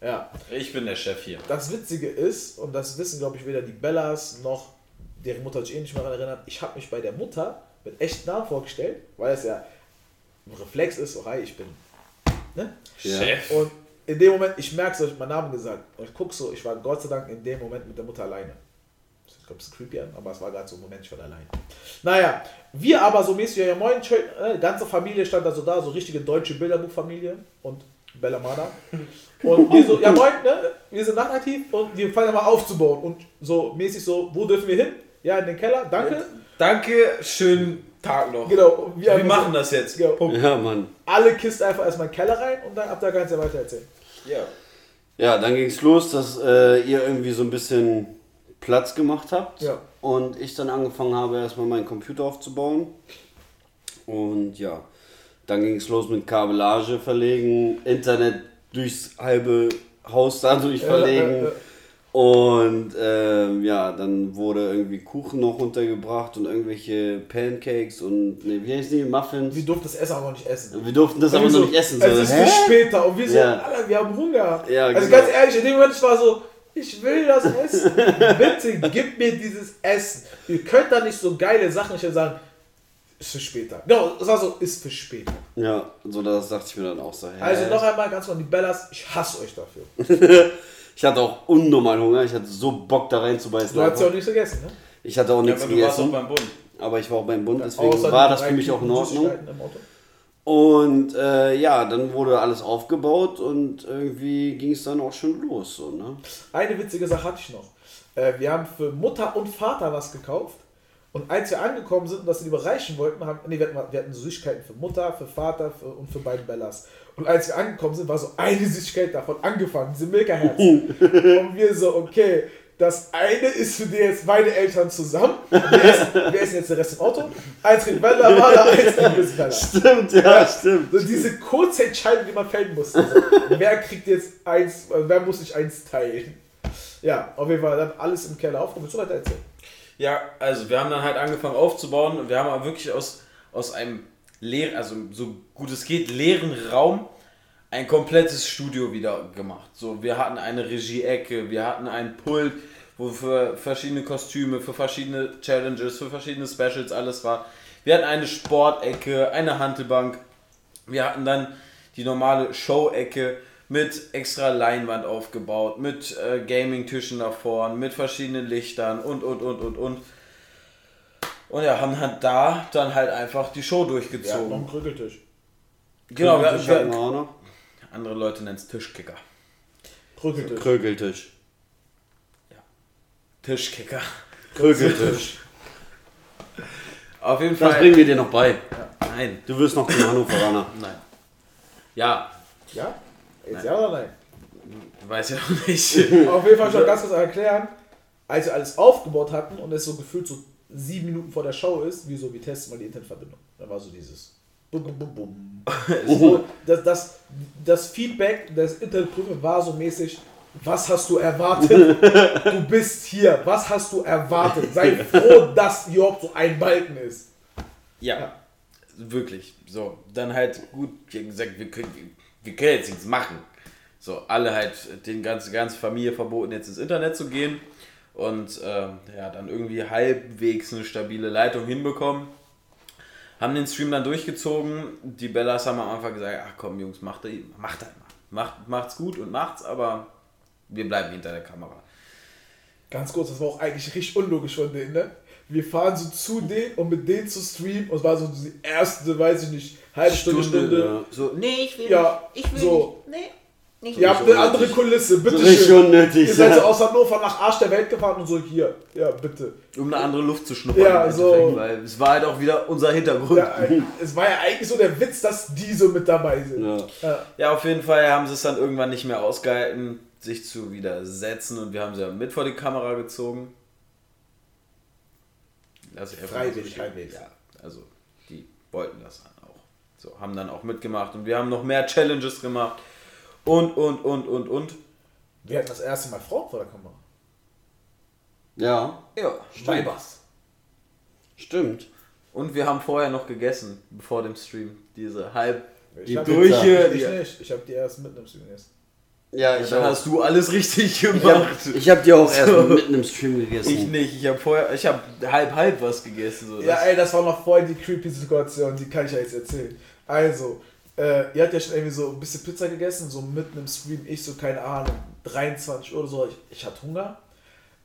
Ja, Ich bin der Chef hier. das Witzige ist, und das wissen glaube ich weder die Bellas noch deren Mutter sich eh nicht mehr daran erinnert, ich habe mich bei der Mutter mit echten Namen vorgestellt, weil es ja ein Reflex ist, so hi, ich bin. Ne? Chef. Und in dem Moment, ich merke so, ich hab meinen Namen gesagt. Und ich gucke so, ich war Gott sei Dank in dem Moment mit der Mutter alleine. Ich glaube, es ist creepy an, aber es war gerade so ein Moment, ich war alleine. Naja, wir aber so mäßig, ja moin, schön, äh, ganze Familie stand da so da, so richtige deutsche Bilderbuchfamilie und Bella Mada. Und wir so, ja moin, ne, wir sind nachtaktiv und wir fangen mal aufzubauen. Und so mäßig so, wo dürfen wir hin? Ja, in den Keller, danke. Danke, schönen Tag noch. Genau, wir, Wir machen so, das jetzt. Genau. Punkt. Ja, Mann. alle Kisten einfach erstmal in den Keller rein und dann ab da kannst du ja weiter erzählen. Ja. Ja, dann ging es los, dass äh, ihr irgendwie so ein bisschen Platz gemacht habt. Ja. Und ich dann angefangen habe, erstmal meinen Computer aufzubauen. Und ja, dann ging es los mit Kabellage verlegen, Internet durchs halbe Haus dadurch verlegen. Äh, äh, äh. Und ähm, ja, dann wurde irgendwie Kuchen noch runtergebracht und irgendwelche Pancakes und ne, wie heißt die? Muffins. Wir durften das Essen aber nicht essen. Wir durften das aber wir noch so, nicht essen. Es so, ist hä? für später. Und wir so, Ja. Alter, wir haben Hunger. Ja, also genau. ganz ehrlich, in dem Moment ich war so, ich will das essen. Bitte gib mir dieses Essen. Ihr könnt da nicht so geile Sachen nicht sagen, ist für später. Genau, es war so, ist für später. Ja, so das dachte ich mir dann auch so. Hä? Also noch einmal ganz kurz an die Bellas, ich hasse euch dafür. Ich hatte auch unnormal Hunger. Ich hatte so Bock da reinzubeißen. Du hast ja auch nichts gegessen, ne? Ich hatte auch Ja, nichts aber du warst auch gegessen. beim Bund. Aber ich war auch beim Bund, deswegen Außer war das für mich auch in Ordnung. Und äh, ja, dann wurde alles aufgebaut und irgendwie ging es dann auch schon los. So, ne? Eine witzige Sache hatte ich noch. Äh, wir haben für Mutter und Vater was gekauft. Und als wir angekommen sind und das überreichen wollten, haben, nee, wir hatten, wir hatten Süßigkeiten für Mutter, für Vater für, und für beide Bellas. Und als wir angekommen sind, war so eine Süßigkeit davon angefangen, diese Milka-Herzen. und wir so, okay, das eine ist für die jetzt beide Eltern zusammen. Wir essen, wir essen jetzt den Rest im Auto. Eins kriegt Bella, Walla, eins Miss Bella. Stimmt, ja, stimmt. So diese kurze Entscheidung, die man fällen musste. So, wer kriegt jetzt eins, äh, wer muss sich eins teilen? Ja, auf jeden Fall dann alles im Keller aufgehoben. So weiter erzählen. Ja, also wir haben dann halt angefangen aufzubauen und wir haben aber wirklich aus, aus einem leeren, also so gut es geht, leeren Raum ein komplettes Studio wieder gemacht. So, wir hatten eine Regie-Ecke, wir hatten ein Pult, wo für verschiedene Kostüme, für verschiedene Challenges, für verschiedene Specials alles war. Wir hatten eine Sportecke, eine Hantelbank. Wir hatten dann die normale Show-Ecke mit extra Leinwand aufgebaut, mit äh, Gaming-Tischen da vorn, mit verschiedenen Lichtern und, und, und, und, und. Und ja, haben halt da dann halt einfach die Show Wir hatten noch durchgezogen. einen Krügeltisch. genau, wir, Krügeltisch hatten wir wir, auch noch. andere Leute nennen es Tischkicker. Krügeltisch. Krögeltisch. Tischkicker. Krögeltisch. Auf jeden Das Fall. bringen wir dir noch bei. Nein, Du wirst noch zum Hannoveraner. nein. Ja, Ja? Jetzt ja oder nein? weiß ja noch nicht. Auf jeden Fall schon ganz kurz erklären. Als wir alles aufgebaut hatten und es so gefühlt so sieben Minuten vor der Show ist, wie so, wir testen mal die Internetverbindung. Da war so dieses. Bum, bum, bum, bum. So, das, das, das Feedback des Internetprüfers war so mäßig, was hast du erwartet? Du bist hier, was hast du erwartet? Sei froh, dass überhaupt so ein Balken ist. Ja, wirklich. So, dann halt gut, gesagt, wir können, wir, können jetzt nichts machen. So, alle halt, den ganze, ganze Familie verboten, jetzt ins Internet zu gehen und ähm, ja, dann irgendwie halbwegs eine stabile Leitung hinbekommen. Haben den Stream dann durchgezogen. Die Bellas haben am Anfang gesagt, ach komm Jungs, macht, macht halt mal. Macht, macht's gut und macht's, aber wir bleiben hinter der Kamera. Ganz kurz, das war auch eigentlich richtig unlogisch von denen, ne? Wir fahren so zu denen, um mit denen zu streamen. Und es war so die erste, weiß ich nicht, halbe Stunde, Stunde. ja. So, Nee, ich will Ja, nicht. Ich will so. nicht. Nee, nicht. Ihr habt eine andere Kulisse, bitte Richtig schön. unnötig. Ihr seid so Ja. aus Hannover nach Arsch der Welt gefahren und so hier. Ja, bitte. um eine andere Luft zu schnuppern. Ja, so. Weil es war halt auch wieder unser Hintergrund. Ja, es war ja eigentlich so der Witz, dass die so mit dabei sind. Ja. Ja. Ja, auf jeden Fall haben sie es dann irgendwann nicht mehr ausgehalten, sich zu widersetzen und wir haben sie mit vor die Kamera gezogen. Lass ich einfach mal Freiwillig, halbwegs. Ja, also die wollten das dann auch. So, haben dann auch mitgemacht und wir haben noch mehr Challenges gemacht und, und, und, und, und. Wir hatten das erste Mal Frauen vor der Kamera. ja, Ja, Weibers. stimmt. Und wir haben vorher noch gegessen, bevor dem Stream. Diese halb... Die hab- Brüche, Ich die- nicht. Ich habe die erst mitten im Stream gegessen. Ja, Ja, ich dann auch. hast du alles richtig Ich hab, gemacht. ich hab die auch erst So. mitten im Stream gegessen. Ich nicht, ich habe vorher, ich habe halb halb was gegessen. So. Ja, Das- ey, das war noch voll die creepy Situation, die kann ich ja jetzt erzählen. Also, äh, ihr habt ja schon irgendwie so ein bisschen Pizza gegessen, so mitten im Stream, ich so, keine Ahnung, 23 Uhr oder so, ich, ich hatte Hunger.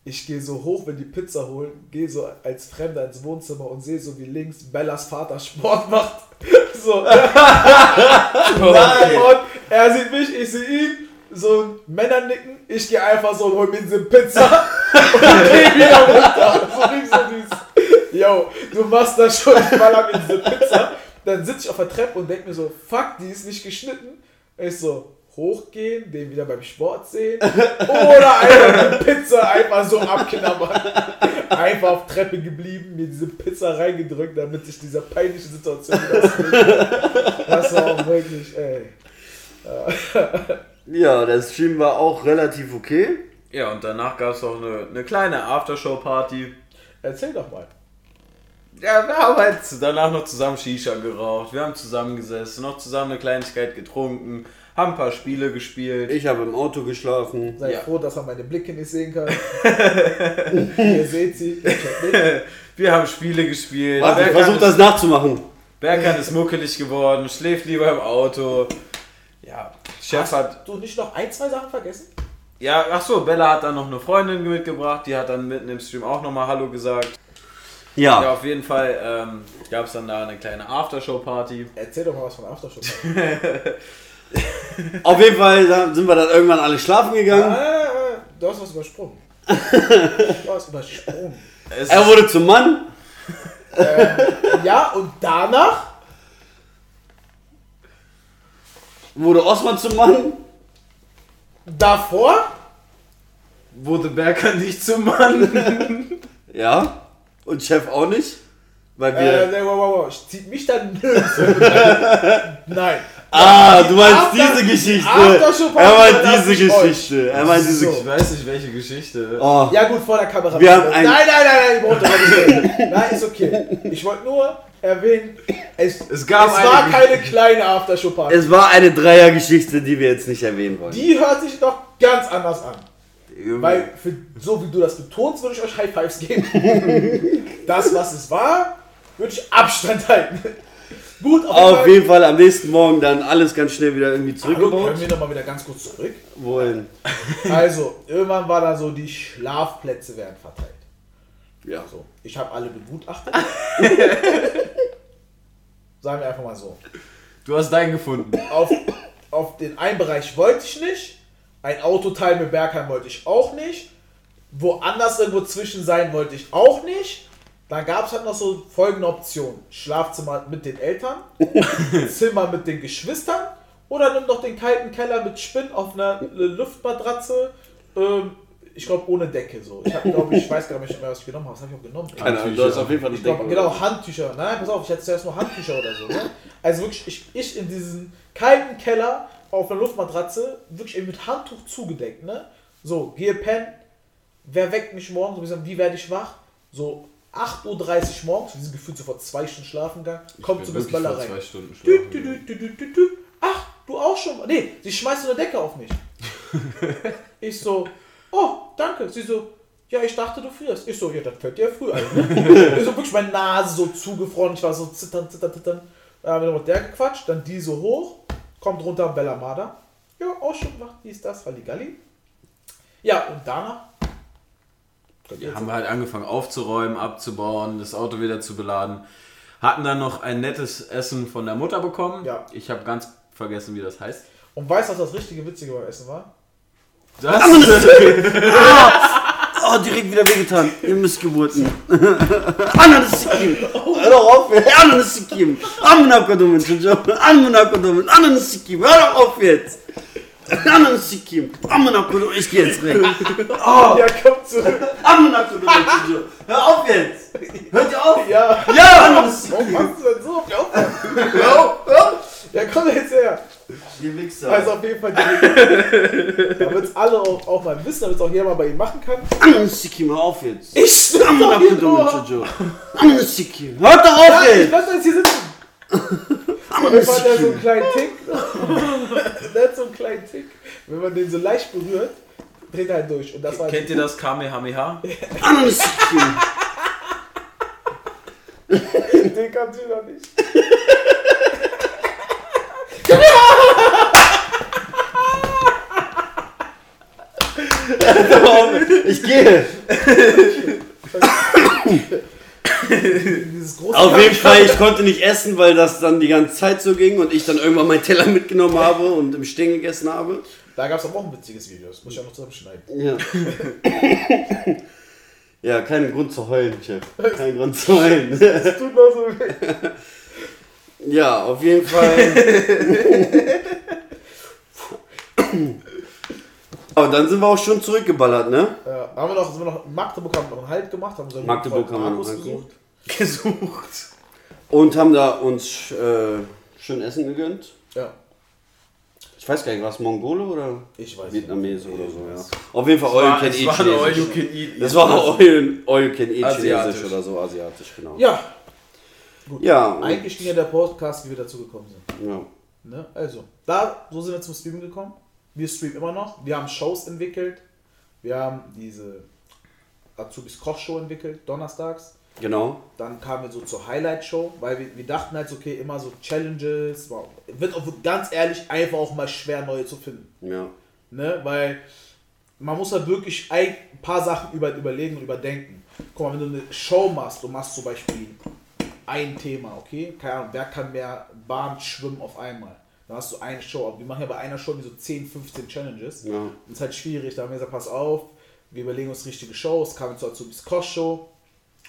Ich gehe so hoch, wenn die Pizza holen, gehe so als Fremder ins Wohnzimmer und sehe so, wie links Bellas Vater Sport macht. So. Nein, und er sieht mich, ich sehe ihn, so ein Männernicken, ich gehe einfach so und hol mir diese Pizza und geh wieder runter. So so dieses, yo, du machst das schon, ich baller mir diese Pizza. Dann sitze ich auf der Treppe und denke mir so, fuck, die ist nicht geschnitten. Ich so, hochgehen, den wieder beim Sport sehen oder einfach die Pizza einfach so abknabbern. Einfach auf Treppe geblieben, mir diese Pizza reingedrückt, damit sich dieser peinliche Situation Das war auch wirklich, ey. Ja, der Stream war auch relativ okay. Ja, und danach gab es noch eine, eine kleine Aftershow-Party. Erzähl doch mal. Ja, wir haben halt danach noch zusammen Shisha geraucht. Wir haben zusammengesessen, noch zusammen eine Kleinigkeit getrunken, haben ein paar Spiele gespielt. Ich habe im Auto geschlafen. Seid Ja. froh, dass man meine Blicke nicht sehen kann. Ihr seht sie. Wir haben Spiele gespielt. Warte, ich versuch das nachzumachen. Berkan ist muckelig geworden, schläft lieber im Auto. Ja, Chef hat. Hast du nicht noch ein, zwei Sachen vergessen? Ja, ach so, Bella hat dann noch eine Freundin mitgebracht, die hat dann mitten im Stream auch nochmal Hallo gesagt. Ja, Ja. auf jeden Fall ähm, gab es dann da eine kleine Aftershow-Party. Erzähl doch mal was von Aftershow. Auf jeden Fall da sind wir dann irgendwann alle schlafen gegangen. Ah, du hast was übersprungen. Du hast übersprungen. Es Er wurde zum Mann. Ja, und danach Wurde Osman zum Mann. Davor? wurde Berker nicht zum Mann. Ja. Und Chef auch nicht. Weil wir. Äh, nee, wow, wow, wow. Ich zieh mich dann nirgends. Nein. ah, du meinst After- diese Geschichte. Aftershow-Party Er meint diese. Geschichte. Er meint diese So. Ich weiß nicht, welche Geschichte. Oh. Ja gut, vor der Kamera. Wir haben ein- nein, nein, nein, nein, reden. Nein, ist okay. Ich wollte nur erwähnen, es, Es gab es eine war keine kleine Aftershow-Party. Es war eine Dreiergeschichte, die wir jetzt nicht erwähnen wollen. Die hört sich doch ganz anders an. Weil, für, so wie du das betonst, würde ich euch High Fives geben. das, was es war, würde ich Abstand halten. Gut, auf, Auf jeden Fall am nächsten Morgen dann alles ganz schnell wieder irgendwie Fall. Hallo, zurückgebaut. können wir nochmal wieder ganz kurz zurück. Wollen. Also, irgendwann war da so, die Schlafplätze werden verteilt. Ja. So, ich habe alle begutachtet. Sagen wir einfach mal so. Du hast deinen gefunden. Auf, auf den einen Bereich wollte ich nicht. Ein Autoteil mit Bergheim wollte ich auch nicht. Woanders irgendwo zwischen sein wollte ich auch nicht. Dann gab es halt noch so folgende Optionen. Schlafzimmer mit den Eltern, Zimmer mit den Geschwistern oder nimm doch den kalten Keller mit Spinn auf einer Luftmatratze. Ähm, ich glaube ohne Decke so. Ich habe glaube ich weiß gar nicht mehr, was ich genommen habe. Was habe ich auch genommen? Keine Ahnung, du hast auf jeden Fall eine Ich glaub, Decke. genau, Handtücher. Nein, pass auf, ich hatte zuerst nur Handtücher oder so. Ne? Also wirklich, ich, ich in diesen kalten Keller auf einer Luftmatratze, wirklich eben mit Handtuch zugedeckt. Ne? So, gehe pennen. Wer weckt mich morgens? So, wie werde ich wach? So 8.30 Uhr morgens, wir sind gefühlt sofort zwei Stunden schlafen gegangen, kommt zu Miss Balla rein. zwei Stunden schlafen. dü, dü, dü. Ach, du auch schon? Nee, sie schmeißt so eine Decke auf mich. ich so, oh, danke. Sie so, ja, ich dachte, du frierst. Ich so, ja, das fällt dir früh ein. Ne? ich so, wirklich meine Nase so zugefroren, ich war so zittern, zittern, zittern. Dann haben wir noch mit der gequatscht, dann die so hoch, kommt runter, Bella Mada. Ja, auch schon gemacht, dies, das, Halligalli. Ja, und danach. Ja, haben wir halt angefangen aufzuräumen, abzubauen, das Auto wieder zu beladen. Hatten dann noch ein nettes Essen von der Mutter bekommen. Ja. Ich habe ganz vergessen, wie das heißt. Und weißt du, was das richtige Witzige beim Essen war? Das, Oh, direkt wieder wehgetan. Ihr Missgeburten. Ananas Sikim. Hör doch auf, ey. Ananas Sikim. Amnakodomen, Jojo. Amnakodomen. Ananas Sikim. Hör doch auf jetzt. Ananas Sikim. Amnakodomen. Ich geh jetzt weg. Ja, kommt zurück. Amnakodomen, Jojo. Hör auf jetzt. Hört ihr auf? Ja. Ja, Ananas Warum Sikim. machst du denn so? Hör auf, hör auf. Ja, komm jetzt her. Ihr Wichser. Also auf jeden Fall, die- damit es alle auch, auch mal wissen, damit es auch jeder mal bei ihnen machen kann. Sikim. Hör auf jetzt. Ich stimme doch hier nur. Sikim. Hört doch auf Ja, ich jetzt. lass jetzt hier sitzen. Und dann hat er so einen kleinen Tick. der hat so einen kleinen Tick. Wenn man den so leicht berührt, dreht er halt durch. Und das war kennt ihr das Kamehameha? Den kannst du noch nicht. Ich gehe. Auf jeden Fall, ich konnte nicht essen, weil das dann die ganze Zeit so ging und ich dann irgendwann meinen Teller mitgenommen habe und im Stehen gegessen habe. Da gab es aber auch ein witziges Video. Das muss ich auch noch zusammenschneiden. Ja. Ja, kein Grund zu heulen, Chef. Kein Grund zu heulen. Das tut mir so weh. Ja, auf jeden Fall. Aber dann sind wir auch schon zurückgeballert, ne? Ja, haben wir noch, sind wir noch in Magdeburg haben wir noch einen Halt gemacht, haben unseren Magdeburg haben wir noch Markus angeguckt. Gesucht. Und haben da uns äh, schön Essen gegönnt. Ja, Ich weiß gar nicht, war es Mongole oder ich weiß nicht. Vietnamese oder so, ja. Auf jeden Fall Es All You war, Can Eat war Chinesisch. Can Eat. Das war All, You Can Eat Asiatisch. Chinesisch oder so, asiatisch, genau. Ja, Ja, und- eigentlich ging ja der Podcast, wie wir dazu gekommen sind. ja. Ne? Also, da, so sind wir zum Streamen gekommen. Wir streamen immer noch. Wir haben Shows entwickelt. Wir haben diese Azubis Kochshow entwickelt, donnerstags. Genau. Dann kamen wir so zur Highlight-Show, weil wir, wir dachten halt, okay, immer so Challenges. Wow. Wird auch ganz ehrlich einfach auch mal schwer, neue zu finden. Ja. Ne? Weil man muss halt wirklich ein paar Sachen über, überlegen und überdenken. Guck mal, wenn du eine Show machst, du machst zum Beispiel ein Thema, okay? Keine Ahnung, wer kann mehr Bahn schwimmen auf einmal? Dann hast du eine Show, wir machen ja bei einer Show so 10, 15 Challenges. Ja. Das ist halt schwierig, da haben wir gesagt, pass auf, wir überlegen uns richtige Shows, kamen zur Azubis Koch Show,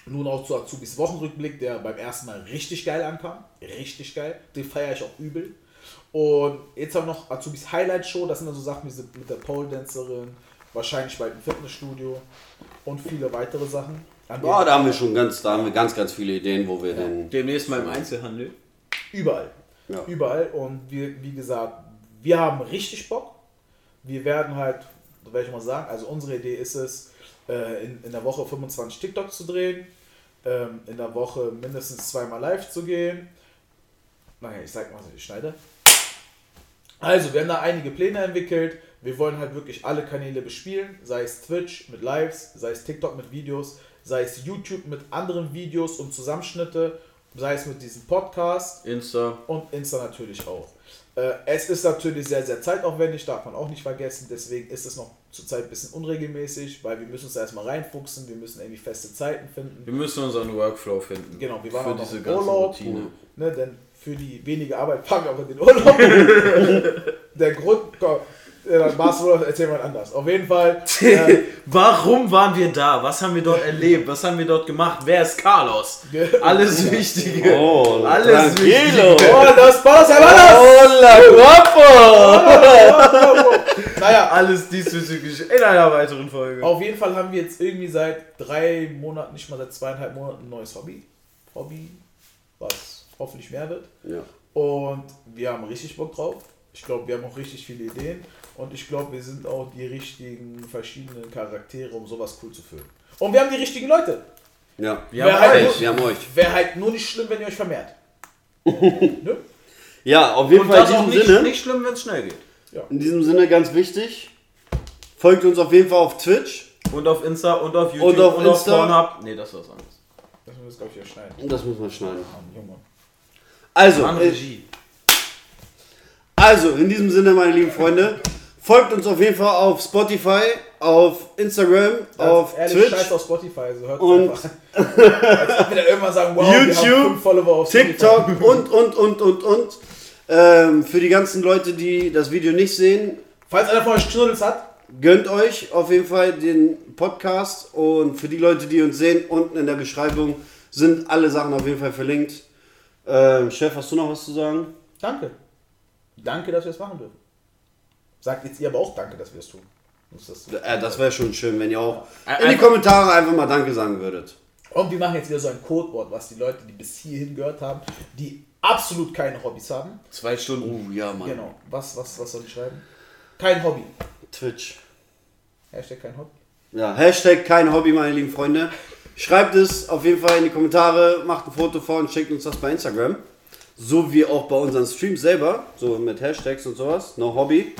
nun auch zu Azubis Wochenrückblick, der beim ersten Mal richtig geil ankam. Richtig geil. Den feiere ich auch übel. Und jetzt haben wir noch Azubis Highlight Show. Das sind dann so Sachen wie sind mit der Pole Dancerin, wahrscheinlich bald ein Fitnessstudio und viele weitere Sachen. Boah, da haben wir schon ganz, da haben wir ganz, ganz viele Ideen, wo wir denn. Demnächst mal im Einzelhandel. Überall. Ja. Überall. Und wir, wie gesagt, wir haben richtig Bock. Wir werden halt, werde ich mal sagen, also unsere Idee ist es, äh, in, in der Woche 25 TikToks zu drehen, ähm, in der Woche mindestens zweimal live zu gehen. Naja, ich sag mal so, ich schneide. Also, wir haben da einige Pläne entwickelt. Wir wollen halt wirklich alle Kanäle bespielen, sei es Twitch mit Lives, sei es TikTok mit Videos, sei es YouTube mit anderen Videos und Zusammenschnitte, sei es mit diesem Podcast Insta. und Insta natürlich auch. Äh, es ist natürlich sehr, sehr zeitaufwendig, darf man auch nicht vergessen. Deswegen ist es noch zurzeit ein bisschen unregelmäßig, weil wir müssen uns erstmal reinfuchsen, wir müssen irgendwie feste Zeiten finden. Wir müssen unseren Workflow finden. Genau, wir waren Für auch noch diese im Urlaub. Routine. Ne, denn für die wenige Arbeit fangen wir auch in den Urlaub. Der Grund, dann Barcelona erzählen wir anders. Auf jeden Fall. Äh, Warum waren wir da? Was haben wir dort erlebt? Was haben wir dort gemacht? Wer ist Carlos? Alles Wichtige. Oh, Alles tranquilo. Wichtige. oh, los, Palos Hermanos! Hola, guapo! Naja, Alles diesbezüglich in einer weiteren Folge. Auf jeden Fall haben wir jetzt irgendwie seit drei Monaten, nicht mal seit zweieinhalb Monaten, ein neues Hobby. Hobby, was hoffentlich mehr wird. Ja. Und wir haben richtig Bock drauf. Ich glaube, wir haben auch richtig viele Ideen. Und ich glaube, wir sind auch die richtigen verschiedenen Charaktere, um sowas cool zu füllen. Und wir haben die richtigen Leute. Ja, Wir haben halt euch. nur- wir haben euch. Wäre halt nur nicht schlimm, wenn ihr euch vermehrt. ne? Ja, auf jeden Und Fall das in auch diesem nicht, Sinne. nicht schlimm, wenn es schnell geht. In diesem Sinne ganz wichtig. Folgt uns auf jeden Fall auf Twitch. Und auf Insta und auf YouTube Und auf Insta. Pornhub. Nee, das ist was anderes. Das müssen wir jetzt, glaube ich, schneiden. Und das muss man schneiden. Also, An äh, Regie. also in diesem Sinne, meine lieben Freunde, folgt uns auf jeden Fall auf Spotify, auf Instagram, auf Ganz ehrlich, Twitch, scheiß auf Spotify. Also hört Und- einfach. Als ob wir irgendwann sagen, wow, YouTube, auf Spotify. TikTok und, und, und, und, und. Ähm, für die ganzen Leute, die das Video nicht sehen, Falls einer von euch Knuddels hat, gönnt euch auf jeden Fall den Podcast. Und für die Leute, die uns sehen, unten in der Beschreibung sind alle Sachen auf jeden Fall verlinkt. Ähm, Chef, hast du noch was zu sagen? danke. Danke, dass wir es machen dürfen. Sagt jetzt ihr aber auch Danke, dass wir es tun. Das Äh, das wäre schon schön, wenn ihr auch Ein- in die Kommentare einfach mal Danke sagen würdet. Und wir machen jetzt wieder so ein Codewort, was die Leute, die bis hierhin gehört haben, die absolut keine Hobbys haben. Zwei Stunden. Oh ja, Mann. Genau. Was, was, was soll ich schreiben? Kein Hobby. Twitch. Hashtag kein Hobby. Ja, Hashtag kein Hobby, meine lieben Freunde. Schreibt es auf jeden Fall in die Kommentare, macht ein Foto vor und schickt uns das bei Instagram. So wie auch bei unseren Streams selber, so mit Hashtags und sowas. No Hobby.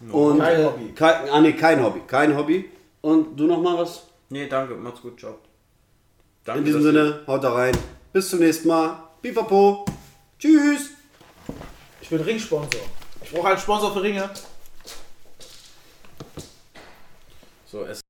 Und, Kein äh, Hobby. Kein, ah, nee, kein Hobby. Kein Hobby. Und du noch mal was? Nee, danke. Macht's gut. Ciao. Danke, In diesem Sinne, haut da rein. Bis zum nächsten Mal. Pipapo. Tschüss. Ich bin Ringsponsor. Ich brauche einen Sponsor für Ringe. So, es